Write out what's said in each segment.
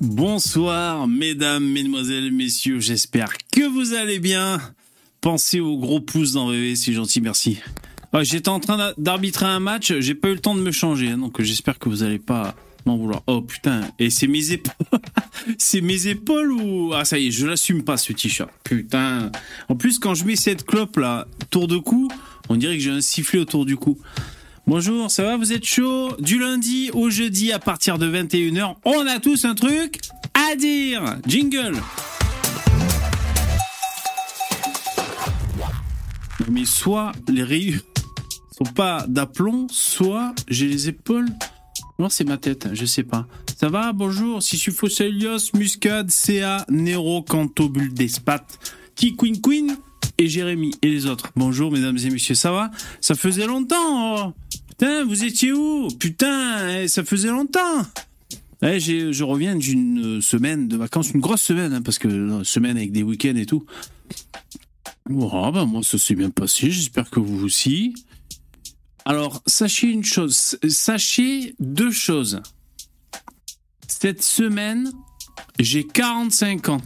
Bonsoir, mesdames, mesdemoiselles, messieurs, j'espère que vous allez bien. Pensez au gros pouce dans VV, c'est gentil, merci. Ouais, J'étais en train d'arbitrer un match, j'ai pas eu le temps de me changer, hein, donc j'espère que vous allez pas m'en vouloir. Oh putain, et c'est mes épaules, c'est mes épaules ou ah ça y est, je l'assume pas ce t-shirt. Putain. En plus, quand je mets cette clope là, tour de cou, on dirait que j'ai un sifflet autour du cou. Bonjour, ça va Vous êtes chaud Du lundi au jeudi à partir de 21h, on a tous un truc à dire. Jingle. Mais soit les rayures sont pas d'aplomb, soit j'ai les épaules. Non, c'est ma tête, je sais pas. Ça va Bonjour, Sisyphos Muscade, CA, Nero, Canto, Bulle d'Espat, T Queen Queen et Jérémy et les autres. Bonjour mesdames et messieurs, ça va? Ça faisait longtemps oh. Putain, vous étiez où? Putain, eh, ça faisait longtemps Eh, je reviens d'une semaine de vacances, une grosse semaine, hein, parce que euh, semaine avec des week-ends et tout. Oh, bah, moi, ça s'est bien passé, j'espère que vous aussi. Alors, sachez une chose, sachez deux choses. Cette semaine, j'ai 45 ans.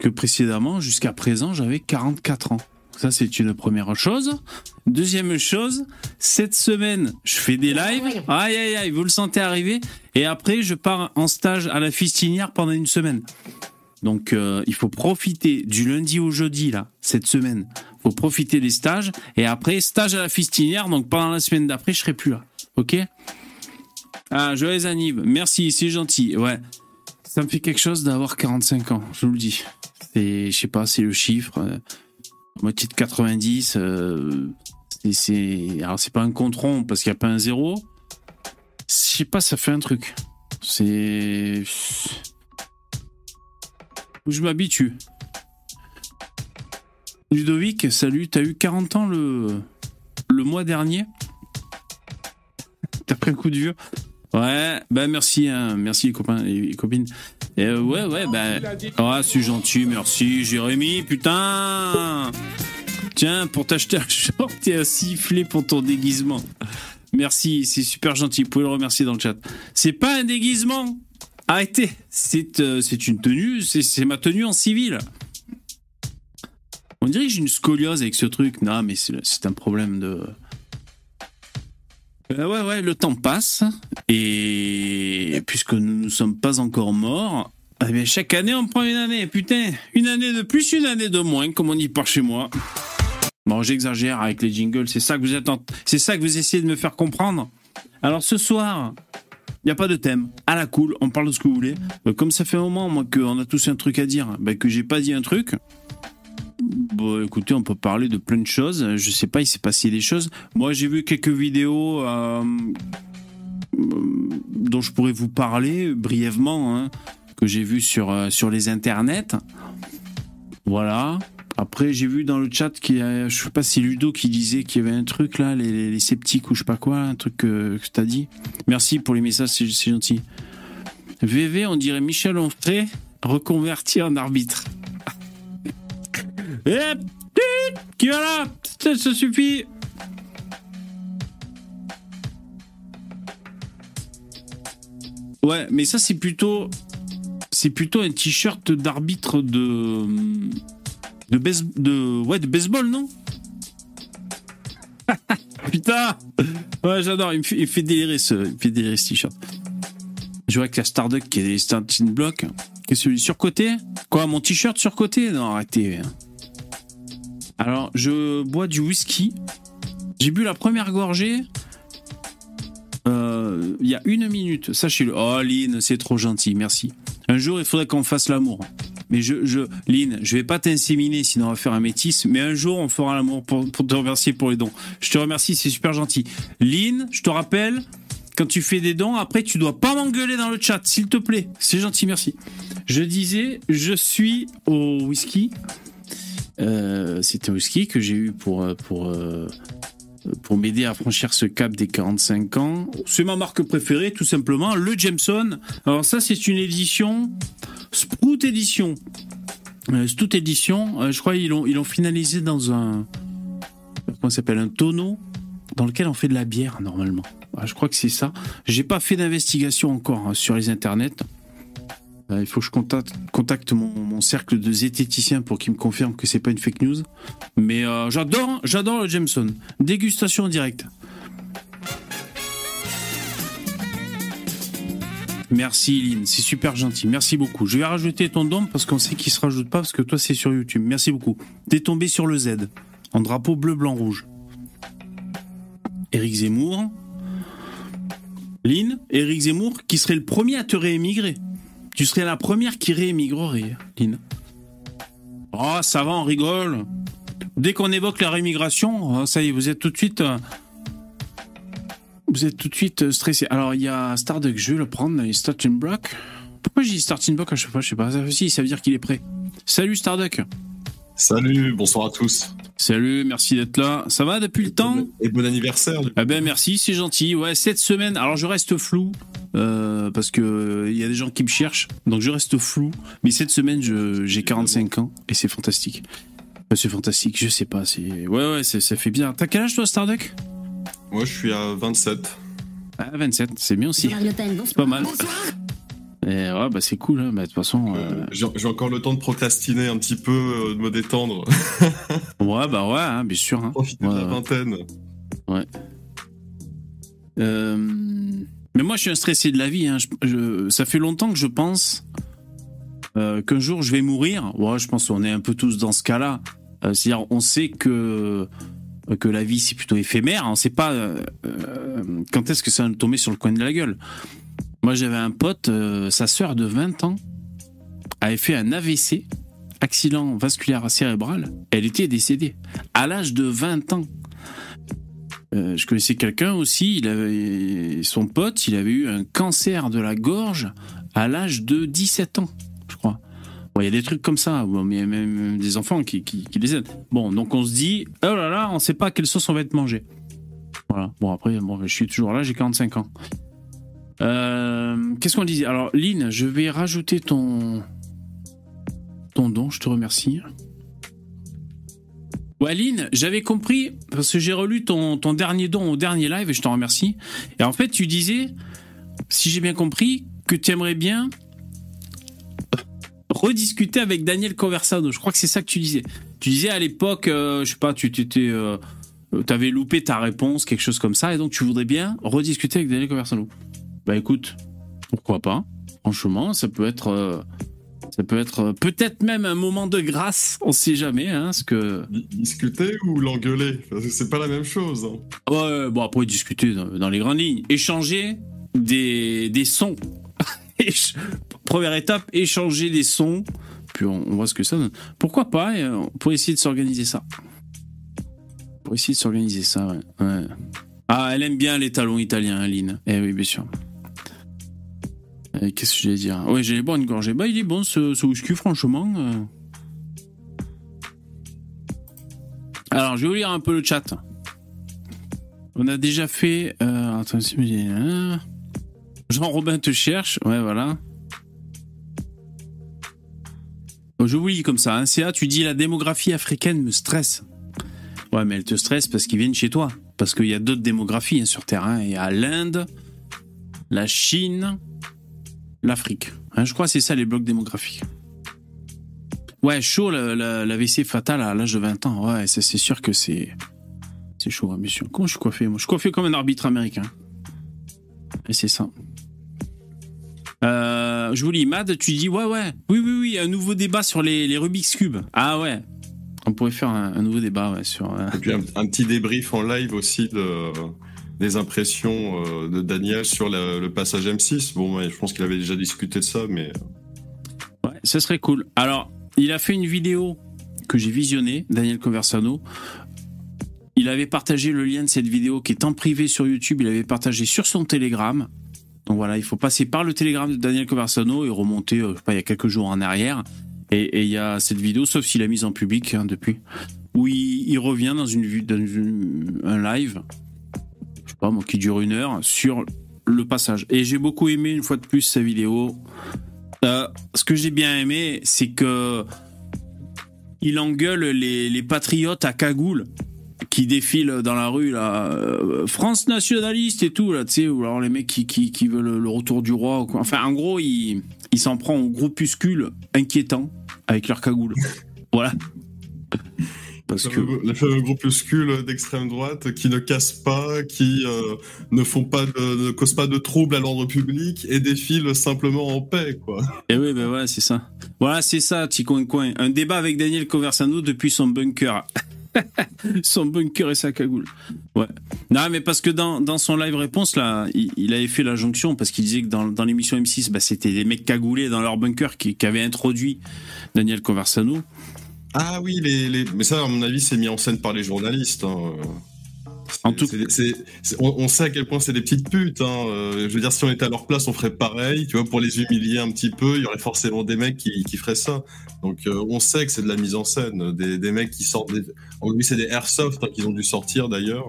Que précédemment, jusqu'à présent, j'avais 44 ans. Ça, c'est une première chose. Deuxième chose, cette semaine, je fais des lives. Aïe, aïe, aïe, vous le sentez arriver. Et après, je pars en stage à la fistinière pendant une semaine. Donc, euh, il faut profiter du lundi au jeudi, là, cette semaine. Il faut profiter des stages. Et après, stage à la fistinière. Donc, pendant la semaine d'après, je serai plus là. OK? Ah, joyeux anniv. Merci, c'est gentil. Ouais. Ça me fait quelque chose d'avoir 45 ans, je vous le dis. C'est, je sais pas, c'est le chiffre. euh, moitié de 90. euh, c'est, alors, c'est pas un compte rond parce qu'il n'y a pas un zéro. Je sais pas, ça fait un truc. C'est. Je m'habitue. Ludovic, salut, t'as eu 40 ans le, le mois dernier? T'as pris un coup de vieux Ouais, bah merci, hein, merci les copains et les copines. Euh, ouais, ouais, bah. Ah, c'est gentil, merci, Jérémy, putain Tiens, pour t'acheter un short et un sifflet pour ton déguisement. Merci, c'est super gentil, vous pouvez le remercier dans le chat. C'est pas un déguisement Arrêtez, c'est euh, une tenue, c'est ma tenue en civil. On dirait que j'ai une scoliose avec ce truc. Non, mais c'est un problème de. Euh, ouais, ouais, le temps passe. Et puisque nous ne sommes pas encore morts, eh chaque année, on prend une année. Putain, une année de plus, une année de moins, comme on dit par chez moi. Bon, j'exagère avec les jingles. C'est ça que vous ça que vous essayez de me faire comprendre. Alors, ce soir, il n'y a pas de thème. À la cool, on parle de ce que vous voulez. Euh, Comme ça fait un moment, moi, qu'on a tous un truc à dire, ben, que j'ai pas dit un truc. Bon, écoutez, on peut parler de plein de choses. Je sais pas, il s'est passé des choses. Moi, j'ai vu quelques vidéos euh, euh, dont je pourrais vous parler brièvement, hein, que j'ai vu sur, euh, sur les internets. Voilà. Après, j'ai vu dans le chat qu'il y a, je sais pas si Ludo qui disait qu'il y avait un truc là, les, sceptiques ou je sais pas quoi, un truc que, que t'as dit. Merci pour les messages, c'est c'est gentil. VV, on dirait Michel Onfray reconverti en arbitre. Eh, qui va là ça, suffit. Ouais, mais ça c'est plutôt, c'est plutôt un t-shirt d'arbitre de, de base, de, ouais, de baseball, non Putain Ouais, j'adore, il fait, délirer ce, il fait délirer ce t-shirt. Je vois que la Starduck qui est des starting blocks. Et celui surcoté Quoi, mon t-shirt surcoté Non, arrêtez. Alors, je bois du whisky. J'ai bu la première gorgée euh, il y a une minute. Sachez-le. Oh, Lynn, c'est trop gentil, merci. Un jour, il faudrait qu'on fasse l'amour. Mais je, je, Lynn, je vais pas t'inséminer, sinon on va faire un métis. Mais un jour, on fera l'amour pour, pour te remercier pour les dons. Je te remercie, c'est super gentil. Lynn, je te rappelle, quand tu fais des dons, après, tu dois pas m'engueuler dans le chat, s'il te plaît. C'est gentil, merci. Je disais, je suis au whisky. Euh, C'était un whisky que j'ai eu pour, euh, pour, euh, pour m'aider à franchir ce cap des 45 ans. C'est ma marque préférée, tout simplement, le Jameson. Alors ça, c'est une édition, Sprout Edition. Euh, Sprout Edition, euh, je crois qu'ils l'ont ils finalisé dans un, comment s'appelle, un tonneau. dans lequel on fait de la bière normalement. je crois que c'est ça. J'ai pas fait d'investigation encore hein, sur les internets. Euh, il faut que je contacte, mon, cercle de zététiciens pour qu'ils me confirment que c'est pas une fake news. Mais euh, j'adore, le Jameson. Dégustation directe. Merci Lynn, c'est super gentil. Merci beaucoup. Je vais rajouter ton don parce qu'on sait qu'il se rajoute pas parce que toi c'est sur YouTube. Merci beaucoup. T'es tombé sur le Z en drapeau bleu, blanc, rouge. Éric Zemmour. Lynn, Éric Zemmour qui serait le premier à te réémigrer. Tu serais la première qui réémigrerait, Lynn. Oh, ça va, on rigole. Dès qu'on évoque la réémigration, oh, ça y est, vous êtes tout de suite. Euh, vous êtes tout de suite euh, stressé. Alors, il y a Starduck, je vais le prendre, il Starting Block. Pourquoi j'ai dit Starting Block à chaque fois? Je sais pas. Aussi, ça veut dire qu'il est prêt. Salut Starduck. Salut, bonsoir à tous. Salut, merci d'être là. Ça va depuis le temps? Et bon anniversaire. Ah ben merci, c'est gentil. Ouais, cette semaine. Alors je reste flou euh, parce que il y a des gens qui me cherchent, donc je reste flou. Mais cette semaine, j'ai 45 ans et c'est fantastique. C'est fantastique. Je sais pas. C'est ouais ouais, ça fait bien. T'as quel âge toi, Starduck? Moi, je suis à 27. Ah 27, c'est bien aussi. C'est pas mal. Et ouais, bah c'est cool, hein. bah, de toute façon. Euh, j'ai encore le temps de procrastiner un petit peu, euh, de me détendre. ouais, bah ouais, hein, bien sûr. Hein. Profiter de la vingtaine. Ouais. Euh, mais moi, je suis un stressé de la vie. Hein. Je, ça fait longtemps que je pense qu'un jour je vais mourir. Ouais, je pense qu'on est un peu tous dans ce cas-là. C'est-à-dire, on sait que que la vie c'est plutôt éphémère. On ne sait pas quand est-ce que ça va nous tomber sur le coin de la gueule? Moi, j'avais un pote, euh, sa sœur de 20 ans avait fait un AVC, accident vasculaire cérébral. Elle était décédée à l'âge de 20 ans. Euh, je connaissais quelqu'un aussi, il avait, son pote, il avait eu un cancer de la gorge à l'âge de 17 ans, je crois. Il y a des trucs comme ça, il y a même des enfants qui, qui, les aident. Bon, donc on se dit, oh là là, on ne sait pas quelle sauce on va être mangé. Voilà. Bon, après, bon, je suis toujours là, j'ai 45 ans. Euh, qu'est-ce qu'on disait? Alors, Lynn, je vais rajouter ton ton don. Je te remercie. Ouais, Lynn, j'avais compris parce que j'ai relu ton, ton dernier don au dernier live et je t'en remercie. Et en fait, tu disais, si j'ai bien compris, que tu aimerais bien rediscuter avec Daniel Conversado. Je crois que c'est ça que tu disais. Tu disais à l'époque, euh, je sais pas, tu t'étais, euh, avais loupé ta réponse, quelque chose comme ça, et donc tu voudrais bien rediscuter avec Daniel Conversado. Bah écoute, pourquoi pas Franchement, ça peut être, euh, ça peut être euh, peut-être même un moment de grâce. On sait jamais, hein, ce que discuter ou l'engueuler, c'est pas la même chose. Hein. Ouais, bon après discuter dans, les grandes lignes, échanger des, des sons. Première étape, échanger des sons, puis on, voit ce que ça donne. Pourquoi pas Pour essayer de s'organiser ça. Pour essayer de s'organiser ça, ouais. Ah, elle aime bien les talons italiens, Aline. Eh oui, bien sûr. Euh, qu'est-ce que j'allais dire? Oui, j'ai boire une gorgée. Bah, il est bon ce, ce whisky, franchement. Euh. Alors, je vais vous lire un peu le chat. On a déjà fait. Euh, attends, hein. Jean-Robin te cherche. Ouais, voilà. je vous lis comme ça. Hein. CA, tu dis la démographie africaine me stresse. Ouais, mais elle te stresse parce qu'ils viennent chez toi. Parce qu'il y a d'autres démographies hein, sur Terre. Il y a l'Inde, la Chine, l'Afrique. Hein, je crois que c'est ça les blocs démographiques. Ouais, chaud, l'AVC fatal à l'âge de 20 ans. Ouais, c'est sûr que c'est. C'est chaud, hein, sûr. Comment je suis coiffé Moi, je suis comme un arbitre américain. Et c'est ça. Euh, je vous lis, Mad, tu dis ouais, ouais, oui, oui, oui, un nouveau débat sur les, les Rubik's Cube. Ah ouais, on pourrait faire un, nouveau débat ouais, sur. Euh, Et puis un, petit débrief en live aussi de, des impressions euh, de Daniel sur le passage M6. Bon, je pense qu'il avait déjà discuté de ça, mais. Euh. Ouais, ça serait cool. Alors, il a fait une vidéo que j'ai visionnée, Daniel Conversano. Il avait partagé le lien de cette vidéo qui est en privé sur YouTube. Il avait partagé sur son Telegram. Donc voilà, il faut passer par le Telegram de Daniel Conversano et remonter, je sais pas, il y a quelques jours en arrière. Et il y a cette vidéo, sauf s'il a mise en public hein, depuis, où il, revient dans une, dans un live pas qui dure une heure, sur le passage. Et j'ai beaucoup aimé une fois de plus sa vidéo. Euh, ce que j'ai bien aimé, c'est que il engueule les, patriotes à cagoule qui défilent dans la rue là, euh, France nationaliste et tout là, tu sais, ou alors les mecs qui, qui, veulent le retour du roi. Enfin, en gros, il, il s'en prend au groupuscule inquiétant avec leur cagoule. voilà. Parce que les fameux groupuscules d'extrême droite qui ne cassent pas, qui euh, ne font pas, de, ne causent pas de troubles à l'ordre public et défilent simplement en paix, quoi. Et oui, ben voilà, c'est ça. Voilà, c'est ça, petit coin coin. Un débat avec Daniel Conversano depuis son bunker. son bunker et sa cagoule. Ouais. Non, mais parce que dans, dans son live réponse, là, il, avait fait la jonction parce qu'il disait que dans, dans l'émission M6, bah, c'était des mecs cagoulés dans leur bunker qui, qui avaient introduit Daniel Conversano. Ah oui, les, mais ça, à mon avis, c'est mis en scène par les journalistes. Hein. En tout... on, sait à quel point c'est des petites putes. Hein. Euh, je veux dire, si on était à leur place, on ferait pareil. Tu vois, pour les humilier un petit peu, il y aurait forcément des mecs qui, qui feraient ça. Donc, euh, on sait que c'est de la mise en scène. Des, des mecs qui sortent. Des... En lui, c'est des airsoft hein, qu'ils ont dû sortir d'ailleurs.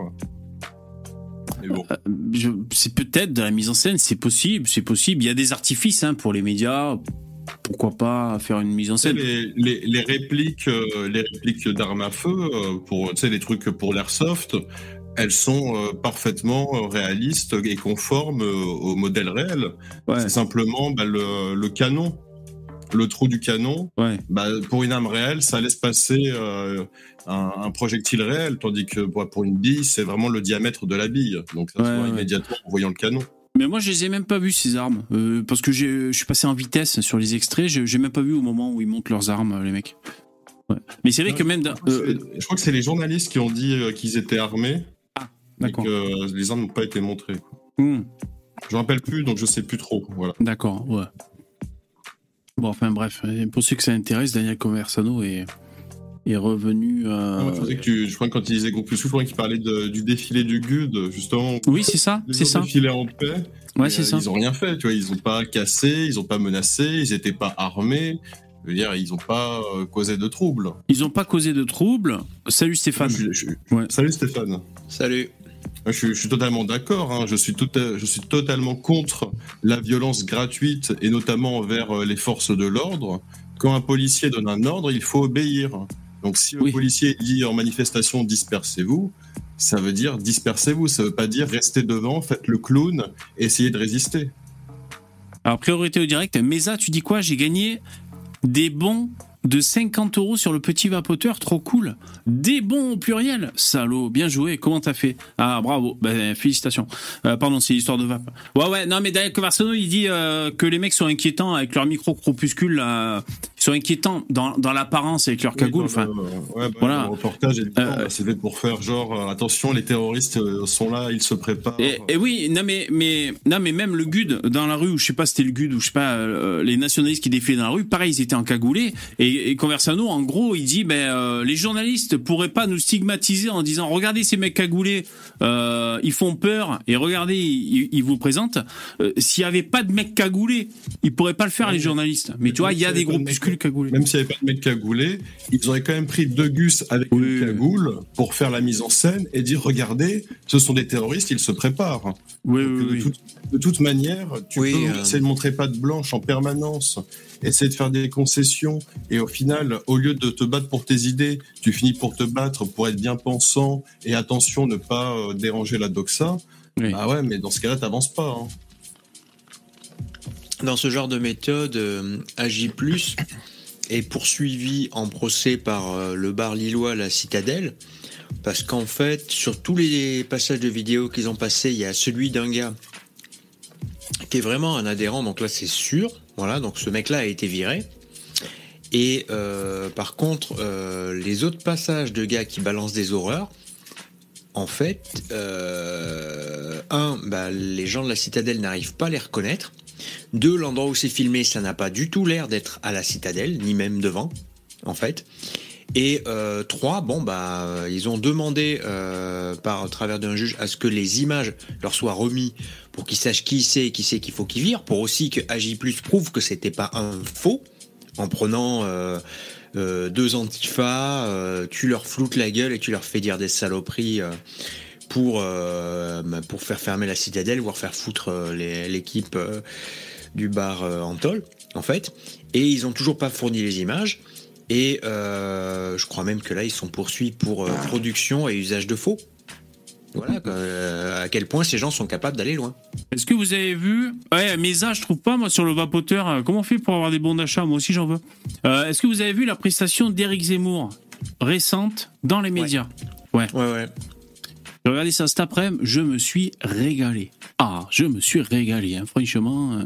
Bon. Euh, c'est peut-être de la mise en scène, c'est possible, c'est possible. Il y a des artifices hein, pour les médias, pourquoi pas faire une mise en scène les, les, répliques, euh, les répliques d'armes à feu, euh, pour les trucs pour l'airsoft, elles sont euh, parfaitement réalistes et conformes au modèle réel. C'est simplement bah, le, canon, le trou du canon. Bah, pour une arme réelle, ça laisse passer un, projectile réel, tandis que pour une bille, c'est vraiment le diamètre de la bille. Donc ça se voit immédiatement en voyant le canon. Mais moi, je les ai même pas vus ces armes, euh, parce que je suis passé en vitesse sur les extraits. J'ai même pas vu au moment où ils montent leurs armes, les mecs. Mais c'est vrai que même. Euh, je crois que c'est les journalistes qui ont dit euh, qu'ils étaient armés. Ah, d'accord. que les armes n'ont pas été montrées. Hmm. Je me rappelle plus, donc je sais plus trop. Voilà. D'accord, ouais. Bon, enfin bref, pour ceux que ça intéresse, Daniel Conversano est, est revenu. Euh... je, crois que quand il disait Groupe Plus je crois qu'il parlait du défilé du GUD, justement. Oui, c'est ça, c'est ça. Défilé en paix. Ouais, c'est ça. Ils ont rien fait, tu vois, ils ont pas cassé, ils ont pas menacé, ils étaient pas armés. Je veux dire, ils ont pas euh, causé de troubles. Ils ont pas causé de troubles. Salut Stéphane. Salut Stéphane. Salut. Je, suis totalement d'accord. Hein. Je, suis je suis totalement contre la violence gratuite et notamment envers euh, les forces de l'ordre. Quand un policier donne un ordre, il faut obéir. Donc si le policier dit en manifestation dispersez-vous, ça veut dire dispersez-vous, ça veut pas dire restez devant, faites le clown, essayez de résister. Alors priorité au direct, Mesa, tu dis quoi? J'ai gagné des bons de 50 euros sur le petit vapoteur, trop cool. Des bons au pluriel, salaud, bien joué. Comment t'as fait? Ah, bravo, ben, félicitations. Euh, pardon, c'est l'histoire de vape. Ouais, ouais, non, mais Daniel Conversano, il dit euh, que les mecs sont inquiétants avec leur micro-cropuscule, ils sont inquiétants dans, dans l'apparence avec leur cagoule. enfin, ouais, bah, voilà. Le reportage est euh, c'est fait pour faire genre, attention, les terroristes sont là, ils se préparent. Et, oui, non, mais, mais, non, mais même le GUD dans la rue, ou je sais pas, c'était le GUD, ou je sais pas, les nationalistes qui défilaient dans la rue, pareil, ils étaient encagoulés. Et et, Conversano, en gros, il dit, ben, euh, les journalistes pourraient pas nous stigmatiser en disant, regardez ces mecs cagoulés, euh, ils font peur, et regardez, ils, vous présentent. Euh, s'il y avait pas de mecs cagoulés, ils pourraient pas le faire, les journalistes. Mais tu vois, il y a des groupuscules Même s'il n'y avait pas de mecs cagoulés, ils auraient quand même pris deux gus avec une cagoule pour faire la mise en scène et dire, regardez, ce sont des terroristes, ils se préparent. Oui, oui, de, toute, de, toute, manière, tu peux essayer de montrer pas de blanche en permanence essayer de faire des concessions et au final, au lieu de te battre pour tes idées, tu finis pour te battre pour être bien pensant et attention, ne pas euh, déranger la doxa. Ah ouais, mais dans ce cas-là, t'avances pas. Hein. Dans ce genre de méthode, euh, Agi est poursuivi en procès par euh, le bar lillois La Citadelle. Parce qu'en fait, sur tous les passages de vidéos qu'ils ont passés, il y a celui d'un gars qui est vraiment un adhérent, donc là c'est sûr. Voilà, donc ce mec-là a été viré. Et euh, par contre, les autres passages de gars qui balancent des horreurs, en fait, un, bah, les gens de la citadelle n'arrivent pas à les reconnaître. Deux, l'endroit où c'est filmé, ça n'a pas du tout l'air d'être à la citadelle, ni même devant, en fait. Et euh, trois, bon bah ils ont demandé euh, par travers d'un juge à ce que les images leur soient remises pour qu'ils sachent qui c'est et qui c'est qu'il faut qu'ils virent, pour aussi que AJ prouve que c'était pas un faux en prenant euh, deux antifas, tu leur floutes la gueule et tu leur fais dire des saloperies pour bah, pour faire fermer la citadelle, voire faire foutre l'équipe du bar Antol en fait. Et ils ont toujours pas fourni les images. Et je crois même que là, ils sont poursuivis pour production et usage de faux. Voilà, à quel point ces gens sont capables d'aller loin. Est-ce que vous avez vu Ouais, Mesa, je trouve pas, moi, sur le vapoteur. Comment on fait pour avoir des bons d'achat? Moi aussi, j'en veux. Est-ce que vous avez vu la prestation d'Éric Zemmour récente dans les médias? Ouais. Ouais, ouais. J'ai ça cet après-midi, je me suis régalé. Ah, je me suis régalé, hein, franchement.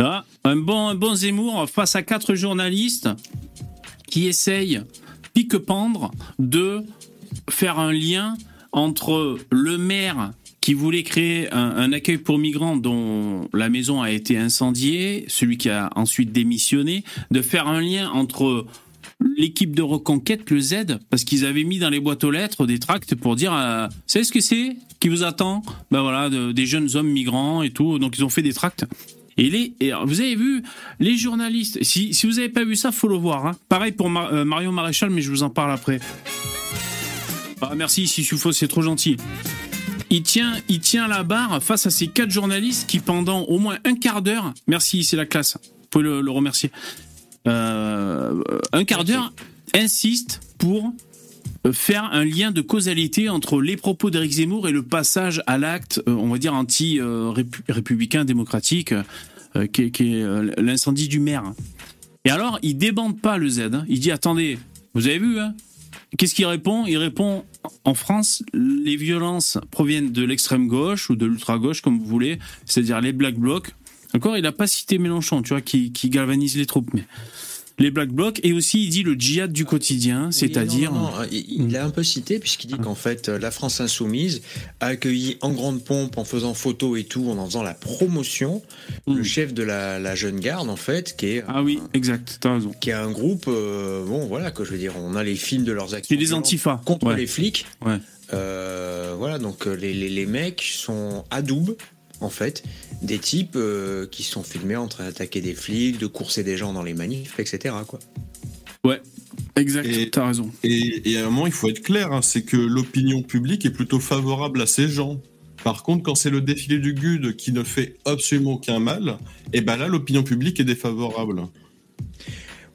Euh. un, bon, un bon Zemmour face à quatre journalistes qui essayent, pique-pendre, de faire un lien entre le maire qui voulait créer un, accueil pour migrants dont la maison a été incendiée, celui qui a ensuite démissionné, de faire un lien entre l'équipe de reconquête, le Z, parce qu'ils avaient mis dans les boîtes aux lettres des tracts pour dire, euh, savez ce que c'est qui vous attend? Ben voilà, des jeunes hommes migrants et tout. Donc ils ont fait des tracts. Et, les, vous avez vu, les journalistes, si, si vous n'avez pas vu ça, faut le voir. Hein. Pareil pour euh, Marion Maréchal, mais je vous en parle après. Ah, merci, Sissufo, c'est trop gentil. Il tient, il tient la barre face à ces quatre journalistes qui, pendant au moins un quart d'heure, merci, c'est la classe, vous pouvez le remercier, un quart d'heure, insiste pour faire un lien de causalité entre les propos d'Éric Zemmour et le passage à l'acte, euh, on va dire, anti-républicain démocratique, euh, qui est, l'incendie du maire. Et alors, il débande pas le Z. Hein. Il dit, attendez, vous avez vu, hein Qu'est-ce qu'il répond? Il répond, en France, les violences proviennent de l'extrême gauche ou de l'ultra gauche, comme vous voulez, c'est-à-dire les black blocs, encore, il n'a pas cité Mélenchon, tu vois, qui, galvanise les troupes. Mais les Black Blocs et aussi il dit le djihad du quotidien, c'est-à-dire. il l'a un peu cité puisqu'il dit qu'en fait la France insoumise a accueilli en grande pompe, en faisant photo et tout, en en faisant la promotion, le chef de la, jeune garde en fait, qui est. Ah oui, exact, t'as raison. Qui est un groupe, euh, bon voilà, que je veux dire, on a les films de leurs actions. C'est des antifas. Contre les flics. Ouais. Euh, voilà, donc les, les, les mecs sont adoubes en fait, des types euh, qui sont filmés en train d'attaquer des flics, de courser des gens dans les manifs, etc. Quoi. Ouais, exact, t'as raison. Et, à un moment, il faut être clair, hein, c'est que l'opinion publique est plutôt favorable à ces gens. Par contre, quand c'est le défilé du GUD qui ne fait absolument aucun mal, et eh ben là, l'opinion publique est défavorable.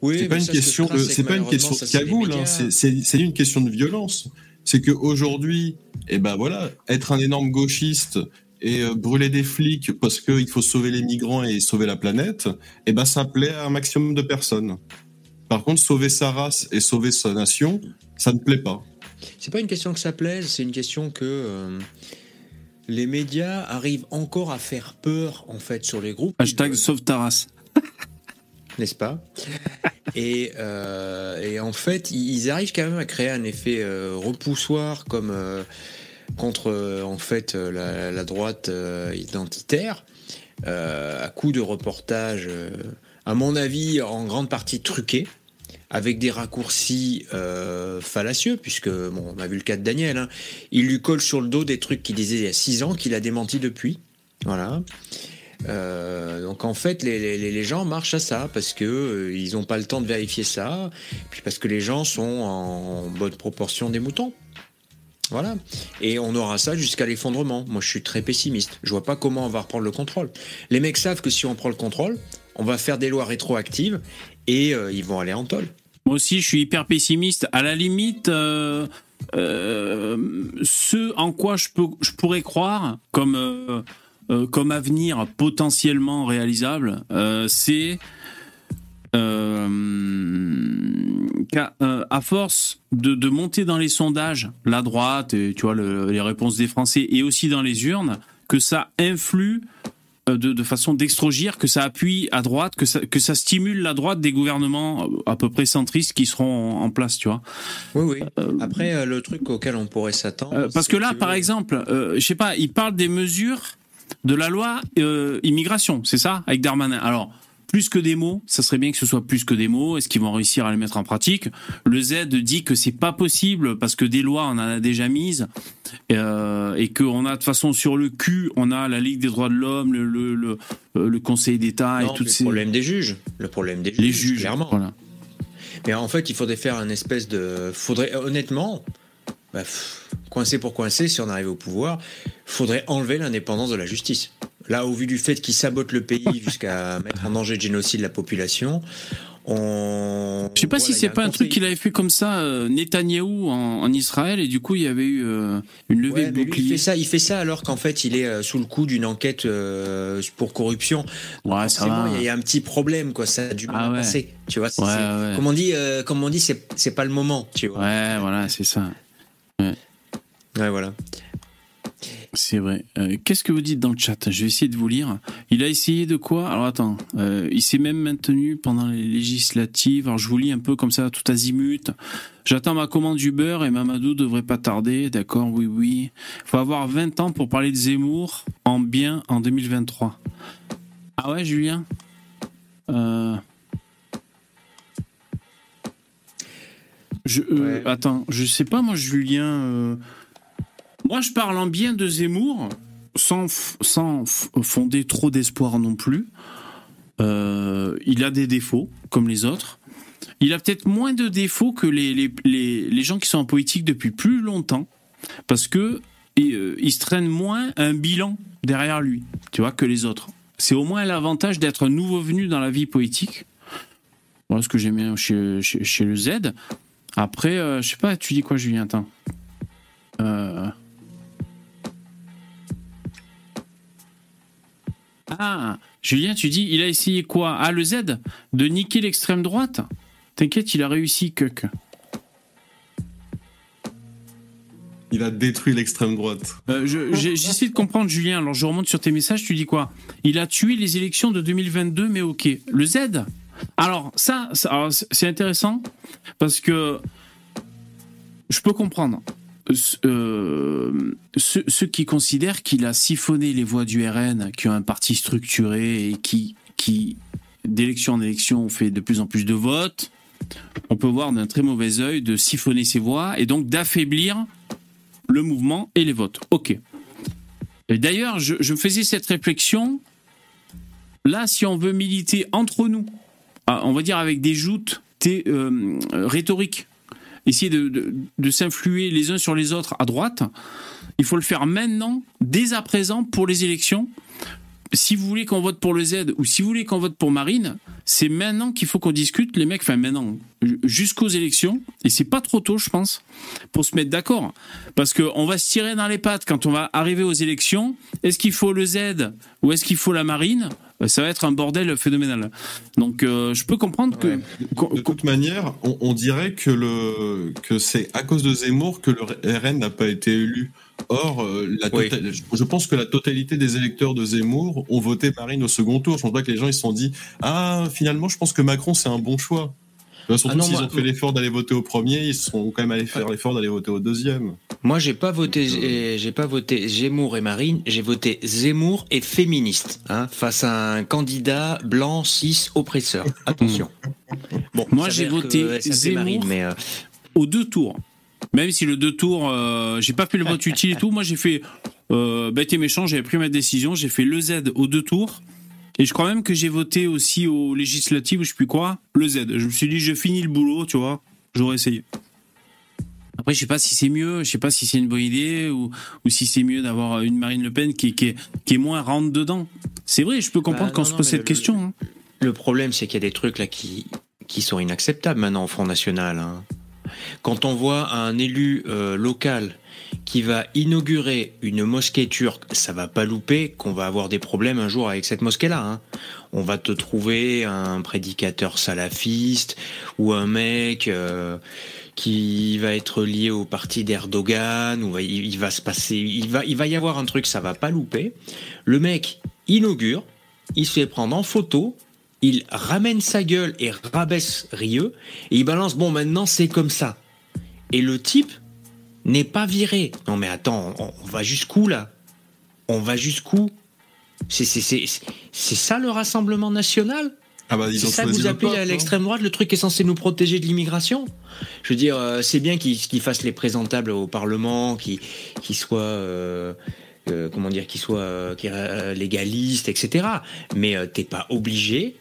Oui, c'est pas, une question de, c'est pas une question de cagoule, hein, c'est une question de violence. C'est qu'aujourd'hui, et eh ben voilà, être un énorme gauchiste et euh, brûler des flics parce qu'il faut sauver les migrants et sauver la planète, eh ben ça plaît à un maximum de personnes. Par contre, sauver sa race et sauver sa nation, ça ne plaît pas. C'est pas une question que ça plaise, c'est une question que euh, les médias arrivent encore à faire peur en fait sur les groupes. Hashtag sauve ta race. N'est-ce pas? Et, euh, et, en fait, ils arrivent quand même à créer un effet repoussoir comme contre euh, en fait euh, la, droite euh, identitaire à coup de reportages, à mon avis, en grande partie truqués avec des raccourcis fallacieux, puisque bon, on a vu le cas de Daniel. Hein. Il lui colle sur le dos des trucs qu'il disait il y a six ans, qu'il a démenti depuis. Voilà. donc en fait, les, gens marchent à ça parce que ils n'ont pas le temps de vérifier ça, puis parce que les gens sont en bonne proportion des moutons. Voilà. Et on aura ça jusqu'à l'effondrement. Moi, je suis très pessimiste. Je vois pas comment on va reprendre le contrôle. Les mecs savent que si on prend le contrôle, on va faire des lois rétroactives et euh, ils vont aller en tôle. Moi aussi, je suis hyper pessimiste. À la limite, euh, euh, ce en quoi je, peux, je pourrais croire comme, comme avenir potentiellement réalisable, c'est euh, à force de, monter dans les sondages, la droite, et, tu vois, les réponses des Français, et aussi dans les urnes, que ça influe euh, de, façon d'extrogir, que ça appuie à droite, que ça, que ça stimule la droite des gouvernements euh, à peu près centristes qui seront en, place, tu vois. Oui, oui. Après, le truc auquel on pourrait s'attendre. parce que là, par exemple, je sais pas, il parle des mesures de la loi immigration, c'est ça, avec Darmanin. Alors, plus que des mots. Ça serait bien que ce soit plus que des mots. Est-ce qu'ils vont réussir à les mettre en pratique? Le Z dit que c'est pas possible parce que des lois on en a déjà mises euh, et qu'on a de façon sur le cul, on a la Ligue des droits de l'homme, le, le, le, euh, Conseil d'État et tout ces. Le problème des juges. Le problème des juges. Les juges, clairement. Voilà. Mais en fait, il faudrait faire un espèce de. Faudrait honnêtement. Bah, coincer pour coincer, si on arrive au pouvoir, faudrait enlever l'indépendance de la justice. Là, au vu du fait qu'ils sabotent le pays jusqu'à mettre en danger de génocide la population, On... Je sais pas si c'est pas un truc qu'il avait fait comme ça, euh, Netanyahou en, Israël, et du coup il y avait eu euh, une levée de bouclier. il fait ça, il fait ça alors qu'en fait il est euh, sous le coup d'une enquête pour corruption. Ouais, ça va. Il y a un petit problème, quoi. Ça a du mal ah, passer. Tu vois, comme on dit, comme on dit, c'est pas le moment. Tu vois. Ouais, voilà, c'est ça. Ouais. ouais, voilà. C'est vrai. Euh, qu'est-ce que vous dites dans le chat? Je vais essayer de vous lire. Il a essayé de quoi? Alors attends, euh, il s'est même maintenu pendant les législatives. Alors je vous lis un peu comme ça, tout azimut. J'attends ma commande Uber et Mamadou devrait pas tarder. D'accord, oui, oui. Faut avoir 20 ans pour parler de Zemmour en bien en 2023. Ah ouais, Julien? Euh... Je, euh, Attends, je sais pas, moi, Julien. Moi, je parle en bien de Zemmour, sans, sans fonder trop d'espoir non plus. Euh, il a des défauts, comme les autres. Il a peut-être moins de défauts que les, les, les, gens qui sont en politique depuis plus longtemps, parce que euh, il se traîne moins un bilan derrière lui, tu vois, que les autres. C'est au moins l'avantage d'être nouveau venu dans la vie politique. Voilà ce que j'aime bien chez, chez, le Z. Après, euh, je sais pas, tu dis quoi, Julien Attends. Euh, Ah, Julien, tu dis, il a essayé quoi? Ah, le Z? De niquer l'extrême droite? T'inquiète, il a réussi, Kuk. Il a détruit l'extrême droite. Euh, J'essaie de comprendre, Julien. Alors, je remonte sur tes messages. Tu dis quoi? Il a tué les élections de 2022, mais ok. Le Z? Alors, ça c'est intéressant parce que je peux comprendre. Euh, ceux, qui considèrent qu'il a siphonné les voix du RN, qui ont un parti structuré et qui, d'élection en élection, fait de plus en plus de votes, on peut voir d'un très mauvais œil de siphonner ses voix et donc d'affaiblir le mouvement et les votes. Ok. Et d'ailleurs, je, je faisais cette réflexion. Là, si on veut militer entre nous, on va dire avec des joutes euh, rhétoriques, essayer de, de, s'influer les uns sur les autres à droite. Il faut le faire maintenant, dès à présent, pour les élections. Si vous voulez qu'on vote pour le Z ou si vous voulez qu'on vote pour Marine, c'est maintenant qu'il faut qu'on discute, les mecs, enfin maintenant, jusqu'aux élections, et c'est pas trop tôt, je pense, pour se mettre d'accord. Parce qu'on va se tirer dans les pattes quand on va arriver aux élections. Est-ce qu'il faut le Z ou est-ce qu'il faut la Marine? Euh, ça va être un bordel phénoménal. Donc euh, je peux comprendre que... De toute manière, on, dirait que, le, que c'est à cause de Zemmour que le RN n'a pas été élu. Or, euh, la je pense que la totalité des électeurs de Zemmour ont voté Marine au second tour. Je pense pas que les gens ils se sont dit ah finalement je pense que Macron c'est un bon choix. Surtout ah s'ils ont fait l'effort d'aller voter au premier, ils sont quand même allés faire l'effort d'aller voter au deuxième. Moi, j'ai pas voté, j'ai pas voté Zemmour et Marine, j'ai voté Zemmour et féministe, hein, face à un candidat blanc cis oppresseur. Attention. Bon, moi j'ai voté Zemmour mais euh, aux deux tours. Même si le deux tours, euh, j'ai pas fait le vote utile et tout, moi j'ai fait euh, bête et méchant, j'avais pris ma décision, j'ai fait le Z aux deux tours. Et je crois même que j'ai voté aussi aux législatives, je sais plus quoi, le Z. Je me suis dit, je finis le boulot, tu vois, j'aurais essayé. Après, je sais pas si c'est mieux, je sais pas si c'est une bonne idée ou, ou si c'est mieux d'avoir une Marine Le Pen qui, qui, est, qui est moins rentre dedans. C'est vrai, je peux comprendre bah, quand on se pose cette question. Hein. Le problème, c'est qu'il y a des trucs là qui, qui sont inacceptables maintenant au Front National. Hein. Quand on voit un élu euh, local qui va inaugurer une mosquée turque, ça va pas louper qu'on va avoir des problèmes un jour avec cette mosquée-là. Hein. On va te trouver un prédicateur salafiste ou un mec euh, qui va être lié au parti d'Erdogan ou il, va se passer, il va, y avoir un truc, ça va pas louper. Le mec inaugure, il se fait prendre en photo, il ramène sa gueule et rabaisse Rieux et il balance bon maintenant c'est comme ça. Et le type n'est pas viré. Non mais attends, on, va jusqu'où là? On va jusqu'où? C'est ça le Rassemblement national? Ah bah, c'est ça que vous appelez à l'extrême droite, le truc qui est censé nous protéger de l'immigration? Je veux dire, euh, c'est bien qu'ils fassent les présentables au Parlement, qu'ils soient... Euh, euh, comment dire, qu'ils soient légalistes, etc. Mais t'es pas obligé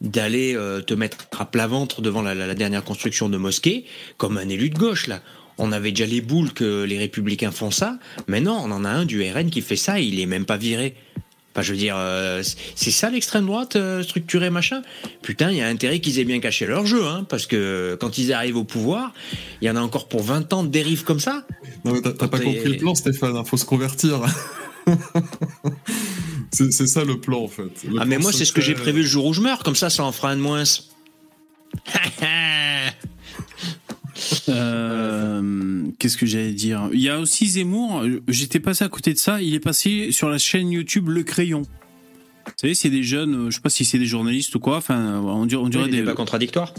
d'aller te mettre à plat ventre devant la, la, dernière construction de mosquée comme un élu de gauche là. On avait déjà les boules que les républicains font ça. mais non, on en a un du RN qui fait ça et il est même pas viré. Enfin, je veux dire, euh, c'est ça l'extrême droite euh, structurée, machin? Putain, il y a intérêt qu'ils aient bien caché leur jeu, hein, parce que quand ils arrivent au pouvoir, il y en a encore pour 20 ans de dérives comme ça. Non, mais t'as pas compris le plan, Stéphane, il hein, faut se convertir. c'est ça le plan, en fait. ah, mais moi, c'est ce que j'ai prévu le jour où je meurs, comme ça, ça en fera un de moins. Euh, qu'est-ce que j'allais dire? Il y a aussi Zemmour, j'étais passé à côté de ça, il est passé sur la chaîne YouTube Le Crayon. Vous savez, c'est des jeunes, je sais pas si c'est des journalistes ou quoi, enfin, on dirait, on dirait des. pas contradictoires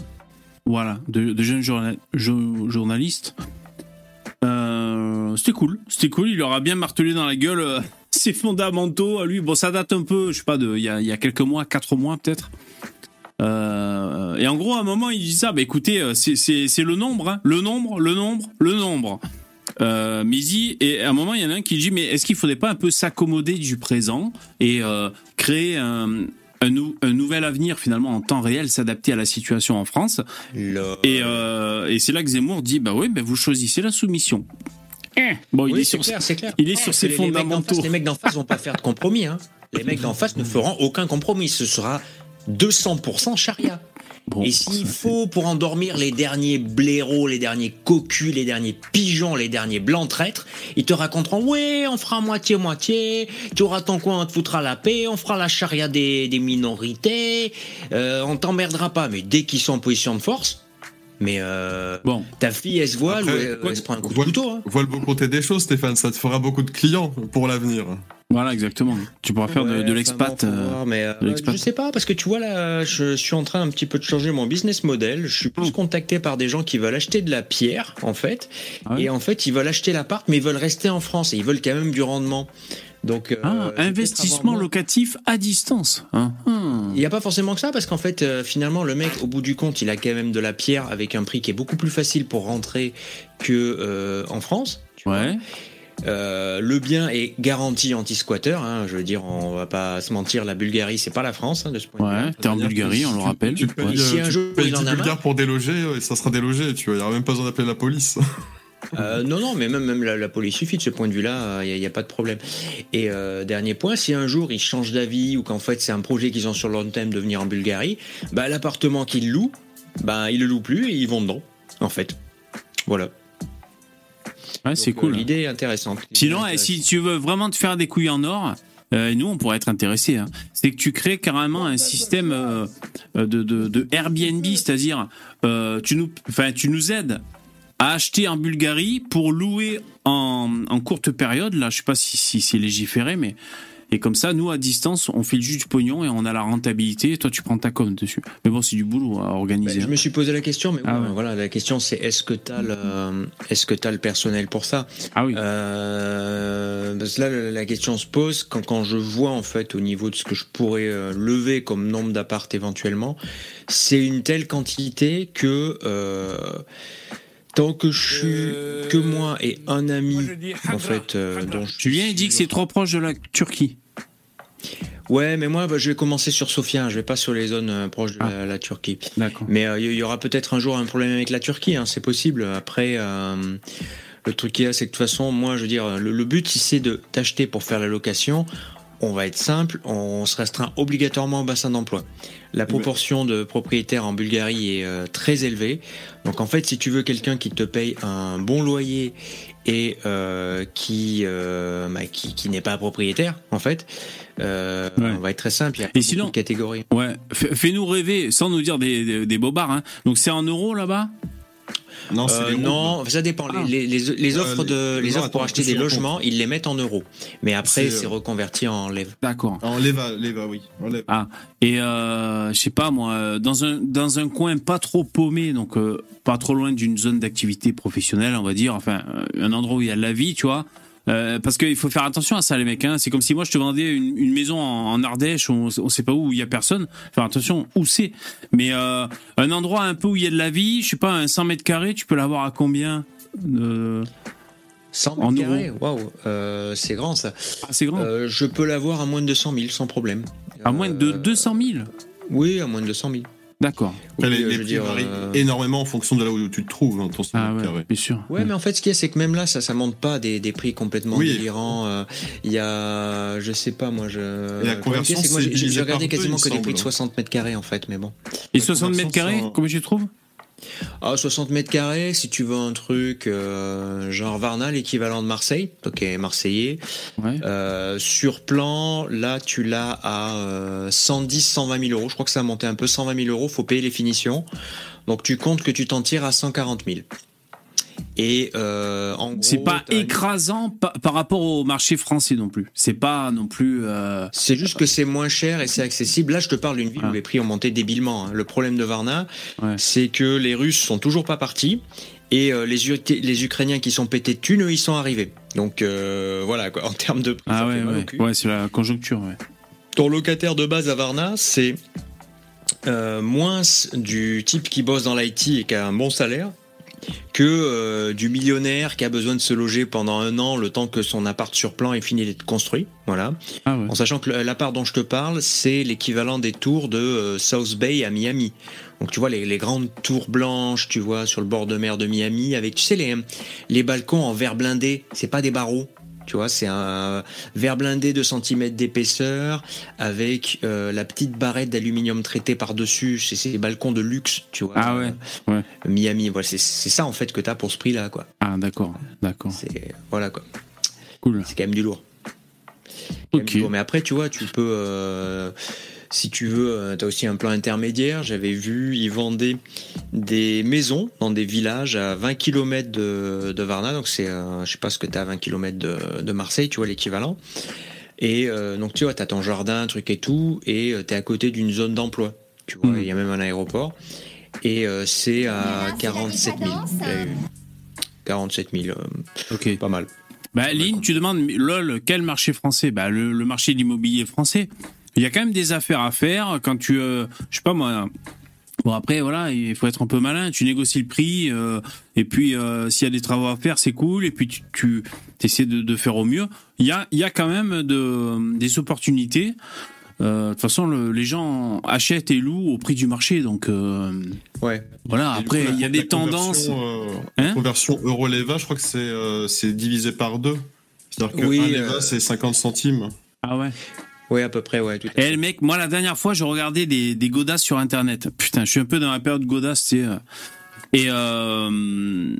Voilà, de, jeunes journalistes. Euh, c'était cool, c'était cool, il leur a bien martelé dans la gueule euh, ses fondamentaux à lui. Bon, ça date un peu, je sais pas, de, il y a, y a quelques mois, quatre mois peut-être. Euh, et en gros, à un moment, il dit ça. Bah écoutez, euh, c'est le nombre, hein. le nombre, le nombre, le nombre. Euh, mais et à un moment, il y en a un qui dit mais est-ce qu'il faudrait pas un peu s'accommoder du présent et euh, créer un, un, nouvel avenir finalement en temps réel, s'adapter à la situation en France? Et, et c'est là que Zemmour dit bah oui, bah vous choisissez la soumission. Eh. Bon, il est, sur, clair, clair. Il est sur ses fondamentaux. Les mecs d'en face, vont pas faire de compromis. Hein. Les mecs d'en face ne feront aucun compromis. Ce sera 200% charia. et s'il faut pour endormir les derniers blaireaux, les derniers cocus, les derniers pigeons, les derniers blancs traîtres, ils te raconteront ouais, on fera moitié-moitié, tu auras ton coin, on te foutra la paix, on fera la charia des, minorités, euh, on t'emmerdera pas. Mais dès qu'ils sont en position de force, mais euh, bon. ta fille, elle se voit, elle, se prend un coup de couteau. Hein. Vois le bon côté des choses, Stéphane, ça te fera beaucoup de clients pour l'avenir. Voilà, exactement. Tu pourras faire de, l'expat. Euh, mais euh, je sais pas, parce que tu vois là, je suis en train un petit peu de changer mon business model. Je suis plus oh. contacté par des gens qui veulent acheter de la pierre, en fait. Ah et en fait, ils veulent acheter l'appart, mais ils veulent rester en France et ils veulent quand même du rendement. Donc, euh, ah, investissement locatif à distance. Hein. Il n'y a pas forcément que ça, parce qu'en fait, finalement, le mec, au bout du compte, il a quand même de la pierre avec un prix qui est beaucoup plus facile pour rentrer que en France. ouais. Euh, le bien est garanti anti-squatter. Hein, je veux dire, on va pas se mentir, la Bulgarie, c'est pas la France hein, de ce point de vue. Ouais, t'es en Bulgarie, on le rappelle. Tu, payes, si un jour il en a pour déloger, et ça sera délogé. Tu vois, il y aura même pas besoin d'appeler la police. Euh, non, non, mais même, même la, police suffit de ce point de vue-là, il n'y a, pas de problème. Et euh, dernier point, si un jour ils changent d'avis ou qu'en fait c'est un projet qu'ils ont sur long terme de venir en Bulgarie, bah, l'appartement qu'ils louent, bah, ils le louent plus et ils vont dedans, en fait. Voilà. Ouais, c'est cool. Euh, l'idée est intéressante. Sinon, si tu veux vraiment te faire des couilles en or, euh, nous, on pourrait être intéressés. Hein. C'est que tu crées carrément un système euh, de, de, de, Airbnb, c'est-à-dire euh, tu nous, tu nous aides à acheter en Bulgarie pour louer en, en courte période. Là, je sais pas si, si c'est légiféré, mais et comme ça, nous, à distance, on fait juste du pognon et on a la rentabilité. Et toi, tu prends ta com dessus. Mais bon, c'est du boulot à organiser. Ben, je me suis posé la question, mais ah voilà, la question c'est est-ce que tu as le, est-ce que as le personnel pour ça? Ah oui. Euh, parce que là, la question se pose quand, quand je vois en fait au niveau de ce que je pourrais euh, lever comme nombre d'appart éventuellement, c'est une telle quantité que euh, tant que je suis que moi et un ami en fait euh, dont Julien il dit que c'est trop proche de la Turquie Ouais, mais moi, bah, je vais commencer sur Sofia. Je vais pas sur les zones euh, proches de ah. la, Turquie. D'accord. Mais il euh, y aura peut-être un jour un problème avec la Turquie. Hein, c'est possible. Après, euh, le truc qu'il y a, c'est que de toute façon, moi, je veux dire, le, but, si c'est de t'acheter pour faire la location, on va être simple. On se restreint obligatoirement au bassin d'emploi. La proportion de propriétaires en Bulgarie est très élevée. Donc, en fait, si tu veux quelqu'un qui te paye un bon loyer et euh, qui, euh, bah, qui, qui n'est pas propriétaire en fait. Euh, On va être très simple. Il y a et sinon, catégories. Ouais, fais-nous rêver sans nous dire des, des, des bobards. Hein. Donc c'est en euros là-bas? Non, euh, non ça dépend. Les, les, les, offres, de, les offres pour acheter des logements, ils les mettent en euros. Mais après, c'est reconverti en lève. D'accord. En leva, oui. Ah, et euh, je sais pas moi, dans un, dans un coin pas trop paumé, donc pas trop loin d'une zone d'activité professionnelle, on va dire, enfin, un endroit où il y a de la vie, tu vois. Euh, parce qu'il faut faire attention à ça, les mecs. Hein. C'est comme si moi je te vendais une, une maison en, Ardèche, on, on sait pas où il y a personne. Faire attention où c'est. Mais euh, un endroit un peu où il y a de la vie, je sais pas, un 100 mètres carrés, tu peux l'avoir à combien euh, 100 mètres carrés, waouh, euh, c'est grand ça. Ah, c'est grand. Euh, je peux l'avoir à moins de 200 000 sans problème. À moins de 200 000 Oui, à moins de 200 000. D'accord. les, les prix varient énormément en fonction de là où tu te trouves dans ton ah, ouais, Bien sûr. Ouais, mais en fait, ce qu'il y a, c'est que même là, ça, ça monte pas des, des prix complètement délirants. Il y a, je sais pas, moi, je. Et la conversion, c'est j'ai regardé quasiment que des prix de 60 mètres carrés, en fait, mais bon. Et 60 mètres carrés, comment tu trouves? Ah, 60 mètres carrés, si tu veux un truc euh, genre Varna, l'équivalent de Marseille, ok, marseillais. Euh, sur plan, là, tu l'as à 110, 120 000 euros. Je crois que ça a monté un peu, 120 000 euros. Faut payer les finitions. Donc, tu comptes que tu t'en tires à 140 000. Et euh, en c'est pas écrasant par, rapport au marché français non plus. C'est pas non plus. Euh, c'est juste que c'est moins cher et c'est accessible. Là, je te parle d'une ville où les prix ont monté débilement. Hein. Le problème de Varna, c'est que les Russes sont toujours pas partis et euh, les, les Ukrainiens qui sont pétés de thunes, ils sont arrivés. Donc voilà, quoi, en termes de. Ah ouais, ouais. c'est la conjoncture. Ouais. Ton locataire de base à Varna, c'est moins du type qui bosse dans l'IT et qui a un bon salaire que euh, du millionnaire qui a besoin de se loger pendant un an le temps que son appart sur plan est fini d'être construit. Voilà. Ah en sachant que l'appart dont je te parle, c'est l'équivalent des tours de euh, South Bay à Miami. Donc tu vois les, grandes tours blanches, tu vois sur le bord de mer de Miami avec tu sais les les balcons en verre blindé, c'est pas des barreaux, tu vois, c'est un verre blindé de centimètres d'épaisseur avec euh, la petite barrette d'aluminium traité par-dessus. C'est ces balcons de luxe, tu vois. Ah ouais. ouais. Miami, voilà, c'est ça en fait que tu as pour ce prix-là, quoi. Ah d'accord, d'accord. C'est voilà quoi. Cool. C'est quand même du lourd. Ok. Mais après, tu vois, tu peux. Euh, si tu veux, euh, tu as aussi un plan intermédiaire. J'avais vu, ils vendaient des maisons dans des villages à 20 km de, Varna. Donc, c'est, euh, je sais pas ce que tu as à 20 km de, Marseille, tu vois l'équivalent. Et euh, donc, tu vois, tu as ton jardin, truc et tout, et tu es à côté d'une zone d'emploi. Tu vois, hmm. il y a même un aéroport. Et c'est à 47 000. 47 000. ok. Pas mal. Bah, Lynn, tu demandes, lol, quel marché français? Bah, le, le marché de l'immobilier français il y a quand même des affaires à faire quand tu, euh, je sais pas moi. Bon après voilà, il faut être un peu malin. Tu négocies le prix euh, et puis euh, s'il y a des travaux à faire, c'est cool. Et puis tu, tu essaies de, de, faire au mieux. Il y a, il y a quand même de, des opportunités. de toute façon, les gens achètent et louent au prix du marché, donc ouais. Voilà. après, il y a des tendances. Hein conversion euro leva, je crois que c'est c'est divisé par deux. C'est-à-dire que oui, un leva c'est 50 centimes. Ah ouais. Oui, à peu près, ouais. Tout Et le mec, moi, la dernière fois, je regardais des, des godasses sur Internet. Putain, je suis un peu dans la période godasse, tu sais. Euh. Et euh,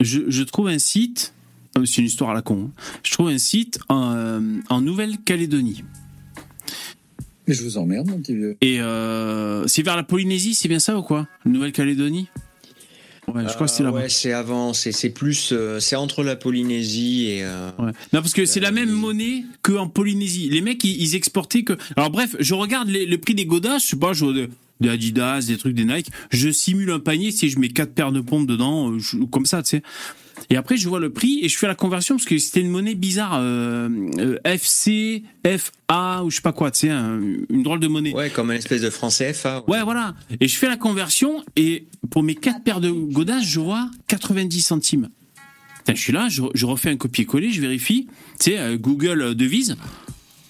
je, je, trouve un site, euh, c'est une histoire à la con, hein. je trouve un site en, en Nouvelle-Calédonie. Mais je vous emmerde, mon petit vieux. Et c'est vers la Polynésie, c'est bien ça ou quoi? Nouvelle-Calédonie? Ouais, je crois que c'est là. Ouais, c'est avant, c'est plus, euh, c'est entre la Polynésie et. Euh, ouais. Non, parce que c'est la même monnaie qu'en Polynésie. Les mecs, ils, exportaient que. Alors bref, je regarde les, le prix des godasses, je sais pas, je des Adidas, des trucs des Nike. Je simule un panier si je mets quatre paires de pompes dedans, euh, comme ça, tu sais. Et après, je vois le prix et je fais la conversion parce que c'était une monnaie bizarre, euh, euh FC, FA ou je sais pas quoi, tu sais, une drôle de monnaie. Ouais, comme une espèce de français FA. Ouais. voilà. Et je fais la conversion et pour mes quatre paires de godasses, je vois 90 centimes. je suis là, je, je refais un copier-coller, je vérifie, tu sais, euh, Google devise.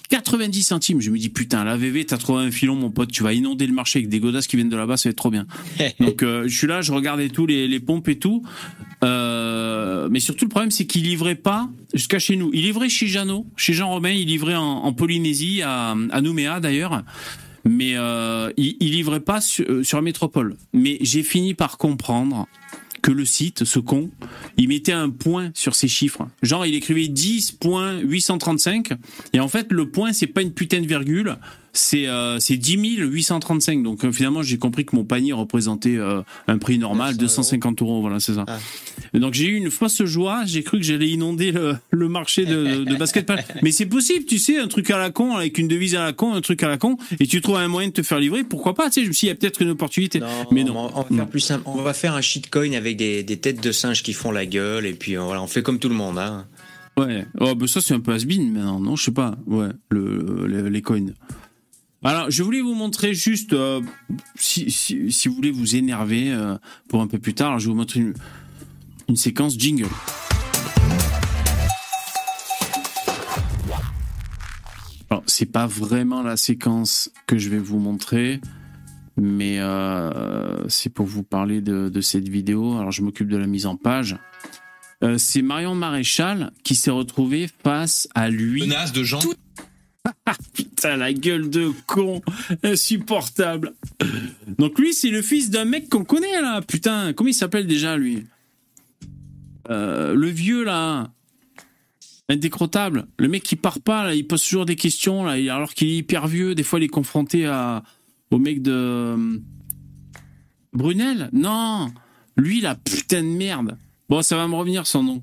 90 centimes. Je me dis, putain, la VV, t'as trouvé un filon, mon pote, tu vas inonder le marché avec des godasses qui viennent de là-bas, ça va être trop bien. Donc, euh, je suis là, je regardais tout, les, les pompes et tout. Euh, mais surtout, le problème, c'est qu'il livrait pas jusqu'à chez nous. Il livrait chez Jeannot, chez Jean Romain, il livrait en, en Polynésie, à, à Nouméa d'ailleurs. Mais euh, il, il livrait pas sur, sur la métropole. Mais j'ai fini par comprendre que le site, ce con, il mettait un point sur ses chiffres. Genre, il écrivait 10.835 et en fait, le point, c'est pas une putain de virgule, c'est euh, 10 835. Donc euh, finalement, j'ai compris que mon panier représentait euh, un prix normal, 250 euros. Voilà, c'est ça. Ah. Donc j'ai eu une fausse joie. J'ai cru que j'allais inonder le, le marché de, de basketball. Mais c'est possible, tu sais, un truc à la con avec une devise à la con, un truc à la con, et tu trouves un moyen de te faire livrer. Pourquoi pas Tu sais, je me suis dit, il y a peut-être une opportunité. mais non. On va faire plus simple. On va faire un shitcoin avec des, des têtes de singes qui font la gueule, et puis voilà, on fait comme tout le monde. Hein. Ouais, oh, bah ça c'est un peu has-been maintenant, non Je sais pas, ouais, le, les coins. Alors, je voulais vous montrer juste, euh, si, si, si, vous voulez vous énerver euh, pour un peu plus tard, je vais vous montrer une, une séquence jingle. Alors, c'est pas vraiment la séquence que je vais vous montrer, Mais euh, c'est pour vous parler de, de, cette vidéo. Alors, je m'occupe de la mise en page. Euh, c'est Marion Maréchal qui s'est retrouvée face à lui. Menace de gens. Putain, la gueule de con, insupportable. Donc lui, c'est le fils d'un mec qu'on connaît là. Putain, comment il s'appelle déjà lui euh, Le vieux là, indécrottable. Le mec qui part pas là, il pose toujours des questions là, alors qu'il est hyper vieux. Des fois, il est confronté à au mec de euh, Brunel. Non, lui la putain de merde. Bon, ça va me revenir son nom.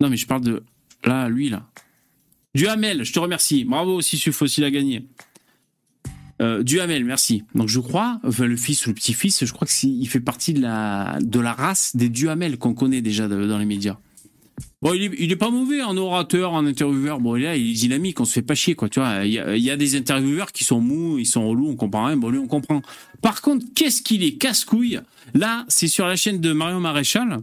Non, mais je parle de là, lui là. Duhamel, je te remercie. Bravo aussi, Suf, il a gagné. Euh, Duhamel, merci. Donc je crois, enfin, le fils ou le petit-fils, je crois qu'il fait partie de la, race des Duhamel qu'on connaît déjà dans les médias. Bon, il est, pas mauvais en orateur, en intervieweur. Bon, là, il est dynamique, on se fait pas chier, quoi. Tu vois, il y, a, il y a des intervieweurs qui sont mous, ils sont relous, on comprend rien. Bon, lui, on comprend. Par contre, qu'est-ce qu'il est casse-couille? Là, c'est sur la chaîne de Marion Maréchal.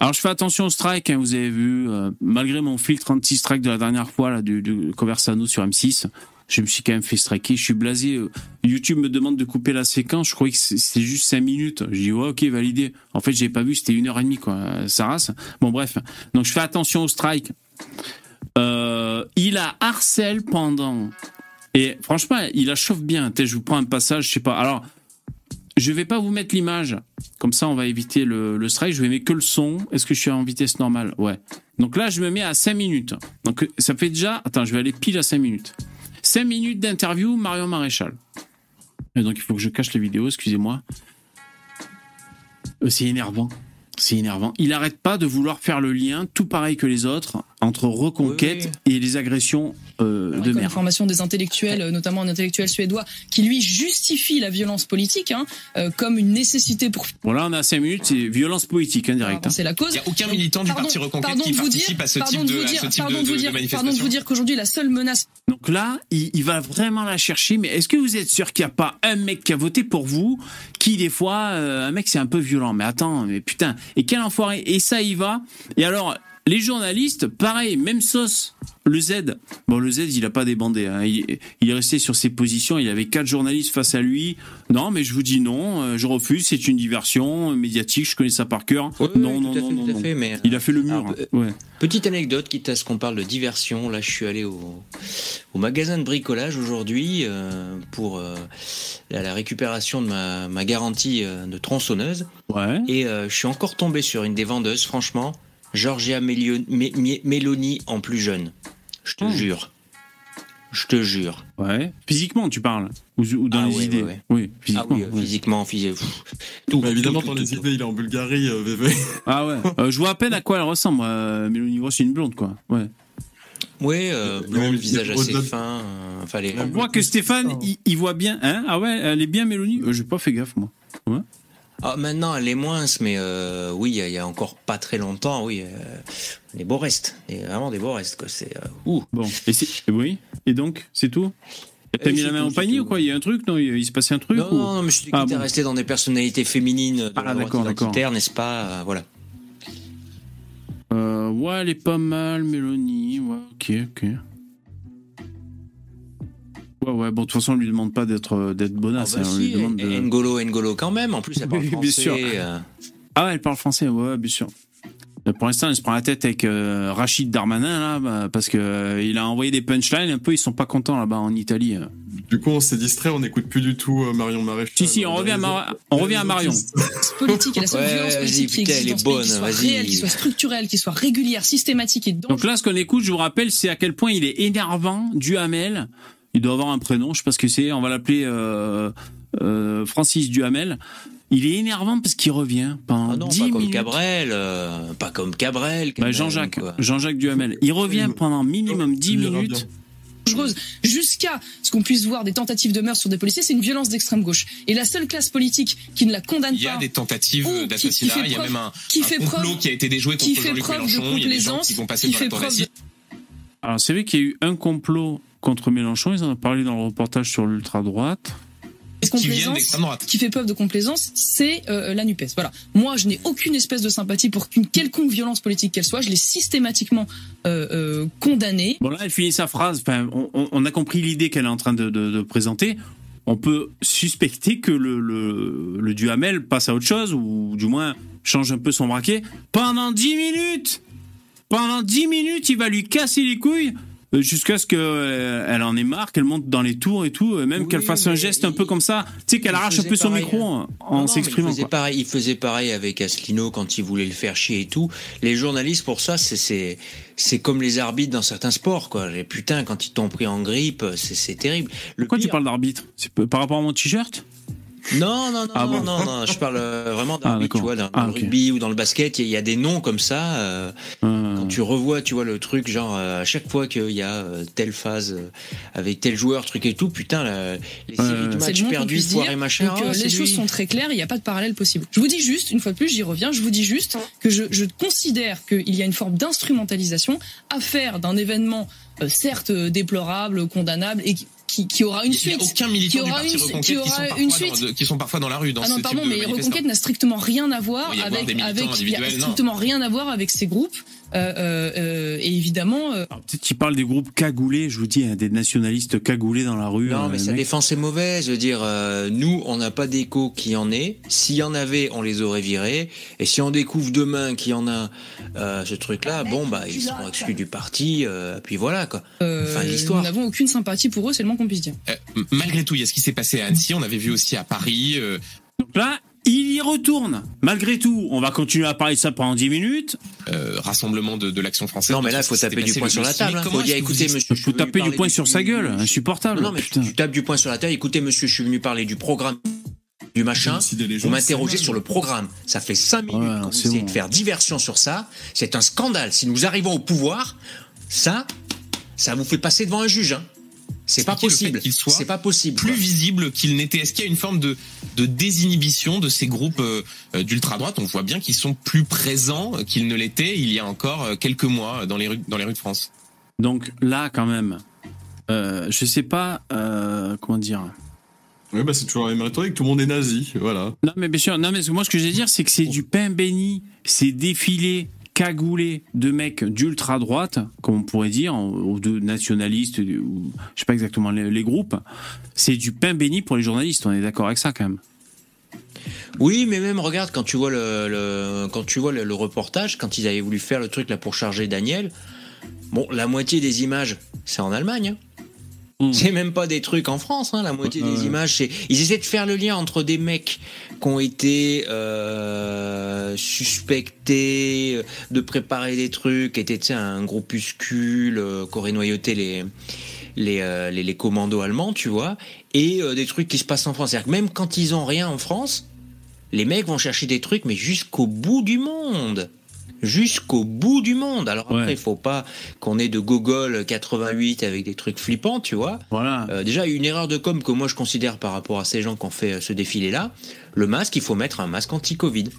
Alors je fais attention au strike, hein, vous avez vu, euh, malgré mon filtre anti-strike de la dernière fois là, du, du Conversano sur M6, je me suis quand même fait striker, je suis blasé. Euh, YouTube me demande de couper la séquence, je croyais que c'était juste 5 minutes. Je dis ouais ok validé. En fait j'ai pas vu, c'était une heure et demie quoi, ça race. Bon bref, donc je fais attention au strike. Euh, il a harcèle pendant et franchement il a chauffe bien. Je vous prends un passage, je sais pas. Alors je vais pas vous mettre l'image, comme ça on va éviter le, strike. Je vais mettre que le son. Est-ce que je suis en vitesse normale? Ouais. Donc là, je me mets à 5 minutes. Donc ça fait déjà. Attends, je vais aller pile à 5 minutes. 5 minutes d'interview, Marion Maréchal. Donc il faut que je cache la vidéo, excusez-moi. Euh, c'est énervant. C'est énervant. Il n'arrête pas de vouloir faire le lien, tout pareil que les autres, entre reconquête oui, oui. et les agressions euh, de mer. Information des intellectuels, notamment un intellectuel suédois, qui lui justifie la violence politique hein, euh, comme une nécessité pour. Bon là on a 5 minutes, c'est violence politique indirect. Hein. C'est la cause. Il n'y a aucun militant du parti Reconquête qui participe dire, à ce type de, vous dire, à ce type pardon de, de, vous de, dire, de manifestation. Pardon de vous dire qu'aujourd'hui la seule menace. Donc là, il, il, va vraiment la chercher. Mais est-ce que vous êtes sûr qu'il n'y a pas un mec qui a voté pour vous, qui des fois, euh, un mec c'est un peu violent. Mais attends, mais putain, et quel enfoiré. Et ça y va. Et alors, les journalistes, pareil, même sauce. Le Z, bon, le Z, il a pas débandé. Hein. Il, il, est resté sur ses positions. Il avait quatre journalistes face à lui. Non, mais je vous dis non, euh, je refuse. C'est une diversion médiatique. Je connais ça par cœur. Oui, non, oui, non, tout à non, fait, non, tout à fait, mais, Il a fait le mur. alors, ouais. Petite anecdote, quitte à ce qu'on parle de diversion. Là, je suis allé au, au magasin de bricolage aujourd'hui euh, pour euh, la, récupération de ma, ma garantie euh, de tronçonneuse. Ouais. Et je suis encore tombé sur une des vendeuses, franchement, Georgia Meloni en plus jeune. Je te Oh. jure. Je te jure. Ouais. Physiquement, tu parles ou, ou dans Ah les ouais, idées. ouais, ouais. Oui, Ah physiquement. oui, ouais. physiquement, physiquement. Tout, Bah, évidemment, tout, dans tout, les tout. idées, il est en Bulgarie, euh, VV. Ah ouais. Euh, je vois à peine à quoi elle ressemble. Euh, Mélanie Gros, c'est une blonde, quoi. Ouais. Oui, euh, Mais blonde, le- visage assez fin. euh, enfin, les- On voit que Stéphane, il, il voit bien. Hein? Ah ouais, elle est bien, Mélanie? Euh, J'ai pas fait gaffe, moi. Ouais. Ah, maintenant, elle est moins, mais euh, oui, il y, a- encore pas très longtemps, oui, euh, des beaux restes, des- vraiment des beaux restes, quoi. C'est euh, ouh. Bon. Et Oui. Et donc, c'est tout? T'as mis la main c'est panier ou quoi? Il y a un truc Non, il il se passait un truc Non, ou- non, non, mais je suis Ah, bon. rester dans des personnalités féminines de Ah, la droite n'est-ce pas? Euh, Voilà. Ouais, elle est pas mal, Mélanie. Ouais, ok, ok. Ouais, ouais, bon, de toute façon, on lui demande pas d'être euh, d'être Ah, bonasse. bah hein, on si, lui demande de... N'Golo, N'Golo quand même. En plus, elle parle Oui, bien français. sûr. euh, Ah ouais, elle parle français, ouais, bien sûr. Mais Pour l'instant, elle se prend la tête avec euh, Rachid Darmanin, là, bah, parce que euh, il a envoyé des punchlines, un peu, ils sont pas contents là-bas en Italie. euh. Du coup, on s'est distrait, on n'écoute plus du tout euh, Marion Maréchal. Si, si, on revient à, Mar- on revient à Marion. politique et la seule Ouais, violence politique qui putain, existe elle pays, bonne, qui soit vas-y. réelle, qui soit structurelle, qui soit régulière, systématique et Donc là, ce qu'on écoute, je vous rappelle, c'est à quel point il est énervant, Duhamel. Il doit avoir un prénom, je sais pas ce que c'est, on va l'appeler euh, euh, Francis Duhamel. Il est énervant parce qu'il revient pendant Ah non, 10 pas comme. Cabrel, euh, pas comme Cabrel. Bah, Jean-Jacques. Jean-Jacques Duhamel. Il revient pendant minimum 10 il ira minutes. jusqu'à ce qu'on puisse voir des tentatives de meurtre sur des policiers, c'est une violence d'extrême gauche. Et la seule classe politique qui ne la condamne Il y a pas, des tentatives d'assassinat, il y a même un, qui un fait complot preuve- qui a été déjoué contre fait Jean-Luc preuve de Mélenchon. Il y a des gens complaisance, qui vont passer qui par la fait tour preuve d'assises. Alors, c'est vrai qu'il y a eu un complot contre Mélenchon. Ils en ont parlé dans le reportage sur l'ultra-droite. qui qui fait preuve de complaisance, c'est euh, la NUPES. Voilà. Moi, je n'ai aucune espèce de sympathie pour qu'une quelconque violence politique qu'elle soit. Je l'ai systématiquement euh, euh, condamnée. Bon, là, elle finit sa phrase. Enfin, on, a compris l'idée qu'elle est en train de, de- de présenter. on peut suspecter que le, le, le Duhamel passe à autre chose, ou du moins change un peu son braquet, pendant 10 minutes Pendant 10 minutes, il va lui casser les couilles jusqu'à ce qu'elle euh, en ait marre, qu'elle monte dans les tours et tout, euh, même qu'elle fasse un geste un peu comme ça, tu sais, qu'elle arrache un peu son micro en, en s'exprimant. Il, faisait pareil, il faisait pareil avec Asselineau quand il voulait le faire chier et tout. Les journalistes, pour ça, c'est c'est comme les arbitres dans certains sports, quoi. Les putain, quand ils t'ont pris en grippe, c'est terrible. Le Pourquoi tu parles d'arbitre? Par rapport à mon t-shirt? Non, non, non, ah non, non, je parle euh, vraiment d'un ah, tu vois, dans, ah, le rugby ou dans le basket, il y, a des noms comme ça. Euh, quand tu revois, tu vois, le truc, genre, euh, à chaque fois qu'il y a telle phase avec tel joueur, truc et tout, putain, les séries de matchs perdus, foirés, machin. Donc, les choses sont très claires, il n'y a pas de parallèle possible. Je vous dis juste, une fois de plus, j'y reviens, je vous dis juste que je, je considère qu'il y a une forme d'instrumentalisation à faire d'un événement certes déplorable, condamnable et qui, aura une suite. Il n'y a aucun militant du Parti Reconquête qui, sont une suite. qui sont parfois dans la rue. Dans ah non, pardon, mais Reconquête n'a strictement rien à voir avec, avec, il y a strictement rien à voir avec ces groupes. Euh, euh, euh, et évidemment. Euh... Peut-être qu'il parle des groupes cagoulés, je vous dis, hein, des nationalistes cagoulés dans la rue. Non, euh, mais sa défense est mauvaise. Je veux dire, euh, nous, on n'a pas d'écho qui en est. S'il y en avait, on les aurait virés. Et si on découvre demain qu'il y en a ce truc-là, bon, bah, ils seront exclus du parti. puis voilà, quoi. Enfin, l'histoire. Nous n'avons aucune sympathie pour eux, c'est le moins qu'on puisse dire. malgré tout, il y a ce qui s'est passé à Annecy. On avait vu aussi à Paris. Donc là, il y retourne. Malgré tout, on va continuer à parler de ça pendant 10 minutes. Euh, rassemblement de, de l'action française. Non, mais là, il faut taper du poing sur la table. Il faut dire, écoutez, monsieur. Il faut taper du poing sur sa gueule, insupportable. Non, mais tu tapes du poing sur la table. Écoutez, monsieur, je suis venu parler du programme du machin, vous m'interrogez sur le programme. Ça fait 5 minutes que vous essayez de faire diversion sur ça. C'est un scandale. Si nous arrivons au pouvoir, ça, ça vous fait passer devant un juge. Hein. C'est pas possible. Qu'il soit c'est pas possible. Plus visible qu'il n'était. Est-ce qu'il y a une forme de, de désinhibition de ces groupes euh, d'ultra droite On voit bien qu'ils sont plus présents qu'ils ne l'étaient il y a encore euh, quelques mois dans les rues, dans les rues de France. Donc là, quand même, euh, je sais pas euh, comment dire. Oui, bah c'est toujours la même rhétorique, tout le monde est nazi, voilà. Non, mais bien sûr, non, mais moi ce que je veux dire, c'est que c'est du pain béni, c'est défilé cagoulés de mecs d'ultra droite, comme on pourrait dire, ou de nationalistes, ou je sais pas exactement les, groupes, c'est du pain béni pour les journalistes. On est d'accord avec ça quand même. Oui, mais même regarde quand tu vois le, quand tu vois le, reportage, quand ils avaient voulu faire le truc là pour charger Daniel, bon, la moitié des images, c'est en Allemagne. Hein. Hmm. C'est même pas des trucs en France, hein, la moitié des images. C'est... Ils essaient de faire le lien entre des mecs qui ont été euh, suspectés euh, de préparer des trucs, qui étaient un groupuscule, euh, qui aurait noyauté les, les, les, commandos allemands, tu vois, et des trucs qui se passent en France. C'est-à-dire que même quand ils ont rien en France, les mecs vont chercher des trucs, mais jusqu'au bout du monde jusqu'au bout du monde. Alors après, il faut pas qu'on ait de Gogol 88 avec des trucs flippants, tu vois. Voilà. Euh, déjà, une erreur de com que moi je considère par rapport à ces gens qui ont fait ce défilé-là, le masque, il faut mettre un masque anti-Covid.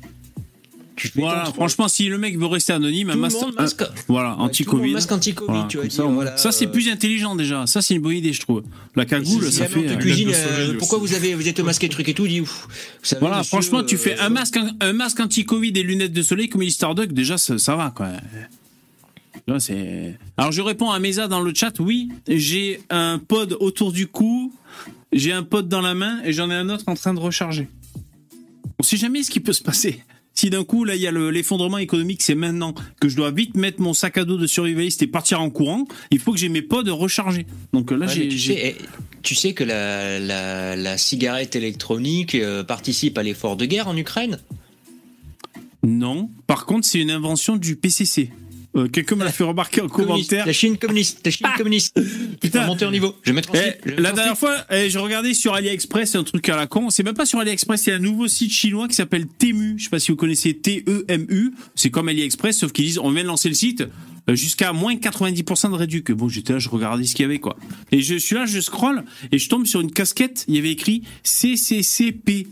Voilà, franchement, si le mec veut rester anonyme, un masque, voilà, anti-Covid. masque anti-Covid, tu vois. Ça, c'est plus intelligent déjà. Ça, c'est une bonne idée, je trouve. La cagoule, ça fait. Cuisine, euh, pourquoi vous avez, vous êtes masqué truc et tout, dit ouf. Voilà, franchement, tu fais un masque, un masque anti-Covid et lunettes de soleil comme Star Duck, déjà, ça, va, quoi. Alors je réponds à Mesa dans le chat. Oui, j'ai un pod autour du cou, j'ai un pod dans la main et j'en ai un autre en train de recharger. On sait jamais ce qui peut se passer. Si d'un coup, là, il y a l'effondrement économique, c'est maintenant que je dois vite mettre mon sac à dos de survivaliste et partir en courant, il faut que j'ai mes pods rechargés. Donc là, j'ai. Eh, tu, sais, que la, cigarette électronique euh, participe à l'effort de guerre en Ukraine? Non. Par contre, c'est une invention du PCC. Euh, quelqu'un me l'a fait remarquer en commentaire. La Chine communiste, la Chine ah communiste. Putain, monter au niveau. Je vais mettre. Eh, la dernière fois, eh, je regardais sur AliExpress un truc à la con. C'est même pas sur AliExpress, c'est un nouveau site chinois qui s'appelle Temu. Je sais pas si vous connaissez T-E-M-U. C'est comme AliExpress, sauf qu'ils disent on vient de lancer le site euh, jusqu'à moins 90% de réduction. Bon, j'étais là, je regardais ce qu'il y avait quoi. Et je suis là, je scroll et je tombe sur une casquette. Il y avait écrit CCCP.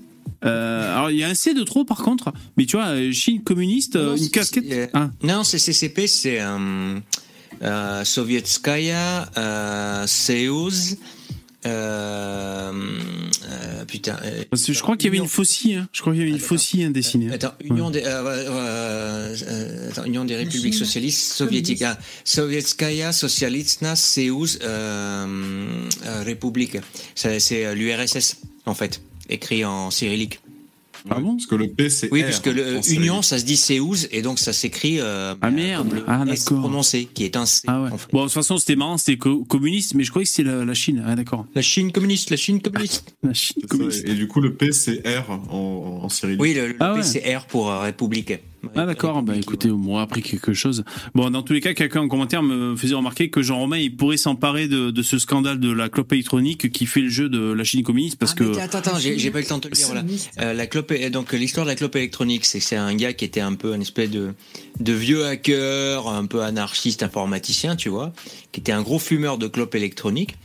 Euh, alors il y a un C de trop par contre, mais tu vois, euh, Chine communiste, euh, une casquette. Hein. Non, c'est CCP, c'est euh, Sovietskaya, Soyuz, Euh, euh, putain. euh, Parce que je crois qu'il y avait Union- une faucille. Hein. Je crois qu'il y avait une faucille hein, dessinée. Attends, Union des, euh, euh, euh, attends, Union des républiques Chine. socialistes soviétiques. Ah, Sovietskaya Socialistna euh, euh, République. C'est euh, l'URSS, en fait, écrit en cyrillique. Ah bon Parce que le P, c'est Oui, R puisque le série. Union, ça se dit Seouz, et donc ça s'écrit euh, Ah, merde. le Ah, d'accord. prononcé, qui est un C. Ah ouais. en fait. Bon, de toute façon, c'était marrant, c'était co- communiste, mais je croyais que c'était la, la Chine. Ah, d'accord. La Chine communiste, la Chine communiste. La Chine C'est ça, communiste. Et du coup, le P, c'est R en, en série. Oui, le, le Ah ouais. PCR pour euh, République. Ah d'accord, bah écoutez, on m'aura appris quelque chose. Bon, dans tous les cas, quelqu'un en commentaire me faisait remarquer que Jean Romain, il pourrait s'emparer de, de ce scandale de la clope électronique qui fait le jeu de la Chine communiste parce Ah, que... Attends, attends, j'ai pas eu le temps de te le dire. Voilà. Euh, la clope, est- donc l'histoire de la clope électronique, c'est que c'est un gars qui était un peu un espèce de, de vieux hacker, un peu anarchiste, informaticien, tu vois, qui était un gros fumeur de clope électronique.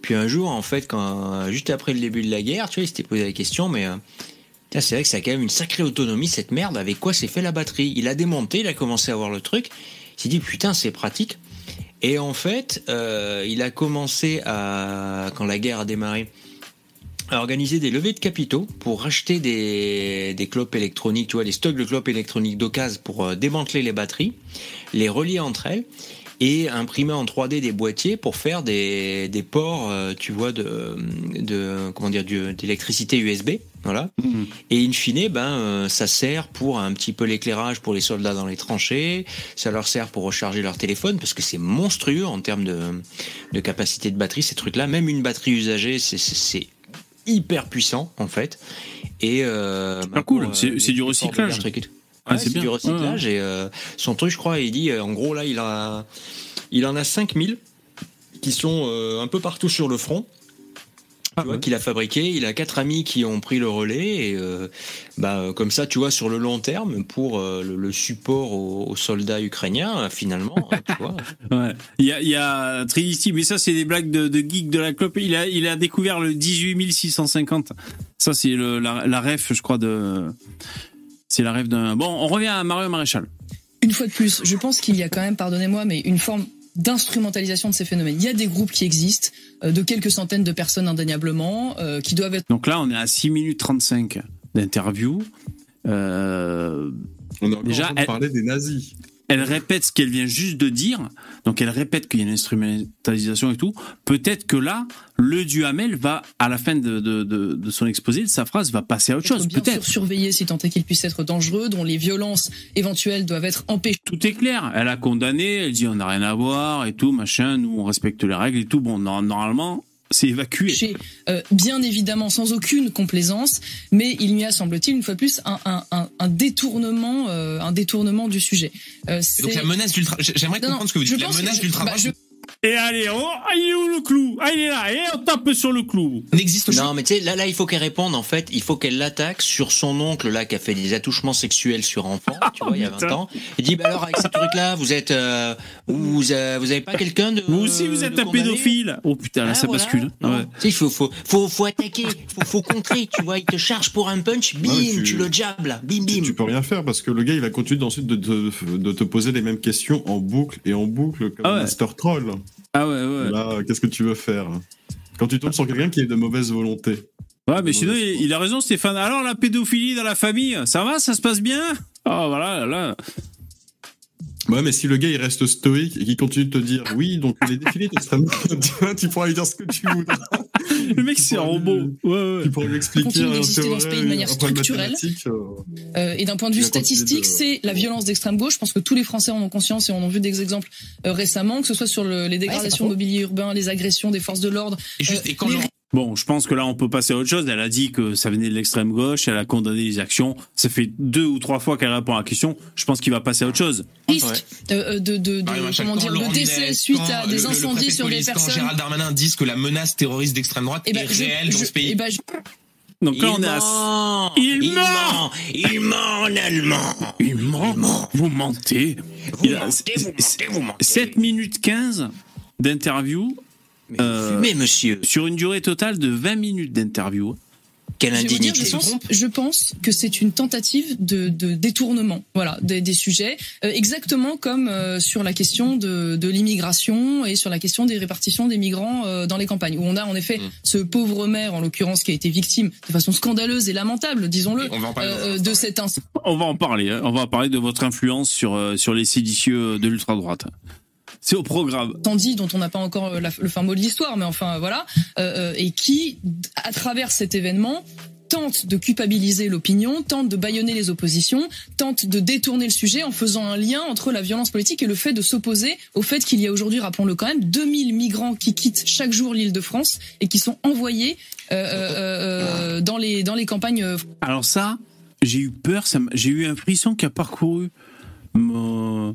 Puis un jour, en fait, quand juste après le début de la guerre, tu vois, il s'était posé la question, mais euh, c'est vrai que ça a quand même une sacrée autonomie cette merde. Avec quoi s'est fait la batterie? Il a démonté, il a commencé à voir le truc. Il s'est dit putain, c'est pratique. Et en fait, euh, il a commencé à quand la guerre a démarré à organiser des levées de capitaux pour racheter des, des clopes électroniques, tu vois, des stocks de clopes électroniques d'occasion pour euh, démanteler les batteries, les relier entre elles et imprimer en 3D des boîtiers pour faire des, des ports, euh, tu vois, de, de comment dire, d'électricité USB, voilà. Mhm. Et in fine, ben, euh, ça sert pour un petit peu l'éclairage pour les soldats dans les tranchées. Ça leur sert pour recharger leur téléphone parce que c'est monstrueux en termes de, de capacité de batterie. Ces trucs-là, même une batterie usagée, c'est- hyper puissant en fait. Et euh, cool. C'est- c'est du recyclage. tout. Ouais, c'est du recyclage et euh, son truc, je crois, il dit, euh, en gros là, il a, il en a 5000 qui sont euh, un peu partout sur le front. Ah tu vois, ouais. qu'il a fabriqué. Il a quatre amis qui ont pris le relais et euh, bah, euh, comme ça, tu vois, sur le long terme, pour euh, le, le support aux, aux soldats ukrainiens, finalement, hein, tu vois. Ouais. Il y a, il y a Trinity, mais ça c'est des blagues de, de geek de la clope. Il a, il a découvert le 18650. Ça c'est la, la ref, je crois, de... C'est la ref d'un... Bon, on revient à Mario Maréchal. Une fois de plus, je pense qu'il y a quand même, pardonnez-moi, mais une forme d'instrumentalisation de ces phénomènes. Il y a des groupes qui existent, euh, de quelques centaines de personnes indéniablement, euh, qui doivent être Donc là, on est à 6 minutes 35 d'interview. Euh, On est encore Déjà, en train de elle- parler des nazis. Elle répète ce qu'elle vient juste de dire. Donc elle répète qu'il y a une instrumentalisation et tout. Peut-être que là, le Duhamel va, à la fin de, de, de, de son exposé, de sa phrase, va passer à autre chose. Peut-être. surveillés si tant est qu'ils puissent être dangereux, dont les violences éventuelles doivent être empêchées. Tout est clair. Elle a condamné, elle dit on n'a rien à voir et tout, machin, nous on respecte les règles et tout. Bon, no- normalement, c'est évacué. euh, bien évidemment sans aucune complaisance, mais il y a, semble-t-il, une fois de plus, un, un, un, un détournement, euh, un détournement du sujet. Euh, donc la menace d'ultra. J'aimerais Non, non, comprendre ce que vous dites. La menace d'ultra bah, je- Et allez, oh, il est où le clou? Ah, il est là, et on tape sur le clou. n'existe Non, mais tu sais, là, là, il faut qu'elle réponde. En fait, il faut qu'elle l'attaque sur son oncle là qui a fait des attouchements sexuels sur enfants. Tu vois, il y a 20 putain. ans. Il dit, bah alors avec ces trucs-là, vous êtes, euh, vous, euh, vous avez pas quelqu'un de Vous aussi, vous êtes un pédophile. Oh putain, là, Ah, ça voilà. bascule. Ouais. Tu sais, il faut, faut, faut, faut attaquer, faut, faut contrer. Tu vois, il te charge pour un punch, bim, Ouais, tu... tu- le jabs là, bim, bim. Tu peux rien faire parce que le gars il va continuer ensuite de, te- de te poser les mêmes questions en boucle et en boucle comme Ah ouais. un Master Troll. Ah ouais, ouais. Là, qu'est-ce que tu veux faire Quand tu tombes sur quelqu'un qui est de mauvaise volonté. Ouais, mais sinon, il, il a raison, Stéphane. Alors, la pédophilie dans la famille, ça va Ça se passe bien? Oh, voilà, là. Ouais, mais si le gars il reste stoïque et qu'il continue de te dire oui, donc les défilés d'extrême droite, tu pourras lui dire ce que tu voudras. Le mec, c'est un robot. Ouais, ouais. Tu pourras lui expliquer Continue un d'exister dans ce pays de manière structurelle. euh, Euh, et d'un point de vue Il statistique, de- c'est la violence d'extrême gauche. Je pense que tous les Français en ont conscience et en ont vu des exemples euh, récemment, que ce soit sur le- les dégradations de mobilier urbain, les agressions des forces de l'ordre. Et, juste, Euh, et quand les- Bon, je pense que là, on peut passer à autre chose. Elle a dit que ça venait de l'extrême gauche. Elle a condamné les actions. Ça fait deux ou trois fois qu'elle répond à la question. Je pense qu'il va passer à autre chose. risque euh, de, de, de- Mario Maréchal, comment quand dire, Laurent de décès suite à le- des le- le incendies sur des police, quand personnes. Gérald Darmanin disent que la menace terroriste d'extrême droite Eh ben, est je- réelle dans je- ce pays. eh ben, je- Donc là, il on est à. ment, Il il ment il ment en allemand. Il ment. Vous mentez. Vous mentez, vous mentez, vous mentez. 7 minutes 15 d'interview Mais euh, fumez, monsieur. sur une durée totale de 20 minutes d'interview. Quelle indignité. je, pense, je pense que c'est une tentative de, de détournement, voilà, des, des sujets, euh, exactement comme euh, sur la question de, de l'immigration et sur la question des répartitions des migrants euh, dans les campagnes, où on a en effet Mm. ce pauvre maire, en l'occurrence, qui a été victime de façon scandaleuse et lamentable, disons-le, Et on va en parler. de cet incident. On va en parler. hein. On va en parler de votre influence sur, euh, sur les séditieux de l'ultra-droite. C'est au programme. Tandy dont on n'a pas encore euh, la- le fin mot de l'histoire, mais enfin voilà, euh, euh, et qui, à travers cet événement, tente de culpabiliser l'opinion, tente de bâillonner les oppositions, tente de détourner le sujet en faisant un lien entre la violence politique et le fait de s'opposer au fait qu'il y a aujourd'hui, rappelons-le quand même, 2000 migrants qui quittent chaque jour l'île de France et qui sont envoyés euh, euh, euh, dans les dans les campagnes euh, Alors ça, j'ai eu peur, j'ai eu un frisson qui a parcouru ma,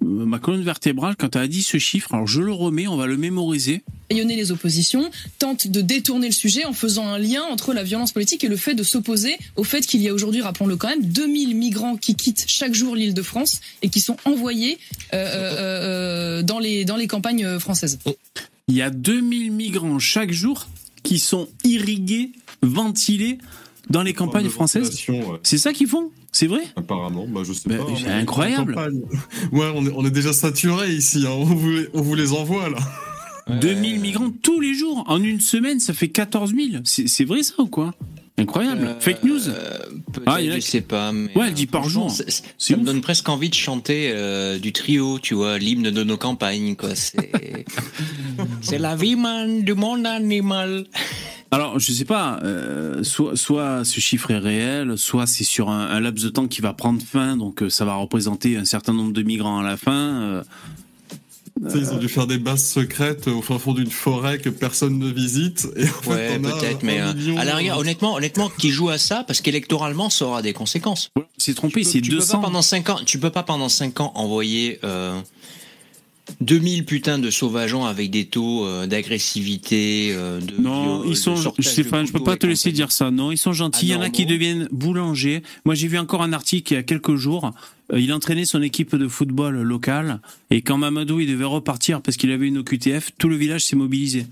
ma colonne vertébrale quand elle a dit ce chiffre. Alors je le remets, on va le mémoriser. bâillonner les oppositions, tente de détourner le sujet en faisant un lien entre la violence politique et le fait de s'opposer au fait qu'il y a aujourd'hui, rappelons-le quand même, 2000 migrants qui quittent chaque jour l'île de France et qui sont envoyés euh, euh, euh, dans les dans les campagnes euh, françaises. Il y a 2000 migrants chaque jour qui sont irrigués, ventilés dans les campagnes françaises. C'est ça qu'ils font C'est vrai? Apparemment, bah, je sais pas. c'est hein. incroyable. Ouais, on est, on est déjà saturé ici. hein. On, vous les, on vous les envoie là. 2000 migrants tous les jours. En une semaine, ça fait 14 000. C'est vrai ça ou quoi? Incroyable. Euh, Fake news euh, peut-être, Ah, il y en a je sais pas. Mais, Ouais, elle euh, dit par franchement, jour. Ça me donne presque envie de chanter euh, du trio, tu vois, l'hymne de nos campagnes, quoi. C'est, la vie, man, de mon animal. Alors, je sais pas, euh, soit, soit ce chiffre est réel, soit c'est sur un, un laps de temps qui va prendre fin, donc euh, ça va représenter un certain nombre de migrants à la fin. euh. Ils ont dû faire des bases secrètes au fin fond d'une forêt que personne ne visite. Et en Ouais, peut-être, mais euh, million- à la rigueur, honnêtement, honnêtement, qui joue à ça, parce qu'électoralement, ça aura des conséquences. C'est trompé, c'est tu peux 200. pas pendant 5 ans, tu peux pas pendant 5 ans envoyer euh, 2000 putains de sauvageons avec des taux euh, d'agressivité, euh, de Non, viol, ils sont, de Stéphane, je peux pas te laisser dire ça. Non, ils sont gentils. Il y en a Ah qui deviennent boulangers. Moi, j'ai vu encore un article il y a quelques jours. Euh, il entraînait son équipe de football locale. Et quand Mamadou, il devait repartir parce qu'il avait une OQTF, tout le village s'est mobilisé.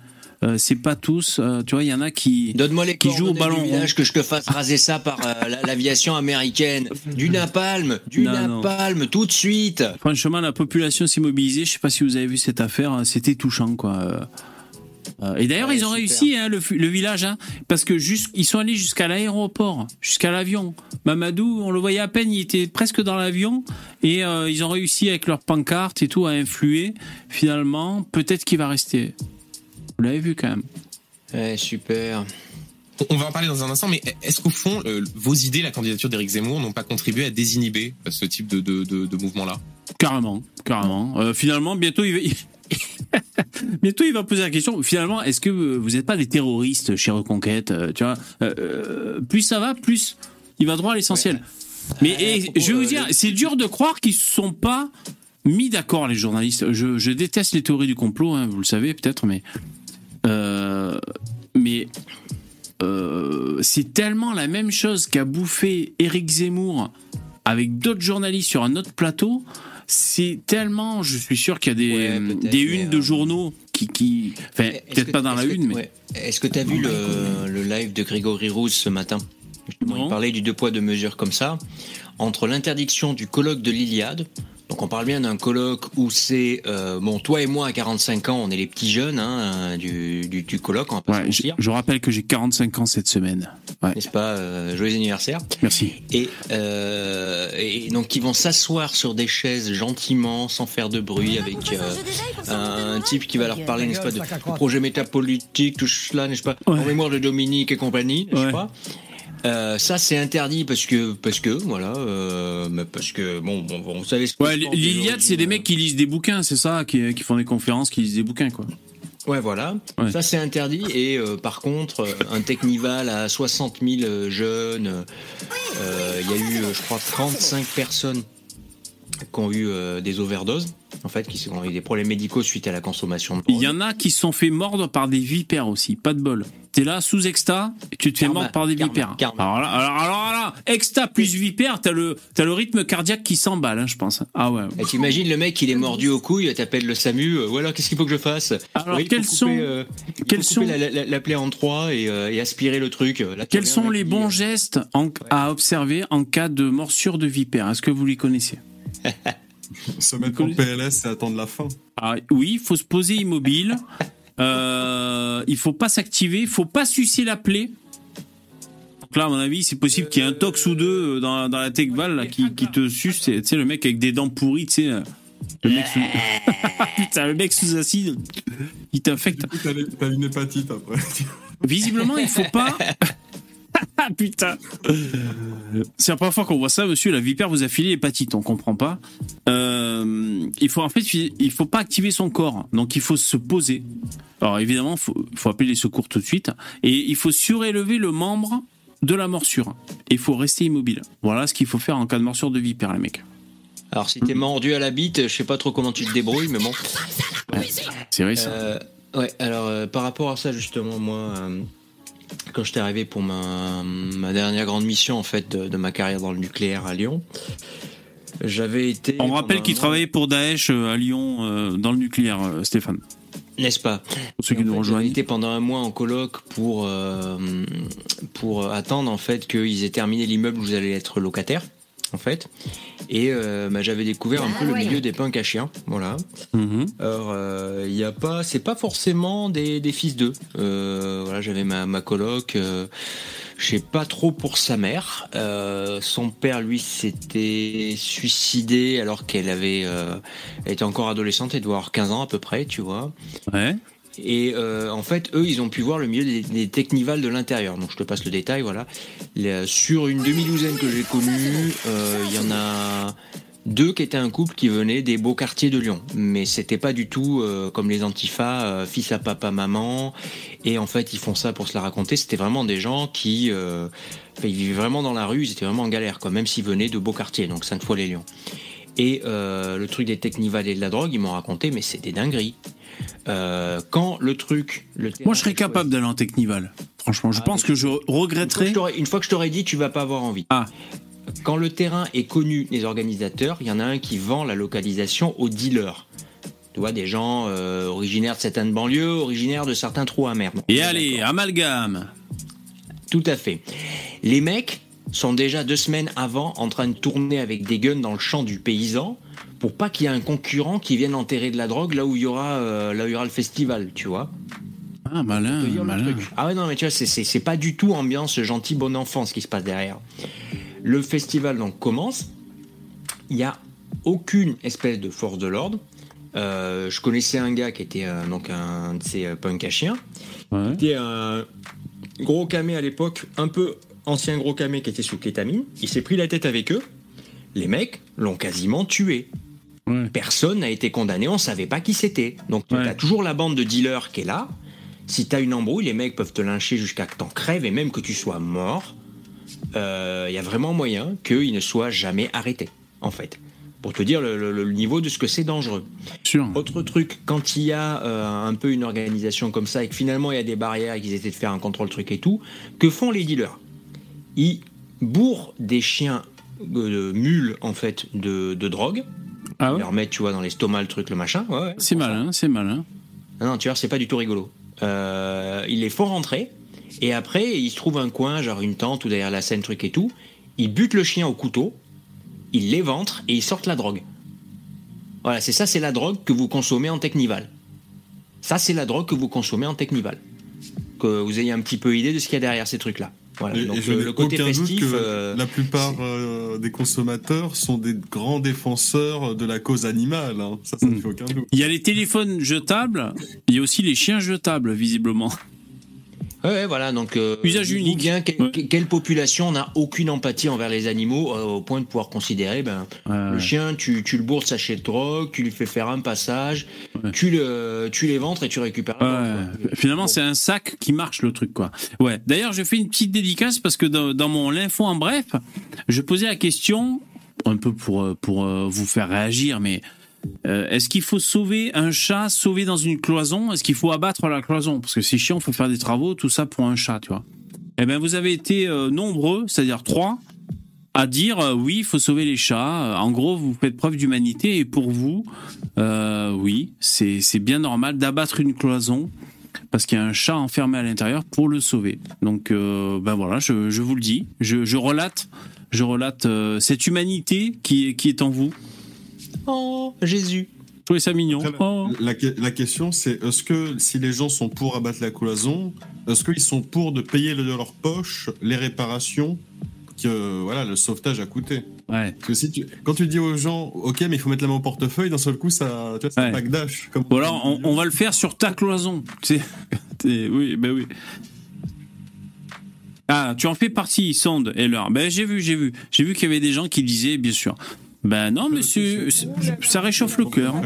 Euh, c'est pas tous. euh, tu vois, il y en a qui. Donne-moi les qui jouent au ballon du village que je te fasse raser ça par euh, la- l'aviation américaine. Du napalm, du Non, non. napalm, tout de suite. Franchement, la population s'est mobilisée. Je sais pas si vous avez vu cette affaire. hein, C'était touchant, quoi. Euh, Et d'ailleurs, Ouais, ils ont super. réussi, hein, le, village, hein, parce que ils sont allés jusqu'à l'aéroport, jusqu'à l'avion. Mamadou, on le voyait à peine, il était presque dans l'avion, et euh, ils ont réussi avec leur pancarte et tout à influer. Finalement, peut-être qu'il va rester. Vous l'avez vu quand même. Ouais, super. On va en parler dans un instant, mais est-ce qu'au fond, euh, vos idées, la candidature d'Éric Zemmour, n'ont pas contribué à désinhiber euh, ce type de, de, de, de mouvement-là? Carrément, carrément. Euh, finalement, bientôt il va. Bientôt, il va poser la question. Finalement, est-ce que vous n'êtes pas des terroristes chez Reconquête euh, Tu vois, plus ça va, plus il va droit à l'essentiel. Mais et, propos, je vais vous dire, c'est dur de croire qu'ils se sont pas mis d'accord les journalistes. Je, je déteste les théories du complot, hein, vous le savez peut-être, mais euh, mais euh, c'est tellement la même chose qu'a bouffé Éric Zemmour avec d'autres journalistes sur un autre plateau. C'est tellement, je suis sûr qu'il y a des, Ouais, des unes euh, de journaux qui, qui enfin, peut-être pas dans la une, mais. Est-ce que tu as vu le, le live de Grégory Rousse ce matin? Il parlait du deux poids, deux mesures comme ça. Entre l'interdiction du colloque de l'Iliade, donc on parle bien d'un colloque où c'est, euh, bon, toi et moi à 45 ans, on est les petits jeunes hein, du, du, du colloque, on va pas Ouais, se je, rappelle que j'ai 45 ans cette semaine. Ouais, N'est-ce pas euh, Joyeux anniversaire. merci. Et, euh, et donc ils vont s'asseoir sur des chaises gentiment, sans faire de bruit, avec euh, un type qui va leur parler, n'est-ce pas, de, du projet métapolitique, tout cela, n'est-ce pas, Ouais. en mémoire de Dominique et compagnie, n'est-ce Ouais. pas Euh, ça c'est interdit parce que parce que voilà euh, parce que bon, bon, bon, vous savez ce que Ouais, l'Iliade, c'est des mecs qui lisent des bouquins, c'est ça, qui, qui font des conférences, qui lisent des bouquins, quoi. Ouais, voilà. Ouais. Ça, c'est interdit. Et euh, par contre, un Technival à 60 000 euh, jeunes, il y a eu, je crois, 35 personnes qui ont eu euh, des overdoses, en fait, qui ont eu des problèmes médicaux suite à la consommation de Il y en a qui se sont fait mordre par des vipères aussi, pas de bol. t'es là sous exta, et tu te fais mordre par des karma, vipères. karma. Alors là, alors, alors là, exta plus vipère, t'as le, t'as le rythme cardiaque qui s'emballe, hein, je pense. Ah ouais. Et t'imagines le mec, il est mordu au couille, t'appelles le SAMU, euh, ou alors qu'est-ce qu'il faut que je fasse? Alors, faut quels sont- euh, il faut quels couper sont- la, la- la plaie en trois et, euh, et aspirer le truc. Là, Quels sont les bons gestes en- à observer en cas de morsure de vipère? Est-ce que vous les connaissez? Se mettre en PLS et attendre la fin. Ah, Oui, il faut se poser immobile. Euh, il faut pas s'activer, il faut pas sucer la plaie. Donc là, à mon avis, c'est possible qu'il y ait un tox ou deux dans, dans la techval là, qui, qui te suce. Tu sais, le mec avec des dents pourries, tu sais. euh, Le mec sous... Putain, le mec sous acide, il t'infecte. T'as une hépatite après. Visiblement, il faut pas. Ah putain C'est la première fois qu'on voit ça, monsieur. La vipère vous a filé l'hépatite, on comprend pas. Euh, il faut en fait, il faut pas activer son corps, donc il faut se poser. Alors évidemment, faut, faut appeler les secours tout de suite, et il faut surélever le membre de la morsure. Et il faut rester immobile. Voilà ce qu'il faut faire en cas de morsure de vipère, les mecs. Alors si t'es mordu à la bite, je sais pas trop comment tu te débrouilles, mais bon. C'est vrai ça. Euh, ouais, alors euh, par rapport à ça justement, moi, quand j'étais arrivé pour ma, ma dernière grande mission en fait de, de ma carrière dans le nucléaire à Lyon, j'avais été. On rappelle qu'il mois- travaillait pour Daesh euh, à Lyon euh, dans le nucléaire, euh, Stéphane. N'est-ce pas? Pour ceux qui nous rejoignent. J'avais été pendant un mois en coloc pour euh, pour attendre en fait qu'ils aient terminé l'immeuble où j'allais être locataire en fait. Et euh, bah, j'avais découvert un peu le milieu des punks à chiens, voilà. Mhm. Alors, euh, il y a pas, c'est pas forcément des, des fils d'eux. Euh, voilà, j'avais ma, ma coloc. Euh, je sais pas trop pour sa mère. Euh, son père, lui, s'était suicidé alors qu'elle avait, euh, était encore adolescente, elle doit avoir 15 ans à peu près, tu vois. Ouais. Et euh, en fait, eux, ils ont pu voir le milieu des, des technivals de l'intérieur. Donc, je te passe le détail, voilà. Les- sur une demi-douzaine que j'ai connue, euh, il y en a deux qui étaient un couple qui venait des beaux quartiers de Lyon. Mais c'était pas du tout euh, comme les antifas, euh, fils à papa, maman. Et en fait, ils font ça pour se la raconter. C'était vraiment des gens qui... euh, ils vivaient vraiment dans la rue, ils étaient vraiment en galère, quoi. Même s'ils venaient de beaux quartiers, donc Sainte-Foy-les-Lyons. Et euh, le truc des technivals et de la drogue, ils m'ont raconté, mais c'est des dingueries. Euh, quand le truc... Le Moi, je serais capable d'aller en Technival. Franchement, je Ah, pense que je regretterais. Une fois que je t'aurais dit, tu vas pas avoir envie. Ah. Quand le terrain est connu des organisateurs, il y en a un qui vend la localisation aux dealers. Tu vois, des gens euh, originaires de certaines banlieues, originaires de certains trous à mer. Et allez, amalgame. Tout à fait. Les mecs sont déjà deux semaines avant en train de tourner avec des guns dans le champ du paysan pour pas qu'il y ait un concurrent qui vienne enterrer de la drogue là où il y aura, euh, là où il y aura le festival, tu vois. Ah, malin, malin. Ah ouais, non, mais tu vois, c'est- pas du tout ambiance gentil bon enfant ce qui se passe derrière. Le festival donc commence. Il y a aucune espèce de force de l'ordre. Euh, je connaissais un gars qui était euh, donc un de ces euh, punks à chiens. Ouais. Qui était un gros camé à l'époque, un peu ancien gros camé qui était sous kétamine. Il s'est pris la tête avec eux. Les mecs l'ont quasiment tué. Ouais. Personne n'a été condamné, on savait pas qui c'était. Donc tu Ouais. as toujours la bande de dealers qui est là. Si tu as une embrouille, les mecs peuvent te lyncher jusqu'à que t'en crèves et même que tu sois mort. Il y a vraiment moyen qu'il ne soit jamais arrêté, en fait. Pour te dire le, le- le niveau de ce que c'est dangereux. Autre truc, quand il y a euh, un peu une organisation comme ça et que finalement il y a des barrières et qu'ils essaient de faire un contrôle truc et tout, que font les dealers? Ils bourrent des chiens euh, de mules en fait de, de drogue. Ah Ils ouais leur mettent, tu vois, dans l'estomac le truc, le machin. Ouais, ouais. C'est malin, c'est malin. Non, non, tu vois, c'est pas du tout rigolo. Euh, ils les font rentrer, et après, ils se trouvent un coin, genre une tente ou derrière la scène, truc et tout. Ils butent le chien au couteau, ils l'éventrent et ils sortent la drogue. Voilà, c'est ça, c'est la drogue que vous consommez en Technival. Ça, c'est la drogue que vous consommez en Technival. Que vous ayez un petit peu idée de ce qu'il y a derrière ces trucs-là. Voilà. Et, Donc, et je le, n'ai le côté aucun festif. doute que euh, la plupart euh, des consommateurs sont des grands défenseurs de la cause animale. hein. Ça, ça ne Mm. fait aucun doute. Il y a les téléphones jetables, il y a aussi les chiens jetables, visiblement. Ouais, voilà, donc euh, Usage unique. bien quelle population n'a aucune empathie envers les animaux euh, au point de pouvoir considérer ben Ouais, le chien tu, tu le bourres sachet de drogue, tu lui fais faire un passage, Ouais. tu le tu les ventres et tu récupères Ouais, finalement, c'est un sac qui marche le truc, quoi. Ouais. D'ailleurs, je fais une petite dédicace parce que dans, dans mon l'info en bref, je posais la question un peu pour euh, pour euh, vous faire réagir, mais Euh, Est-ce qu'il faut sauver un chat sauvé dans une cloison? Est-ce qu'il faut abattre la cloison? Parce que c'est chiant, faut faire des travaux, tout ça pour un chat, tu vois. Eh bien, vous avez été euh, nombreux, c'est-à-dire trois, à dire euh, oui, il faut sauver les chats. En gros, vous faites preuve d'humanité et pour vous, oui, c'est bien normal d'abattre une cloison parce qu'il y a un chat enfermé à l'intérieur pour le sauver. Donc, ben voilà, je, je vous le dis, je, relate, je relate cette humanité qui qui est en vous. Oh, Jésus. Je trouvais ça mignon. Après, Oh. La, que- la question, c'est est-ce que si les gens sont pour abattre la cloison, est-ce qu'ils sont pour de payer de leur poche les réparations que voilà le sauvetage a coûté? Ouais. Parce que si tu, quand tu dis aux gens, ok, mais il faut mettre la main au portefeuille, d'un seul coup, ça, tu vois, c'est Ouais. un pack dash. Comme Ou alors, on, on va le faire sur ta cloison. Tu sais, t'es- oui, ben oui. Ah, tu en fais partie, Sonde, et l'heure. Ben, j'ai vu, j'ai vu. J'ai vu qu'il y avait des gens qui disaient, bien sûr. Ben non, monsieur, ça réchauffe le cœur. hein.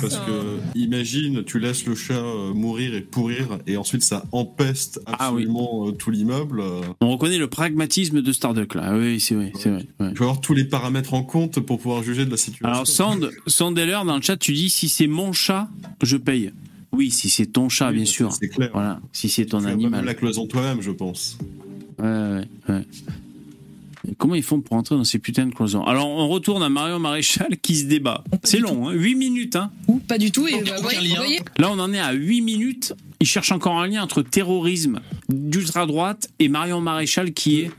Parce que imagine, tu laisses le chat euh, mourir et pourrir, et ensuite ça empeste Ah oui. absolument euh, tout l'immeuble. euh, On reconnaît le pragmatisme de Starduck, là. Oui, c'est vrai, c'est vrai. ouais. Il faut avoir tous les paramètres en compte pour pouvoir juger de la situation. Alors, Sand, Sand et l'heure, dans le chat, tu dis, si c'est mon chat, je paye. Oui, si c'est ton chat, Oui, bien sûr. C'est clair. Voilà, si c'est ton Tu animal. la cloison toi-même, je pense. Ouais, ouais, ouais. Comment ils font pour entrer dans ces putains de cloisons? Alors, on retourne à Marion Maréchal qui se débat. C'est long, hein, 8 minutes. Hein. Ou pas du tout. Et bah, Là, on en est à 8 minutes. Il cherche encore un lien entre terrorisme d'ultra-droite et Marion Maréchal qui est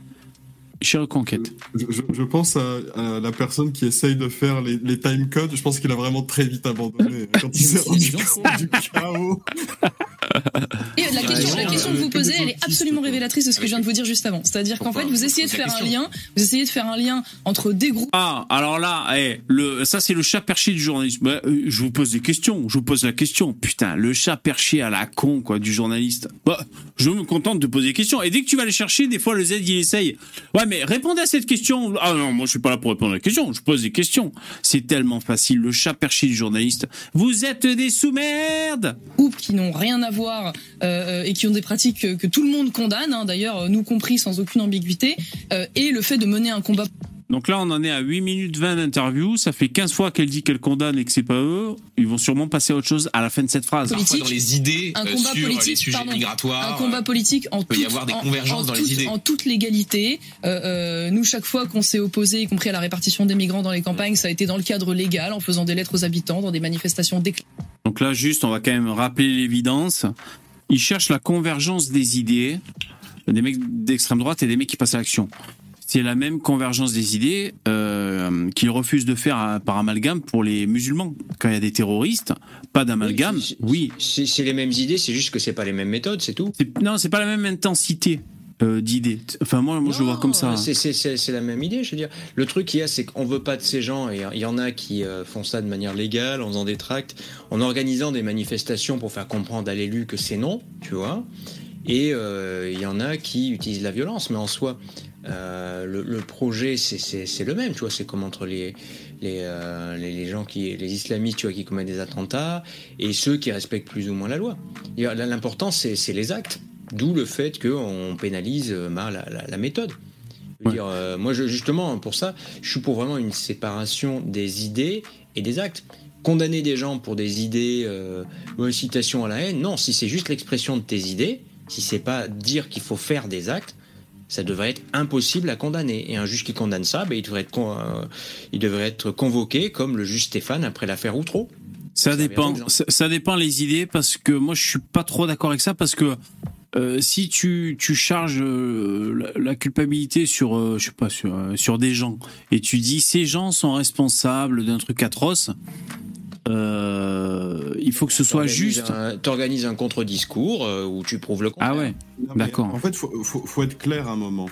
chez Reconquête. Je, je- je pense à, à la personne qui essaye de faire les, les time codes. Je pense qu'il a vraiment très vite abandonné quand il s'est rendu compte du chaos. Et la question, la genre, question euh, que vous posez, elle est absolument révélatrice de ce que je viens de vous dire juste avant. C'est-à-dire qu'en fait, vous essayez de faire un question. lien, vous essayez de faire un lien entre des groupes. Ah, alors là, eh, le, ça c'est le chat perché du journaliste. Bah, euh, je vous pose des questions, je vous pose la question. Putain, le chat perché à la con, quoi, du journaliste. Bah, je me contente de poser des questions. Et dès que tu vas les chercher, des fois le Z il essaye. Ouais, mais répondez à cette question. Ah non, moi je suis pas là pour répondre à la question, je pose des questions. C'est tellement facile, le chat perché du journaliste. Vous êtes des sous-merdes groupes qui n'ont rien à euh, euh, et qui ont des pratiques que, tout le monde condamne, hein, d'ailleurs nous compris sans aucune ambiguïté, euh, et le fait de mener un combat Donc là, on en est à 8 minutes 20 d'interview. Ça fait 15 fois qu'elle dit qu'elle condamne et que c'est pas eux. Ils vont sûrement passer à autre chose à la fin de cette phrase. Politique. Parfois dans les idées Un euh, combat sur les politique, sujets pardon. migratoires. un combat politique en peut y toute, avoir des en- convergences en dans les toute- idées. en toute légalité. Euh, euh, nous, chaque fois qu'on s'est opposé, y compris à la répartition des migrants dans les campagnes, ça a été dans le cadre légal, en faisant des lettres aux habitants, dans des manifestations déclarées. Donc là, juste, on va quand même rappeler l'évidence. Ils cherchent la convergence des idées, des mecs d'extrême droite et des mecs qui passent à l'action. C'est la même convergence des idées euh, qu'ils refusent de faire à- par amalgame pour les musulmans. Quand il y a des terroristes, pas d'amalgame. Oui, c'est- Oui, les mêmes idées, c'est juste que c'est pas les mêmes méthodes, c'est tout. Non, c'est pas la même intensité euh, d'idées. Enfin, moi, moi je le vois comme ça. c'est la même idée, je veux dire. Le truc qu'il y a, c'est qu'on veut pas de ces gens, et il y en a qui euh, font ça de manière légale, en faisant des tracts, en organisant des manifestations pour faire comprendre à l'élu que c'est non, tu vois. Et euh, il y en a qui utilisent la violence, mais en soi, euh, le, le projet, c'est- le même, tu vois. C'est comme entre les, les, euh, les, les gens qui, les islamistes, tu vois, qui commettent des attentats, et ceux qui respectent plus ou moins la loi. Et L'important, c'est les actes. D'où le fait qu'on pénalise euh, bah, la, la- la méthode. Je veux Ouais. dire, euh, moi, je- justement, pour ça, je suis pour vraiment une séparation des idées et des actes. Condamner des gens pour des idées euh, ou incitation à la haine, non. Si c'est juste l'expression de tes idées, si c'est pas dire qu'il faut faire des actes, ça devrait être impossible à condamner. Et un juge qui condamne ça, ben, il, devrait être con- euh, il devrait être convoqué comme le juge Stéphane après l'affaire Outreau. Ça Ça dépend. Ça, ça dépend les idées parce que moi je suis pas trop d'accord avec ça parce que euh, si tu, tu charges euh, la, la culpabilité sur euh, je sais pas sur sur des gens et tu dis ces gens sont responsables d'un truc atroce, euh, il faut que ce soit juste. un- T'organises un contre-discours euh, où tu prouves le contraire. Ah ouais. D'accord. En fait, faut, faut, faut être clair un moment.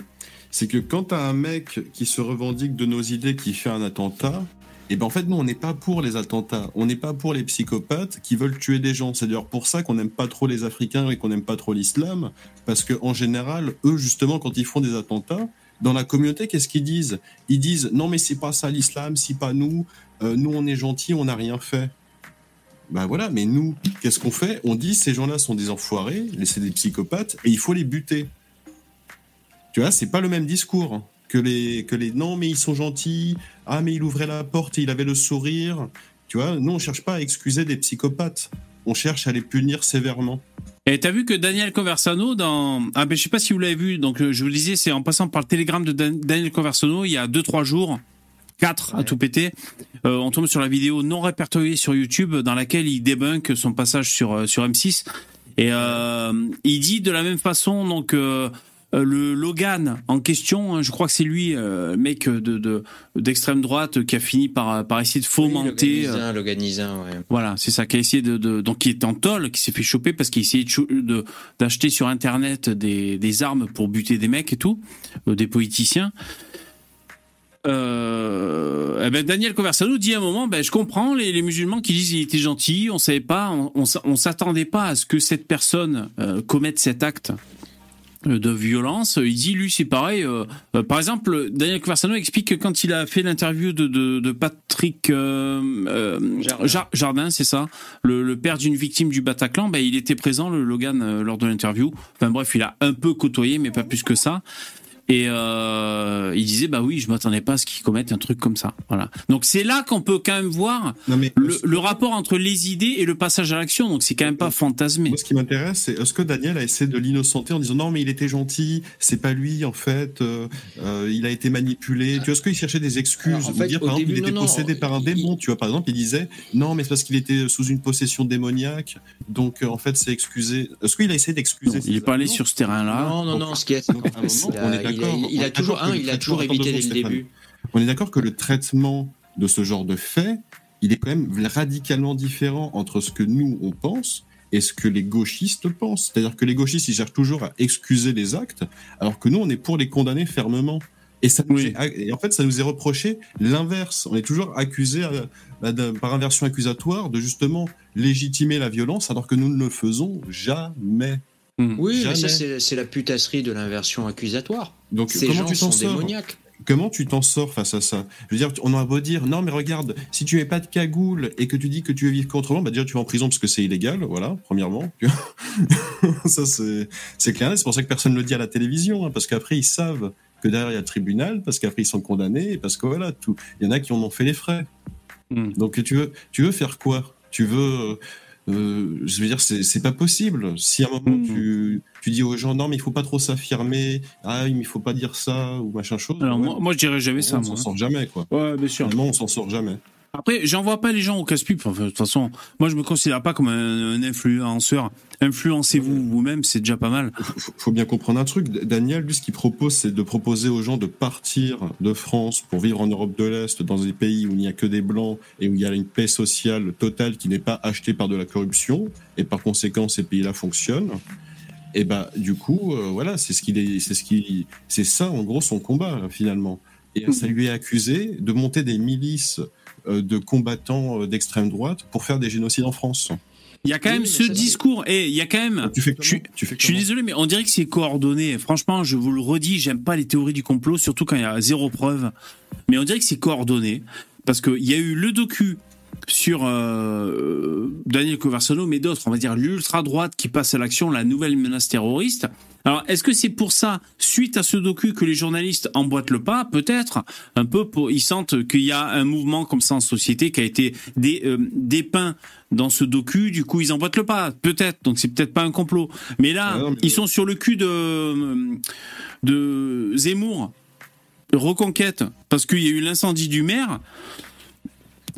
C'est que quand t'as un mec qui se revendique de nos idées, qui fait un attentat, et ben en fait, nous, on n'est pas pour les attentats. On n'est pas pour les psychopathes qui veulent tuer des gens. C'est d'ailleurs pour ça qu'on n'aime pas trop les Africains et qu'on n'aime pas trop l'islam. Parce que en général, eux, justement, quand ils font des attentats, dans la communauté, qu'est-ce qu'ils disent? Ils disent non, mais c'est pas ça l'islam, c'est pas nous. Euh, nous, on est gentils, on n'a rien fait. Ben voilà, mais nous, qu'est-ce qu'on fait? On dit ces gens-là sont des enfoirés, c'est des psychopathes, et il faut les buter. Tu vois, c'est pas le même discours que les, que les non, mais ils sont gentils, ah, mais il ouvrait la porte et il avait le sourire. Tu vois, nous, on cherche pas à excuser des psychopathes. On cherche à les punir sévèrement. Et t'as vu que Daniel Conversano dans ah ben je sais pas si vous l'avez vu donc euh, je vous le disais c'est en passant par le télégramme de Dan- Daniel Conversano il y a deux trois jours quatre à tout péter euh, on tombe sur la vidéo non répertoriée sur YouTube dans laquelle il débunk son passage sur euh, sur M6 et euh, il dit de la même façon donc euh, le Logan en question, hein, je crois que c'est lui, euh, mec de de- d'extrême droite qui a fini par par essayer de fomenter. euh, Loganisin, Loganisin, ouais. voilà, c'est ça, qui a essayé de, de donc qui est en tôle, qui s'est fait choper parce qu'il essayait chou- de- d'acheter sur internet des, des armes pour buter des mecs et tout, euh, des politiciens. Euh, eh ben Daniel Conversano dit à un moment, ben je comprends les, les musulmans qui disent qu'il était gentil, on savait pas, on, on, s'attendait pas à ce que cette personne euh, commette cet acte euh, de violence. Il dit lui c'est pareil. euh, euh, par exemple, Daniel Conversano explique que quand il a fait l'interview de, de, de Patrick euh, euh, Jardin. Jar- Jardin, c'est ça, le, le père d'une victime du Bataclan, ben, il était présent, le Logan, euh, lors de l'interview. Enfin bref, il a un peu côtoyé, mais pas plus que ça. Et euh, il disait bah oui, je m'attendais pas à ce qu'il commette un truc comme ça. Voilà. Donc c'est là qu'on peut quand même voir Non, mais le, le rapport entre les idées et le passage à l'action. Donc c'est quand même pas fantasmé. Moi, ce qui m'intéresse, c'est est-ce que Daniel a essayé de l'innocenter en disant non, mais il était gentil, c'est pas lui en fait, euh, euh, il a été manipulé. Tu vois, est-ce qu'il cherchait des excuses Alors, en ou fait, dire par exemple, il était non, non. possédé par un démon Tu vois, par exemple, il disait non, mais c'est parce qu'il était sous une possession démoniaque, donc euh, en fait, c'est excusé. Est-ce qu'il a essayé d'excuser il est pas allé sur ce terrain-là. Non, non, non, ce qui est, à un moment, on est il a- il toujours, un, il a évité dès le début. On est d'accord que le traitement de ce genre de fait, il est quand même radicalement différent entre ce que nous on pense et ce que les gauchistes pensent. C'est-à-dire que les gauchistes ils cherchent toujours à excuser les actes, alors que nous on est pour les condamner fermement. Et, ça nous Oui. est- et en fait, ça nous est reproché l'inverse. On est toujours accusé à- à- de- par inversion accusatoire de justement légitimer la violence, alors que nous ne le faisons jamais. Hmm. Oui, mais ça, c'est la putasserie de l'inversion accusatoire. Donc Ces comment gens tu t'en sont sors démoniaques. Comment tu t'en sors face à ça Je veux dire, on aura beau dire, non mais regarde, si tu mets pas de cagoule et que tu dis que tu veux vivre autrement, bah déjà tu vas en prison parce que c'est illégal, voilà, premièrement. Ça c'est clair, c'est pour ça que personne ne le dit à la télévision, hein, parce qu'après ils savent que derrière il y a le tribunal, parce qu'après ils sont condamnés, et parce que voilà, tout, il y en a qui en ont fait les frais. Hmm. Donc tu veux, tu veux faire quoi? Tu veux, euh, euh, je veux dire, c'est c'est pas possible. Si à un moment Hmm. tu, tu dis aux gens, non mais il faut pas trop s'affirmer, ah il faut pas dire ça ou machin chose. Alors ouais, moi, moi je dirais jamais ça. on s'en sort jamais, quoi. Ouais, bien sûr. Finalement, on s'en sort jamais. Après, j'envoie pas les gens au casse-pipe. Enfin, de toute façon, moi, je me considère pas comme un, un influenceur. Influencez-vous vous-même, c'est déjà pas mal. Faut, faut bien comprendre un truc. Daniel, lui, ce qu'il propose, c'est de proposer aux gens de partir de France pour vivre en Europe de l'Est, dans des pays où il n'y a que des blancs et où il y a une paix sociale totale qui n'est pas achetée par de la corruption. Et par conséquent, ces pays-là fonctionnent. Et bah, du coup, euh, voilà, c'est ce qu'il est, c'est ce qui, c'est ça, en gros, son combat, finalement. Et ça lui est accusé de monter des milices euh, de combattants euh, d'extrême droite pour faire des génocides en France. Il y a quand Oui, même ce discours. Et il y a quand même. Tu fais Je suis- comment Tu fais Je suis désolé, mais on dirait que c'est coordonné. Franchement, je vous le redis, j'aime pas les théories du complot, surtout quand il y a zéro preuve. Mais on dirait que c'est coordonné. Parce qu'il y a eu le docu sur euh, Daniel Conversano, mais d'autres, on va dire l'ultra-droite qui passe à l'action, la nouvelle menace terroriste. Alors, est-ce que c'est pour ça, suite à ce docu, que les journalistes emboîtent le pas? Peut-être. Un peu, pour, ils sentent qu'il y a un mouvement comme ça en société qui a été dé- euh, dépeint dans ce docu. Du coup, ils emboîtent le pas. Peut-être. Donc, c'est peut-être pas un complot. Mais là, Ah non, mais- ils sont sur le cul de, de Zemmour. Reconquête. Parce qu'il y a eu l'incendie du maire.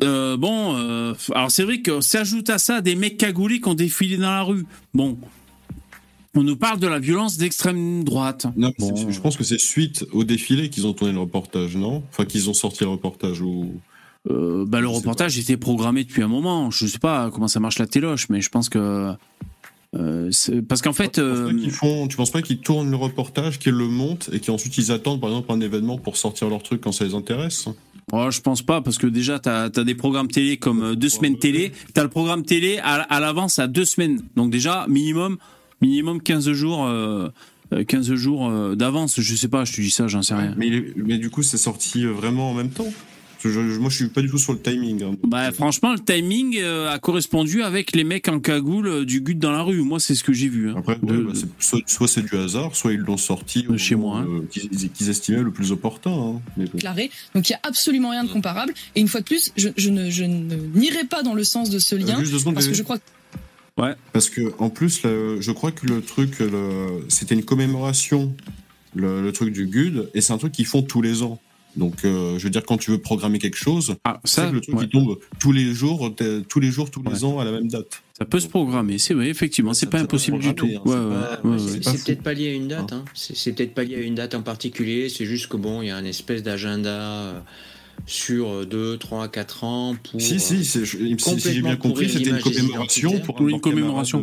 Euh, bon, euh, alors c'est vrai que s'ajoute à ça des mecs cagoulés qui ont défilé dans la rue. Bon, on nous parle de la violence d'extrême droite. Non, Bon. je pense que c'est suite au défilé qu'ils ont tourné le reportage, non? Enfin, qu'ils ont sorti le reportage ou. Euh, bah, le reportage était programmé depuis un moment. Je sais pas comment ça marche la téloche, mais je pense que euh, parce qu'en fait, euh, font, tu penses pas qu'ils tournent le reportage, qu'ils le montent et qu'ensuite ils attendent par exemple un événement pour sortir leur truc quand ça les intéresse? Oh, je pense pas parce que déjà t'as as des programmes télé comme euh, deux semaines télé. T'as le programme télé à, l'avance à deux semaines. Donc déjà minimum minimum 15 jours. Euh, euh, 15 jours d'avance, je sais pas, je te dis ça, j'en sais rien. mais, du coup, c'est sorti vraiment en même temps? Je- moi, je suis pas du tout sur le timing. hein. Bah franchement, le timing euh, a correspondu avec les mecs en cagoule euh, du gut dans la rue. Moi, c'est ce que j'ai vu. hein. Après, De- ouais, bah, soit, soit c'est du hasard, soit ils l'ont sorti De chez moi, euh, qu'ils estimaient le plus opportun. hein. Mais bon. déclaré. Donc il y a absolument rien de comparable. Et une fois de plus, je, je ne, je ne n'irai pas dans le sens de ce lien Euh, Juste deux secondes, parce que je crois que Parce que en plus, le- je crois que le truc, le- c'était une commémoration, le, le truc du GUD, et c'est un truc qu'ils font tous les ans. Donc, euh, je veux dire, quand tu veux programmer quelque chose, Ah, c'est ça, le truc ouais. qui tombe tous les jours, tous les jours, tous les Ouais. ans à la même date. ça peut se programmer. C'est vrai, effectivement, c'est pas impossible du tout. hein, ouais, c'est peut-être pas lié à une date. Hein. C'est c'est peut-être pas lié à une date en particulier. C'est juste que bon, il y a un espèce d'agenda euh, sur 2, 3, 4 ans pour. Si, euh, si, c'est- je- il me- si, si j'ai bien compris, c'était une commémoration pour une commémoration.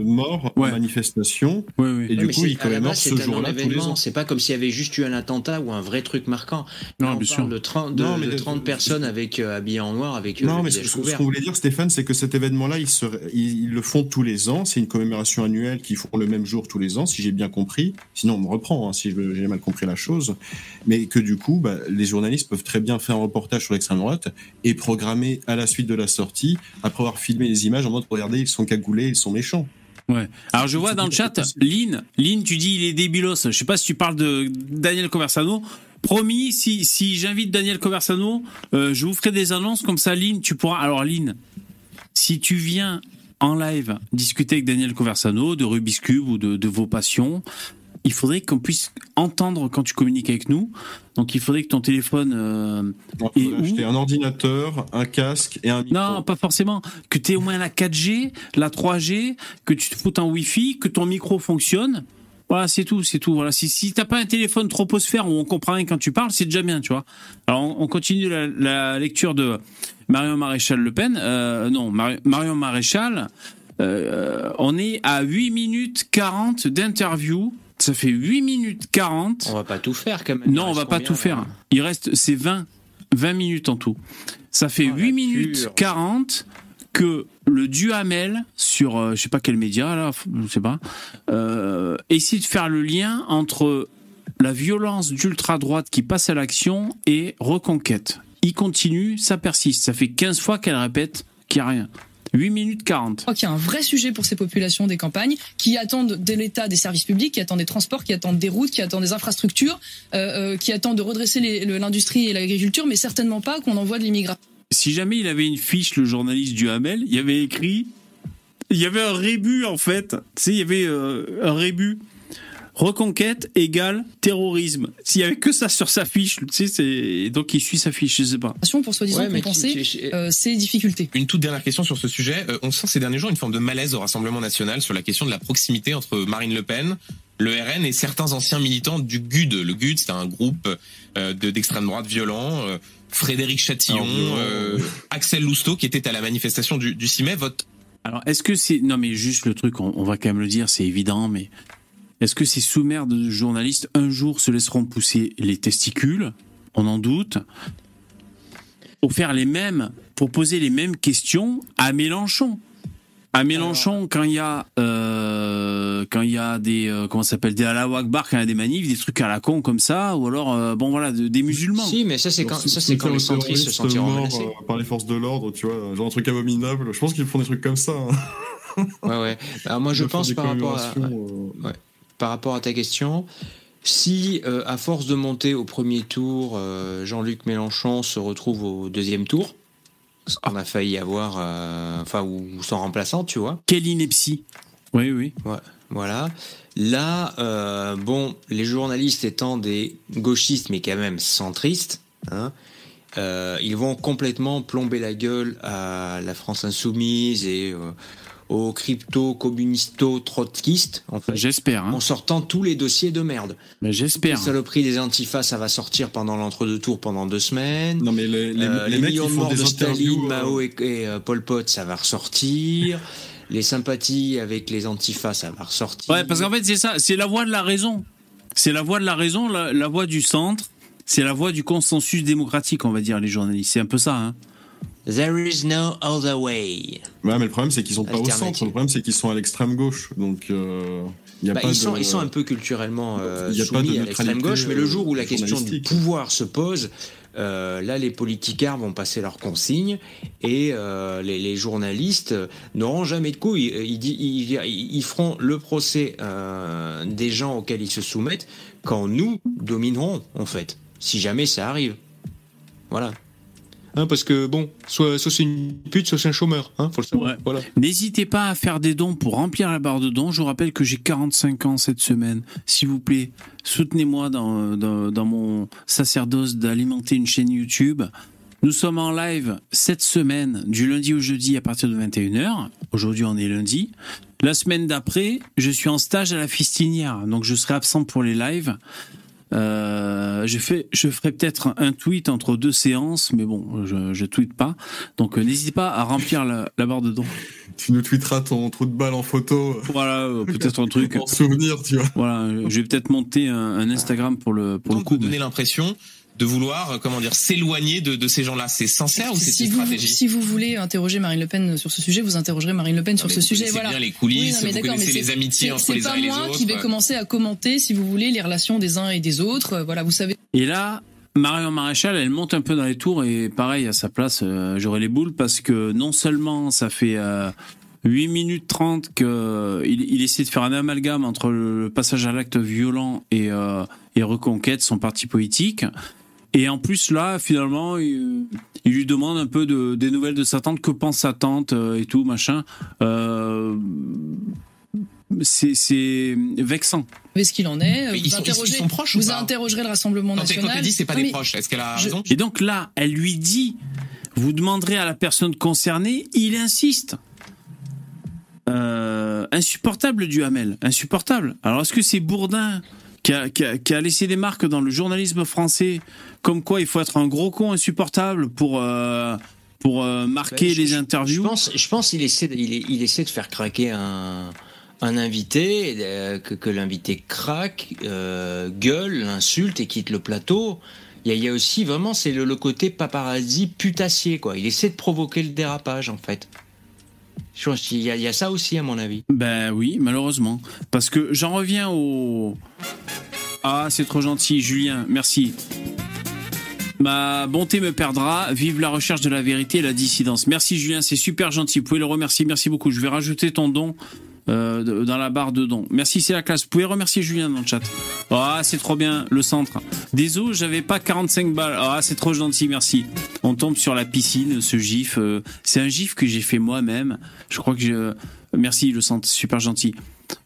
Ouais. en manifestation. Ouais, ouais. Et du coup, commémorent base, ce jour-là tous les événement. ans. C'est pas comme s'il y avait juste eu un attentat ou un vrai truc marquant. Là, Non, on bien parle sûr. de 30, de, Non, mais de de- 30 personnes avec euh, habillées en noir avec euh, Non, mais ce, ce- qu'on voulait dire, Stéphane, c'est que cet événement-là, ils, se- ils, ils le font tous les ans. C'est une commémoration annuelle qu'ils font le même jour tous les ans, si j'ai bien compris. Sinon, on me reprend hein, si j'ai mal compris la chose. Mais que du coup, bah, les journalistes peuvent très bien faire un reportage sur l'extrême droite et programmer à la suite de la sortie, après avoir filmé les images en mode regardez, ils sont cagoulés, ils sont méchants. Ouais. Alors je vois dans le chat, Lynn, Lynn, tu dis il est débilos. Je sais pas si tu parles de Daniel Conversano. Promis, si, si j'invite Daniel Conversano, euh, je vous ferai des annonces comme ça, Lynn, tu pourras. Alors Lynn, si tu viens en live discuter avec Daniel Conversano de Rubik's Cube ou de, de vos passions, il faudrait qu'on puisse entendre quand tu communiques avec nous. Donc il faudrait que ton téléphone euh, Donc, acheter un ordinateur, un casque et un micro. Non, pas forcément. Que tu aies au moins la 4G, la 3G, que tu te foutes en Wi-Fi, que ton micro fonctionne. Voilà, c'est tout, c'est tout. Voilà, si, si t'as pas un téléphone troposphère où on comprend rien quand tu parles, c'est déjà bien, tu vois. Alors, on, on continue la, la lecture de Marion Maréchal Le Pen. Euh, non, Mari- Marion Maréchal. euh, on est à 8 minutes 40 d'interview. Ça fait 8 minutes 40. On va pas tout faire quand même. Non, on va pas tout faire. Il reste, c'est 20, 20 minutes en tout. Ça fait la 8 minutes pure. 40 que le Duhamel sur, euh, je sais pas quel média là, je sais pas, euh, essaie de faire le lien entre la violence d'ultra droite qui passe à l'action et reconquête. Il continue, ça persiste. Ça fait 15 fois qu'elle répète qu'il n'y a rien. 8 minutes 40. Je crois qu'il y a un vrai sujet pour ces populations des campagnes qui attendent de l'État des services publics, qui attendent des transports, qui attendent des routes, qui attendent des infrastructures, euh, euh, qui attendent de redresser l'industrie et l'agriculture, mais certainement pas qu'on envoie de l'immigration. si jamais il avait une fiche, le journaliste du Hamel, il y avait écrit, il y avait un rébut en fait. Tu sais, il y avait euh, un rébut. Reconquête égale terrorisme. S'il y avait que ça sur sa fiche, tu sais, c'est donc il suit sa fiche, je sais pas. pour soi-disant Ouais, mais compenser qui- euh, ces difficultés. Une toute dernière question sur ce sujet. Euh, on sent ces derniers jours une forme de malaise au Rassemblement national sur la question de la proximité entre Marine Le Pen, le RN et certains anciens militants du GUD. Le GUD, c'est un groupe euh, de- d'extrême droite violent. euh, Frédéric Chatillon, Alors, euh, Axel Lousteau, qui était à la manifestation du, du 6 mai. Votre Alors, est-ce que c'est non mais juste le truc, on, on va quand même le dire, c'est évident, mais est-ce que ces sous-mères de journalistes un jour se laisseront pousser les testicules? On en doute. Pour faire les mêmes, pour poser les mêmes questions à Mélenchon. À Mélenchon, quand il y a euh, quand il y a des euh, comment ça s'appelle des Akbar, quand il y a des manifs, des trucs à la con comme ça, ou alors euh, bon voilà de- des musulmans. Si, mais ça c'est quand, ça c'est quand les centristes se sentiront morts, menacés. euh, par les forces de l'ordre, tu vois, genre un truc abominable. Je pense qu'ils font des trucs comme ça. hein. Ouais, ouais. Alors moi je pense par rapport à, par rapport à ta question, si euh, à force de monter au premier tour, euh, Jean-Luc Mélenchon se retrouve au deuxième tour, ce qu'on a failli avoir, euh, enfin ou, ou son remplaçant, tu vois. Quelle ineptie. Oui oui. Voilà. Là, euh, bon, les journalistes étant des gauchistes, mais quand même centristes, hein, euh, ils vont complètement plomber la gueule à la France insoumise et euh, aux crypto-communisto-trotskistes, en fait, J'espère. Hein. en sortant tous les dossiers de merde. Mais Les j'espère. saloperies des antifas, ça va sortir pendant l'entre-deux tours pendant deux semaines. Non, mais les, les, Euh, les les mecs qui millions font morts des de interviews. Staline, euh, Mao et, et, euh, Pol Pot, ça va ressortir. Les sympathies avec les antifas, ça va ressortir. Ouais, parce qu'en fait, c'est ça, c'est la voie de la raison. C'est la voie de la raison, la, la voie du centre. C'est la voie du consensus démocratique, on va dire, les journalistes. C'est un peu ça, hein. There is no other way. Ouais, mais le problème, c'est qu'ils sont pas au centre. Le problème, c'est qu'ils sont à l'extrême gauche. Donc, euh, il y a Bah, pas ils, de... sont, ils sont un peu culturellement euh, y a pas de soumis à l'extrême gauche, mais le euh, jour où la question du pouvoir se pose, Euh, là, les politicards vont passer leurs consignes et euh, les, les, journalistes n'auront jamais de couilles. Ils, ils, ils, ils, feront le procès euh, des gens auxquels ils se soumettent quand nous dominerons, en fait, si jamais ça arrive. Voilà. Hein, parce que bon, soit, soit c'est une pute, soit c'est un chômeur. Hein, faut le savoir. Ouais. Voilà. N'hésitez pas à faire des dons pour remplir la barre de dons. Je vous rappelle que j'ai 45 ans cette semaine. S'il vous plaît, soutenez-moi dans, dans, dans mon sacerdoce d'alimenter une chaîne YouTube. Nous sommes en live cette semaine, du lundi au jeudi à partir de 21h. Aujourd'hui, on est lundi. La semaine d'après, je suis en stage à la Fistinière, donc je serai absent pour les lives. Euh, je, fais, je ferai peut-être un tweet entre deux séances, mais bon, je, je tweete pas. Donc euh, n'hésitez pas à remplir la, la, barre de dons. Tu nous tweeteras ton trou de balle en photo. Voilà, euh, peut-être un truc. en souvenir, tu vois. Voilà, je vais peut-être monter un, un, Instagram pour le pour Donc, le coup. donner l'impression de vouloir, comment dire, s'éloigner de, de, ces gens-là. C'est sincère ou c'est si une vous, stratégie Si vous voulez interroger Marine Le Pen sur ce sujet, vous interrogerez Marine Le Pen sur non, ce vous sujet. Voilà. bien les coulisses, oui, non, vous connaissez les amitiés entre les uns et les autres. C'est pas moi qui vais commencer à commenter, si vous voulez, les relations des uns et des autres. Voilà, vous savez. Et là, Marion Maréchal, elle monte un peu dans les tours et pareil, à sa place, euh, j'aurais les boules parce que non seulement ça fait... Euh, 8 minutes 30 qu'il il essaie de faire un amalgame entre le passage à l'acte violent et, euh, et Reconquête, son parti politique. Et en plus, là, finalement, il, il, lui demande un peu de, des nouvelles de sa tante, que pense sa tante euh, et tout, machin. Euh, c'est vexant. Vous ce qu'il en est. Mais vous ils, sont, ils sont proches vous ou pas interrogerez le Rassemblement quand national. Quand elle dit c'est pas non, des proches, est-ce qu'elle a je, raison Et donc là, elle lui dit, vous demanderez à la personne concernée, il insiste. Euh, insupportable Duhamel, insupportable. Alors est-ce que c'est Bourdin qui a, qui, a, qui a, laissé des marques dans le journalisme français, comme quoi il faut être un gros con insupportable pour euh, pour euh, marquer Ben, je, les interviews Je pense, je pense qu'il essaie, de, il, il, essaie de faire craquer un un invité, euh, que, que l'invité craque, gueule, l'insulte et quitte le plateau. Il y, a, il y a aussi vraiment c'est le, le côté paparazzi putassier quoi. Il essaie de provoquer le dérapage en fait. Je pense qu'il y, y a ça aussi à mon avis. Ben oui, malheureusement. Parce que j'en reviens au... Ah, c'est trop gentil, Julien, merci. Ma bonté me perdra. Vive la recherche de la vérité et la dissidence. Merci Julien, c'est super gentil. Vous pouvez le remercier. Merci beaucoup. Je vais rajouter ton don euh, dans la barre de dons. Merci, c'est la classe. Vous pouvez remercier Julien dans le chat. Ah, c'est trop bien, le centre. Désolé, j'avais pas 45 balles. Ah, c'est trop gentil, merci. On tombe sur la piscine, ce gif. Euh, c'est un gif que j'ai fait moi-même. Je crois que je... Merci, le centre, super gentil.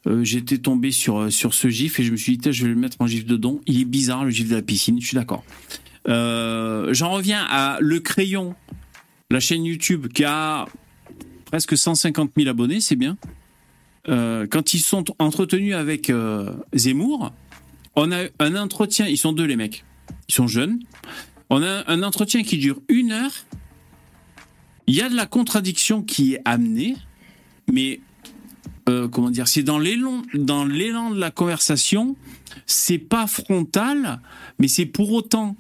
Euh, J'étais tombé sur, sur ce gif et je me suis dit, je vais le mettre en gif de don. Il est bizarre, le gif de la piscine, je suis d'accord. J'en reviens à Le Crayon, la chaîne YouTube qui a presque 150 000 abonnés, c'est bien. Euh, quand ils sont entretenus avec euh, Zemmour, on a un entretien, ils sont deux les mecs, ils sont jeunes, on a un entretien qui dure une heure, il y a de la contradiction qui est amenée, mais euh, comment dire, c'est dans l'élan, dans l'élan de la conversation, c'est pas frontal, mais c'est pour autant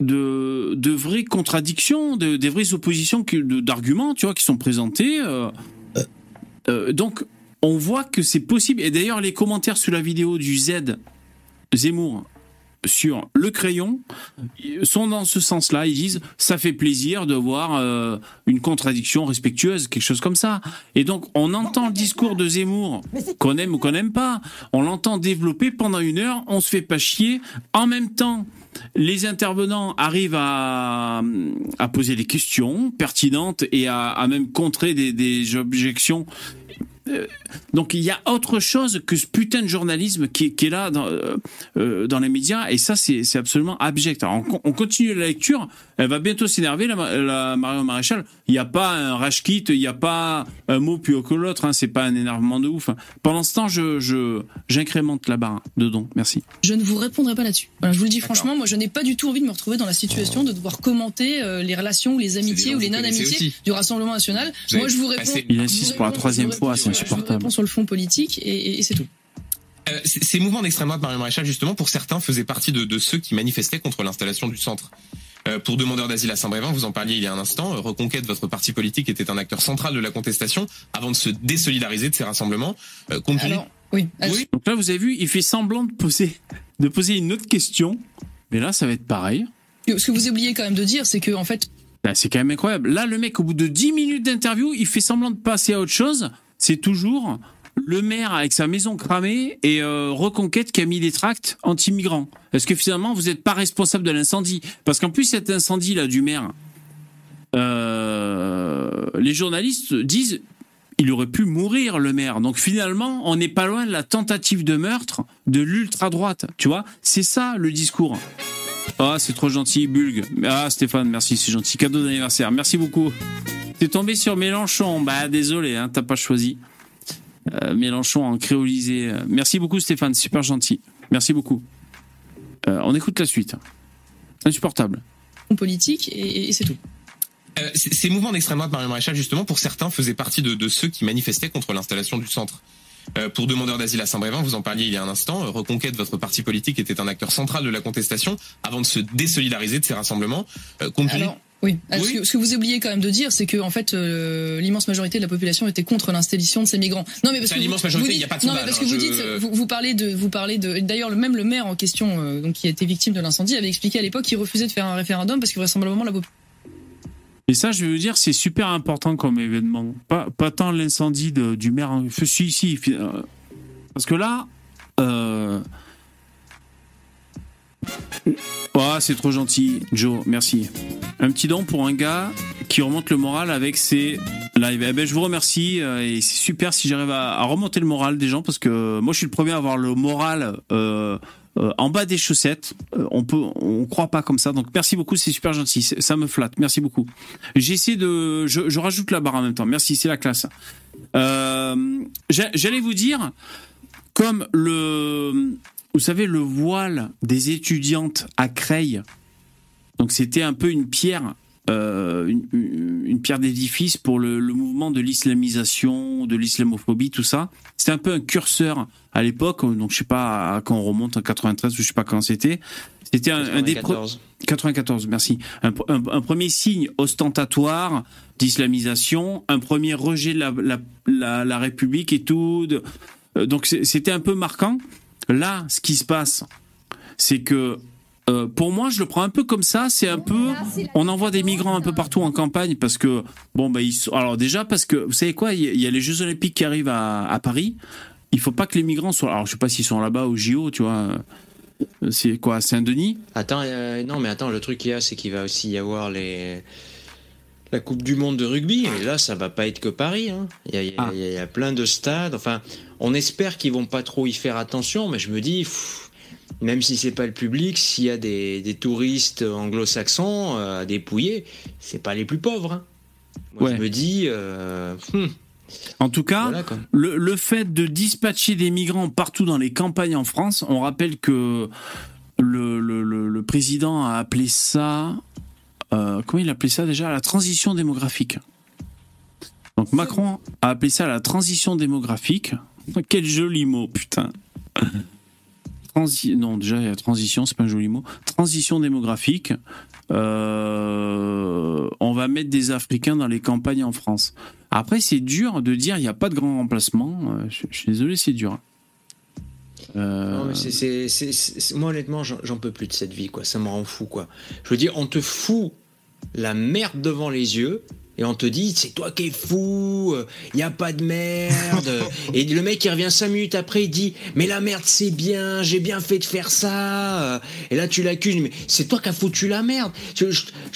de, de vraies contradictions, de, des vraies oppositions d'arguments, tu vois, qui sont présentés. Donc, on voit que c'est possible. Et d'ailleurs, les commentaires sous la vidéo du Z Zemmour sur le crayon sont dans ce sens-là. Ils disent ça fait plaisir de voir euh, une contradiction respectueuse, quelque chose comme ça. Et donc on entend le discours de Zemmour qu'on aime ou qu'on n'aime pas. On l'entend développer pendant une heure. On se fait pas chier. En même temps, les intervenants arrivent à, poser des questions pertinentes et à, même contrer des objections donc il y a autre chose que ce putain de journalisme qui, est là dans, euh, dans les médias et ça c'est absolument abject. Alors on, continue la lecture, elle va bientôt s'énerver la, la Marion Maréchal. Il n'y a pas un rage kit, il n'y a pas un mot plus haut que l'autre, hein, c'est pas un énervement de ouf. Pendant ce temps, je j'incrémente je, la barre de don. Merci. Je ne vous répondrai pas là-dessus. Voilà, je vous le dis franchement, moi je n'ai pas du tout envie de me retrouver dans la situation de devoir commenter euh, les relations, les amitiés ou les non-amitiés du Rassemblement national. Moi je vous réponds. Il insiste pour la troisième fois, c'est insupportable. sur le fond politique et, et c'est tout. Euh, ces mouvements d'extrême droite, Marion Maréchal, justement, pour certains, faisaient partie de, de ceux qui manifestaient contre l'installation du centre. Euh, pour demandeurs d'asile à Saint-Brévin, vous en parliez il y a un instant, euh, Reconquête, votre parti politique, était un acteur central de la contestation avant de se désolidariser de ces rassemblements. Euh, compte. Alors, oui. oui. Donc là, vous avez vu, il fait semblant de poser, de poser une autre question, mais là, ça va être pareil. Ce que vous oubliez quand même de dire, c'est que en fait. Bah, c'est quand même incroyable. Là, le mec, au bout de 10 minutes d'interview, il fait semblant de passer à autre chose. C'est toujours le maire avec sa maison cramée et euh, Reconquête qui a mis des tracts anti-migrants. Est-ce que finalement vous n'êtes pas responsable de l'incendie? Parce qu'en plus cet incendie là du maire, euh, les journalistes disent il aurait pu mourir le maire. Donc finalement on n'est pas loin de la tentative de meurtre de l'ultra droite. Tu vois? C'est ça le discours. Ah c'est trop gentil Bulgue. Ah Stéphane merci c'est gentil. Cadeau d'anniversaire. Merci beaucoup. T'es tombé sur Mélenchon. Bah désolé hein, t'as pas choisi. Euh, Mélenchon en créolisé. Merci beaucoup Stéphane, super gentil. Merci beaucoup. Euh, on écoute la suite. Insupportable. Politique et, c'est tout. Euh, ces mouvements d'extrême droite, Marie Maréchal, justement, pour certains, faisaient partie de, ceux qui manifestaient contre l'installation du centre. pour demandeurs d'asile à Saint-Brévin, vous en parliez il y a un instant, Reconquête, votre parti politique, était un acteur central de la contestation avant de se désolidariser de ces rassemblements. compte oui. Ce, que, vous oubliez quand même de dire, c'est que en fait, euh, l'immense majorité de la population était contre l'installation de ces migrants. Non, mais parce que l'immense majorité, il n'y a pas de Non, mais parce que vous dites, vous, parlez de, vous parlez de. D'ailleurs, même le maire en question, euh, donc qui a été victime de l'incendie, avait expliqué à l'époque qu'il refusait de faire un référendum parce que vraisemblablement la population. Et ça, je veux dire, c'est super important comme événement. Pas, pas tant l'incendie du maire. Si, ici, euh, parce que là. Euh, Oh, c'est trop gentil, Joe, merci. Un petit don pour un gars qui remonte le moral avec ses lives. Eh ben, je vous remercie euh, et c'est super si j'arrive à, remonter le moral des gens parce que moi je suis le premier à avoir le moral euh, euh, en bas des chaussettes. on peut, on croit pas comme ça. Donc merci beaucoup, c'est super gentil, ça me flatte. Merci beaucoup. J'essaie de, je, je, rajoute la barre en même temps. Merci, c'est la classe. J'allais vous dire comme le vous savez, le voile des étudiantes à Creil. Donc c'était un peu une pierre, euh, une, pierre d'édifice pour le, mouvement de l'islamisation, de l'islamophobie, tout ça. C'était un peu un curseur à l'époque. Donc je sais pas à quand on remonte en 93 ou je sais pas quand c'était. C'était un, un, des 94, merci. Un, premier signe ostentatoire d'islamisation, un premier rejet de la, la, la République et tout. Euh, donc c'était un peu marquant. Là, ce qui se passe, c'est que euh, pour moi, je le prends un peu comme ça. C'est un peu, on envoie des migrants un peu partout en campagne parce que bon, bah, ils sont, alors déjà parce que vous savez quoi, il y, a les Jeux Olympiques qui arrivent à, Paris. Il faut pas que les migrants soient. Alors je sais pas s'ils sont là-bas au JO, tu vois. C'est quoi, Saint-Denis? Attends, euh, non, mais attends, le truc qu'il y a, c'est qu'il va aussi y avoir les la Coupe du Monde de rugby. Et là, ça va pas être que Paris. Hein. Il, y a, il, y a, plein de stades. Enfin, on espère qu'ils vont pas trop y faire attention, mais je me dis, même si c'est pas le public, s'il y a des, touristes anglo-saxons euh, à dépouiller, c'est pas les plus pauvres. Hein. Moi, je me dis. Euh, hmm. En tout cas, le, fait de dispatcher des migrants partout dans les campagnes en France, on rappelle que le, le président a appelé ça euh, comment il appelait ça déjà? La transition démographique. Donc Macron a appelé ça la transition démographique. Quel joli mot, putain. Non, déjà, transition, c'est pas un joli mot. Transition démographique. Euh, on va mettre des Africains dans les campagnes en France. Après, c'est dur de dire il n'y a pas de grand remplacement. Euh, je, suis désolé, c'est dur. C'est, moi honnêtement, j'en peux plus de cette vie, quoi. Ça me rend fou, quoi. Je veux dire, on te fout la merde devant les yeux et on te dit c'est toi qui es fou, il n'y a pas de merde. et le mec il revient cinq minutes après il dit mais la merde c'est bien, j'ai bien fait de faire ça. Et là tu l'accuses mais c'est toi qui as foutu la merde. Je,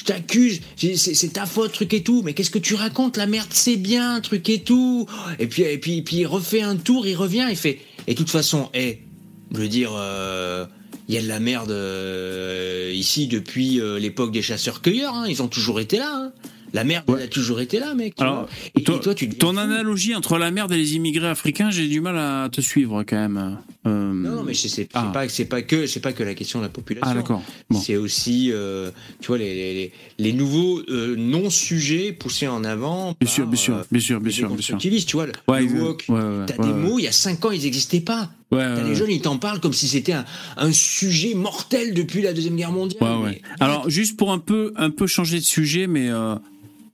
t'accuse, c'est ta faute truc et tout. Mais qu'est-ce que tu racontes? La merde c'est bien truc et tout. Et puis et puis puis il refait un tour, il revient, il fait et de toute façon, hé, je veux dire. Euh, il y a de la merde euh, ici depuis euh, l'époque des chasseurs-cueilleurs. Hein. Ils ont toujours été là. Hein. La merde, elle a toujours été là, mec. Alors, et, toi, tu ton analogie entre la merde et les immigrés africains, j'ai du mal à te suivre quand même. Euh... Non, mais c'est ah. pas c'est pas que c'est pas que la question de la population. Ah d'accord. C'est aussi, euh, tu vois, les, les, les nouveaux euh, non sujets poussés en avant. Bien sûr, bien sûr, bien sûr, bien sûr, bien sûr. Tu vois, le, ouais, le t'as des mots. Il y a cinq ans, ils n'existaient pas. les jeunes, ils t'en parlent comme si c'était un, un, sujet mortel depuis la deuxième guerre mondiale. Alors, juste pour un peu un peu changer de sujet, mais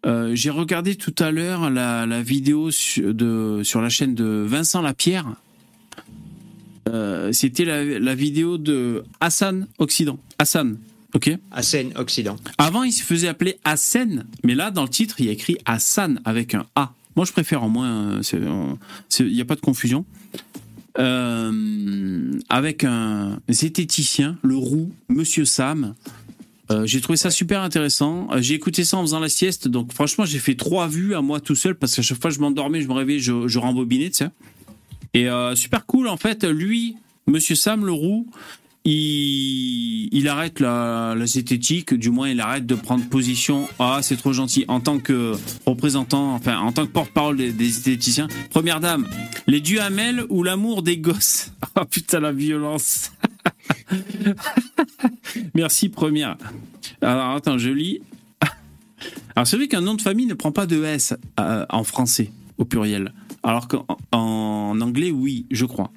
euh, euh, j'ai regardé tout à l'heure la, vidéo sur, de, sur la chaîne de Vincent Lapierre. Euh, C'était la, vidéo de Hassan Occident. Hassan. Ok? Assen Occident. Avant, il se faisait appeler Assen, mais là, dans le titre, il y a écrit Hassan avec un A. Moi, je préfère en moins. Il n'y a pas de confusion. Euh, avec un zététicien, le roux, Monsieur Sam. Euh, j'ai trouvé ça super intéressant. Euh, j'ai écouté ça en faisant la sieste, donc franchement, j'ai fait trois vues à moi tout seul parce qu'à chaque fois je m'endormais, je me réveillais, je, je rembobinais, tu sais. Et super cool, en fait, lui, Monsieur Sam le roux, il, arrête la, zététique, du moins il arrête de prendre position. Ah, c'est trop gentil. En tant que représentant, enfin, en tant que porte-parole des, zététiciens, première dame, les duhamels ou l'amour des gosses? Ah putain, la violence. Merci, première. Alors, attends, je lis. Alors, c'est vrai qu'un nom de famille ne prend pas de S euh, en français, au pluriel. Alors qu'en anglais, oui, je crois.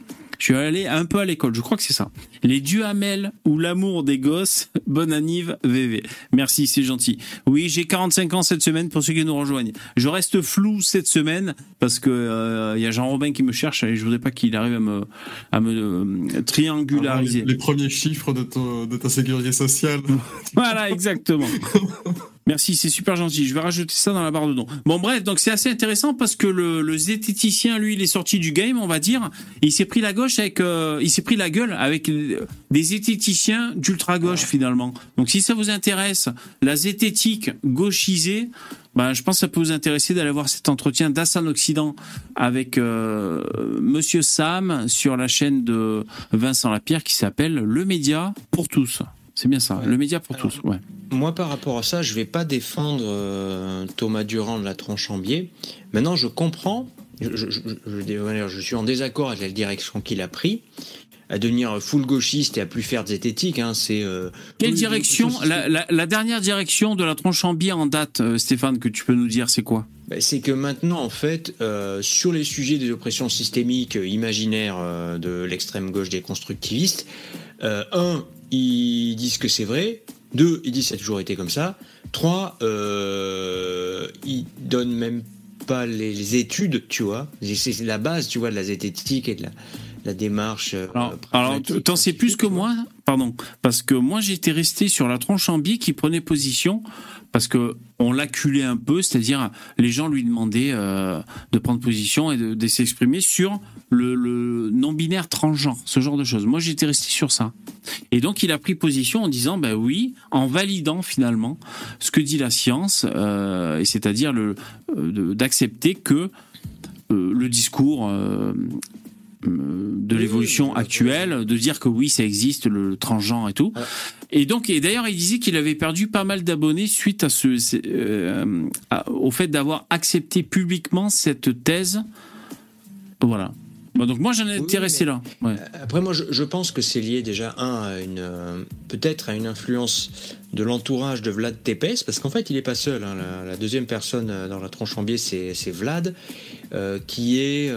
Je suis allé un peu à l'école, je crois que c'est ça. Les duhamels ou l'amour des gosses, bonne anniv VV. Merci, c'est gentil. Oui, j'ai 45 ans cette semaine pour ceux qui nous rejoignent. Je reste flou cette semaine parce que il euh, y a Jean-Robin qui me cherche et je voudrais pas qu'il arrive à me, à me euh, triangulariser. les, premiers chiffres de, de ta sécurité sociale. voilà, exactement. Merci, c'est super gentil. Je vais rajouter ça dans la barre de dons. Bon, bref, donc c'est assez intéressant parce que le, le zététicien, lui, il est sorti du game, on va dire. il s'est pris la gauche avec, euh, il s'est pris la gueule avec des zététiciens d'ultra gauche finalement. Donc, si ça vous intéresse, la zététique gauchisée, ben, je pense que ça peut vous intéresser d'aller voir cet entretien d'Assan Occident avec euh, Monsieur Sam sur la chaîne de Vincent Lapierre qui s'appelle Le Média pour tous. C'est bien ça, le média pour tous. Ouais. Moi, par rapport à ça, je vais pas défendre euh, Thomas Durand de la tronche en biais. Maintenant, je comprends, je, je, suis en désaccord avec la direction qu'il a pris à devenir full gauchiste et à plus faire de zététique. Hein, c'est euh, quelle direction la, dernière direction de la tronche en biais en date, euh, Stéphane, que tu peux nous dire, c'est quoi? Ben, C'est que maintenant, en fait, sur les sujets des oppressions systémiques imaginaires de l'extrême gauche des constructivistes, un, ils disent que c'est vrai. Deux, ils disent que ça a toujours été comme ça. Trois, euh, ils donnent même pas les, études, tu vois. C'est la base, tu vois, de la zététique et de la, démarche. Euh, alors, t'en sais plus que moi, pardon, parce que moi j'étais resté sur la tronche en biais qui prenait position parce que on l'acculait un peu, c'est-à-dire les gens lui demandaient euh, de prendre position et de, s'exprimer sur le, non-binaire transgenre, ce genre de choses. Moi, j'étais resté sur ça. Et donc, il a pris position en disant, ben oui, en validant finalement ce que dit la science, euh, et c'est-à-dire le euh, d'accepter que le discours de l'évolution actuelle, de dire que oui, ça existe, le transgenre et tout. Et donc, et d'ailleurs, il disait qu'il avait perdu pas mal d'abonnés suite à ce, euh, au fait d'avoir accepté publiquement cette thèse. Voilà. Donc moi j'en ai intéressé là. Après moi je, pense que c'est lié déjà un à une euh, peut-être à une influence de l'entourage de Vlad Tepes parce qu'en fait il est pas seul. Hein. La, deuxième personne euh, dans la tronche en biais c'est Vlad qui est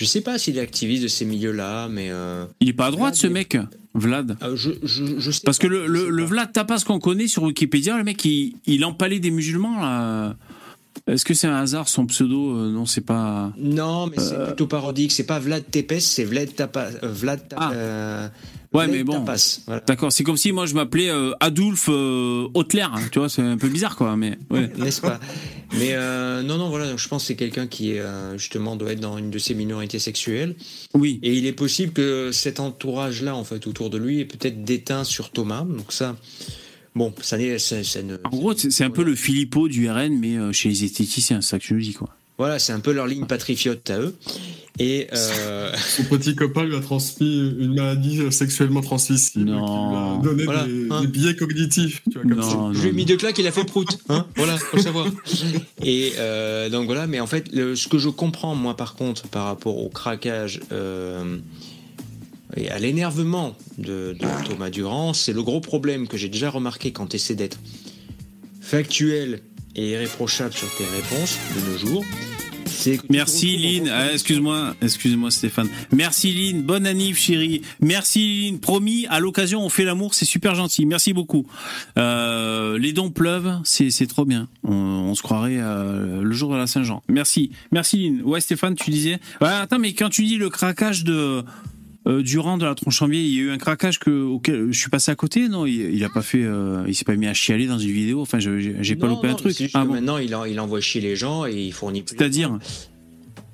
je sais pas s'il est activiste de ces milieux-là, mais. Euh, il est pas à droite, ce mec, Vlad. Euh, je, je, sais Parce que le, le, Vlad Tapas qu'on connaît sur Wikipédia, le mec, il, il empalait des musulmans, là. Est-ce que c'est un hasard son pseudo euh, Non, c'est pas. Non, mais c'est plutôt parodique. C'est pas Vlad Tepes, c'est Vlad Tapas. Vlad ah. Ouais, mais bon. D'accord, c'est comme si moi je m'appelais euh, Adolphe euh, hein, tu vois, c'est un peu bizarre quoi, mais ouais. N'est-ce pas? Mais euh, non, non, voilà, je pense que c'est quelqu'un qui euh, justement doit être dans une de ses minorités sexuelles. Oui. Et il est possible que cet entourage-là, en fait, autour de lui, est peut-être déteint sur Thomas. Donc ça. Bon, ça, n'est, ça, ne... En gros, c'est un peu le Philippot du RN, mais chez les esthéticiens, c'est ça que je dis, quoi. Voilà, c'est un peu leur ligne patriote à eux. Et euh... son petit copain lui a transmis une maladie sexuellement transmissible. Non. Qui lui a donné des, hein. biais cognitifs. Tu vois, comme non, Je lui ai mis deux claques, il a fait prout. Hein voilà, faut le savoir. Et euh, donc voilà, mais en fait, ce que je comprends moi par contre par rapport au craquage euh, et à l'énervement de, de Thomas Durand, c'est le gros problème que j'ai déjà remarqué quand tu essaies d'être factuel et irréprochable sur tes réponses de nos jours. Merci Lynn, ah, excuse-moi, excuse-moi Stéphane. Merci Lynn, bonne année chérie. Merci Lynn, promis, à l'occasion on fait l'amour, c'est super gentil, merci beaucoup. Euh, les dons pleuvent, c'est, trop bien. On, se croirait euh, le jour de la Saint-Jean. Merci, merci Lynn. Ouais Stéphane, tu disais. Ouais, attends, mais quand tu dis le craquage de euh, durant de la tronche en biais, il y a eu un craquage que, auquel je suis passé à côté, non? Il, il a pas fait, euh, il s'est pas mis à chialer dans une vidéo? Enfin, je- j'ai pas Non, loupé un truc. juste Ah bon? Maintenant, il, en- il envoie chier les gens et il fournit plus. C'est-à-dire?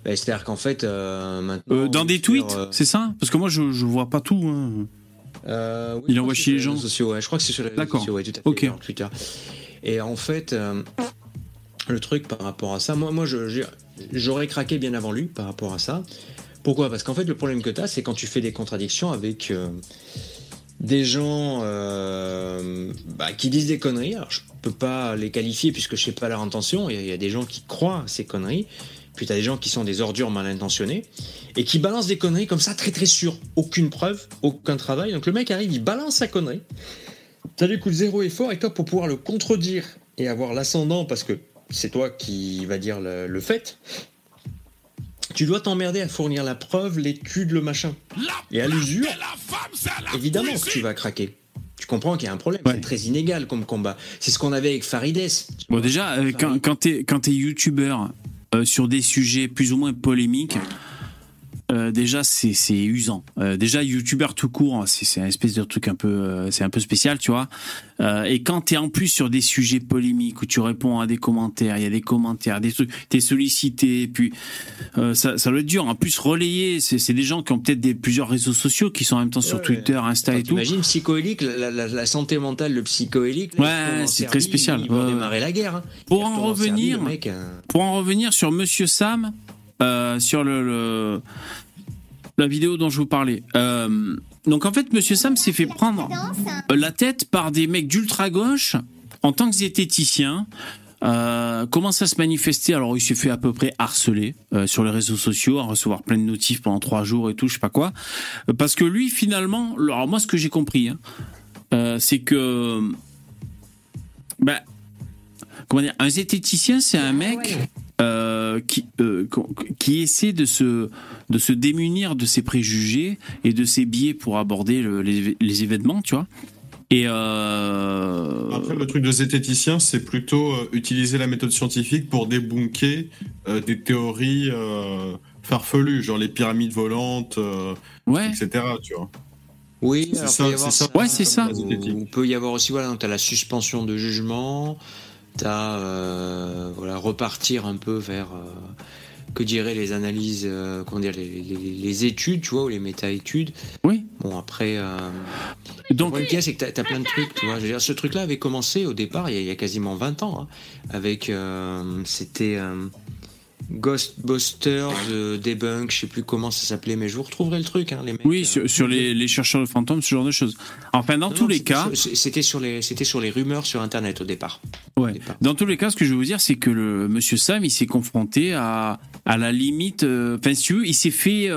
Ben, C'est-à-dire qu'en fait, euh, maintenant. euh, dans des tweets, euh, c'est ça? Parce que moi, je, je vois pas tout. hein. oui, Il envoie chier les gens. sociaux, ouais. Je crois que c'est sur les réseaux sociaux, ouais, tout à fait. Twitter. Et en fait, le truc par rapport à ça, moi, moi j'aurais craqué bien avant lui par rapport à ça. Pourquoi? Parce qu'en fait, le problème que tu as, c'est quand tu fais des contradictions avec euh, des gens euh, bah, qui disent des conneries. Alors, je peux pas les qualifier puisque je sais pas leur intention. Il y, a- il y a des gens qui croient ces conneries. Puis tu as des gens qui sont des ordures mal intentionnés et qui balancent des conneries comme ça, très très sûr. Aucune preuve, aucun travail. Donc le mec arrive, il balance sa connerie. Ça lui coûte zéro effort et toi, pour pouvoir le contredire et avoir l'ascendant, parce que c'est toi qui va dire le fait, tu dois t'emmerder à fournir la preuve, l'étude, le machin. Et à l'usure, évidemment que tu vas craquer. Tu comprends qu'il y a un problème. Ouais. C'est très inégal comme combat. C'est ce qu'on avait avec Farides. Bon, déjà, euh, quand, quand t'es quand t'es youtubeur euh, sur des sujets plus ou moins polémiques, euh, déjà c'est c'est usant. Euh, déjà youtubeur tout court, c'est c'est un espèce de truc un peu euh, c'est un peu spécial, tu vois. Et quand t'es en plus sur des sujets polémiques où tu réponds à des commentaires, il y a des commentaires, des trucs, t'es sollicité, puis ça ça doit être dur. En plus relayer, c'est c'est des gens qui ont peut-être des plusieurs réseaux sociaux qui sont en même temps sur Ouais. Twitter, Insta et tout. T'imagines psychoélique, la, la- la santé mentale, le psychoélique. Ouais, c'est très spécial. Ils vont Ouais, ouais. démarrer la guerre. hein. Pour en Serbie, revenir, mec, hein. pour en revenir sur Monsieur Sam, sur le, le- la vidéo dont je vous parlais. Euh, donc en fait, Monsieur Sam s'est fait prendre la tête par des mecs d'ultra gauche en tant que zététicien. Euh, commence à se manifester. Alors il s'est fait à peu près harceler euh, sur les réseaux sociaux, à recevoir plein de notifs pendant trois jours et tout, je sais pas quoi. Euh, Parce que lui, finalement, alors moi, ce que j'ai compris, hein, c'est que, ben, comment dire, un zététicien, c'est un mec euh, qui, euh, qui essaie de se, de se démunir de ses préjugés et de ses biais pour aborder le- les, les événements, tu vois. Et euh, Après, le truc de zététicien, c'est plutôt euh, utiliser la méthode scientifique pour débunker euh, des théories euh, farfelues, genre les pyramides volantes, euh, ouais, etc. Tu vois. Oui, C'est ça, ça. Ouais, c'est ça. Ou, peut y avoir aussi, voilà, tu as la suspension de jugement, tu as, voilà, repartir un peu vers, euh, que diraient les analyses, euh, comment dire, les, les- les études, tu vois, ou les méta-études. oui. Bon, après, euh, le Donc, y a, c'est que tu as, plein de trucs, tu vois. Je veux dire, ce truc-là avait commencé au départ, il y a, il y a quasiment 20 ans, hein, avec, euh, c'était euh, Ghostbusters euh, Debunk, je sais plus comment ça s'appelait, mais je vous retrouverai le truc, hein, les mecs. oui, euh, sur, les, les chercheurs de fantômes, ce genre de choses. Enfin, dans non, tous non, les cas, C'était sur les, c'était sur les rumeurs sur Internet au départ. Ouais. Au départ. Dans tous les cas, ce que je veux vous dire, c'est que le Monsieur Sam, il s'est confronté à, à la limite. euh, Enfin, si tu veux, il s'est fait.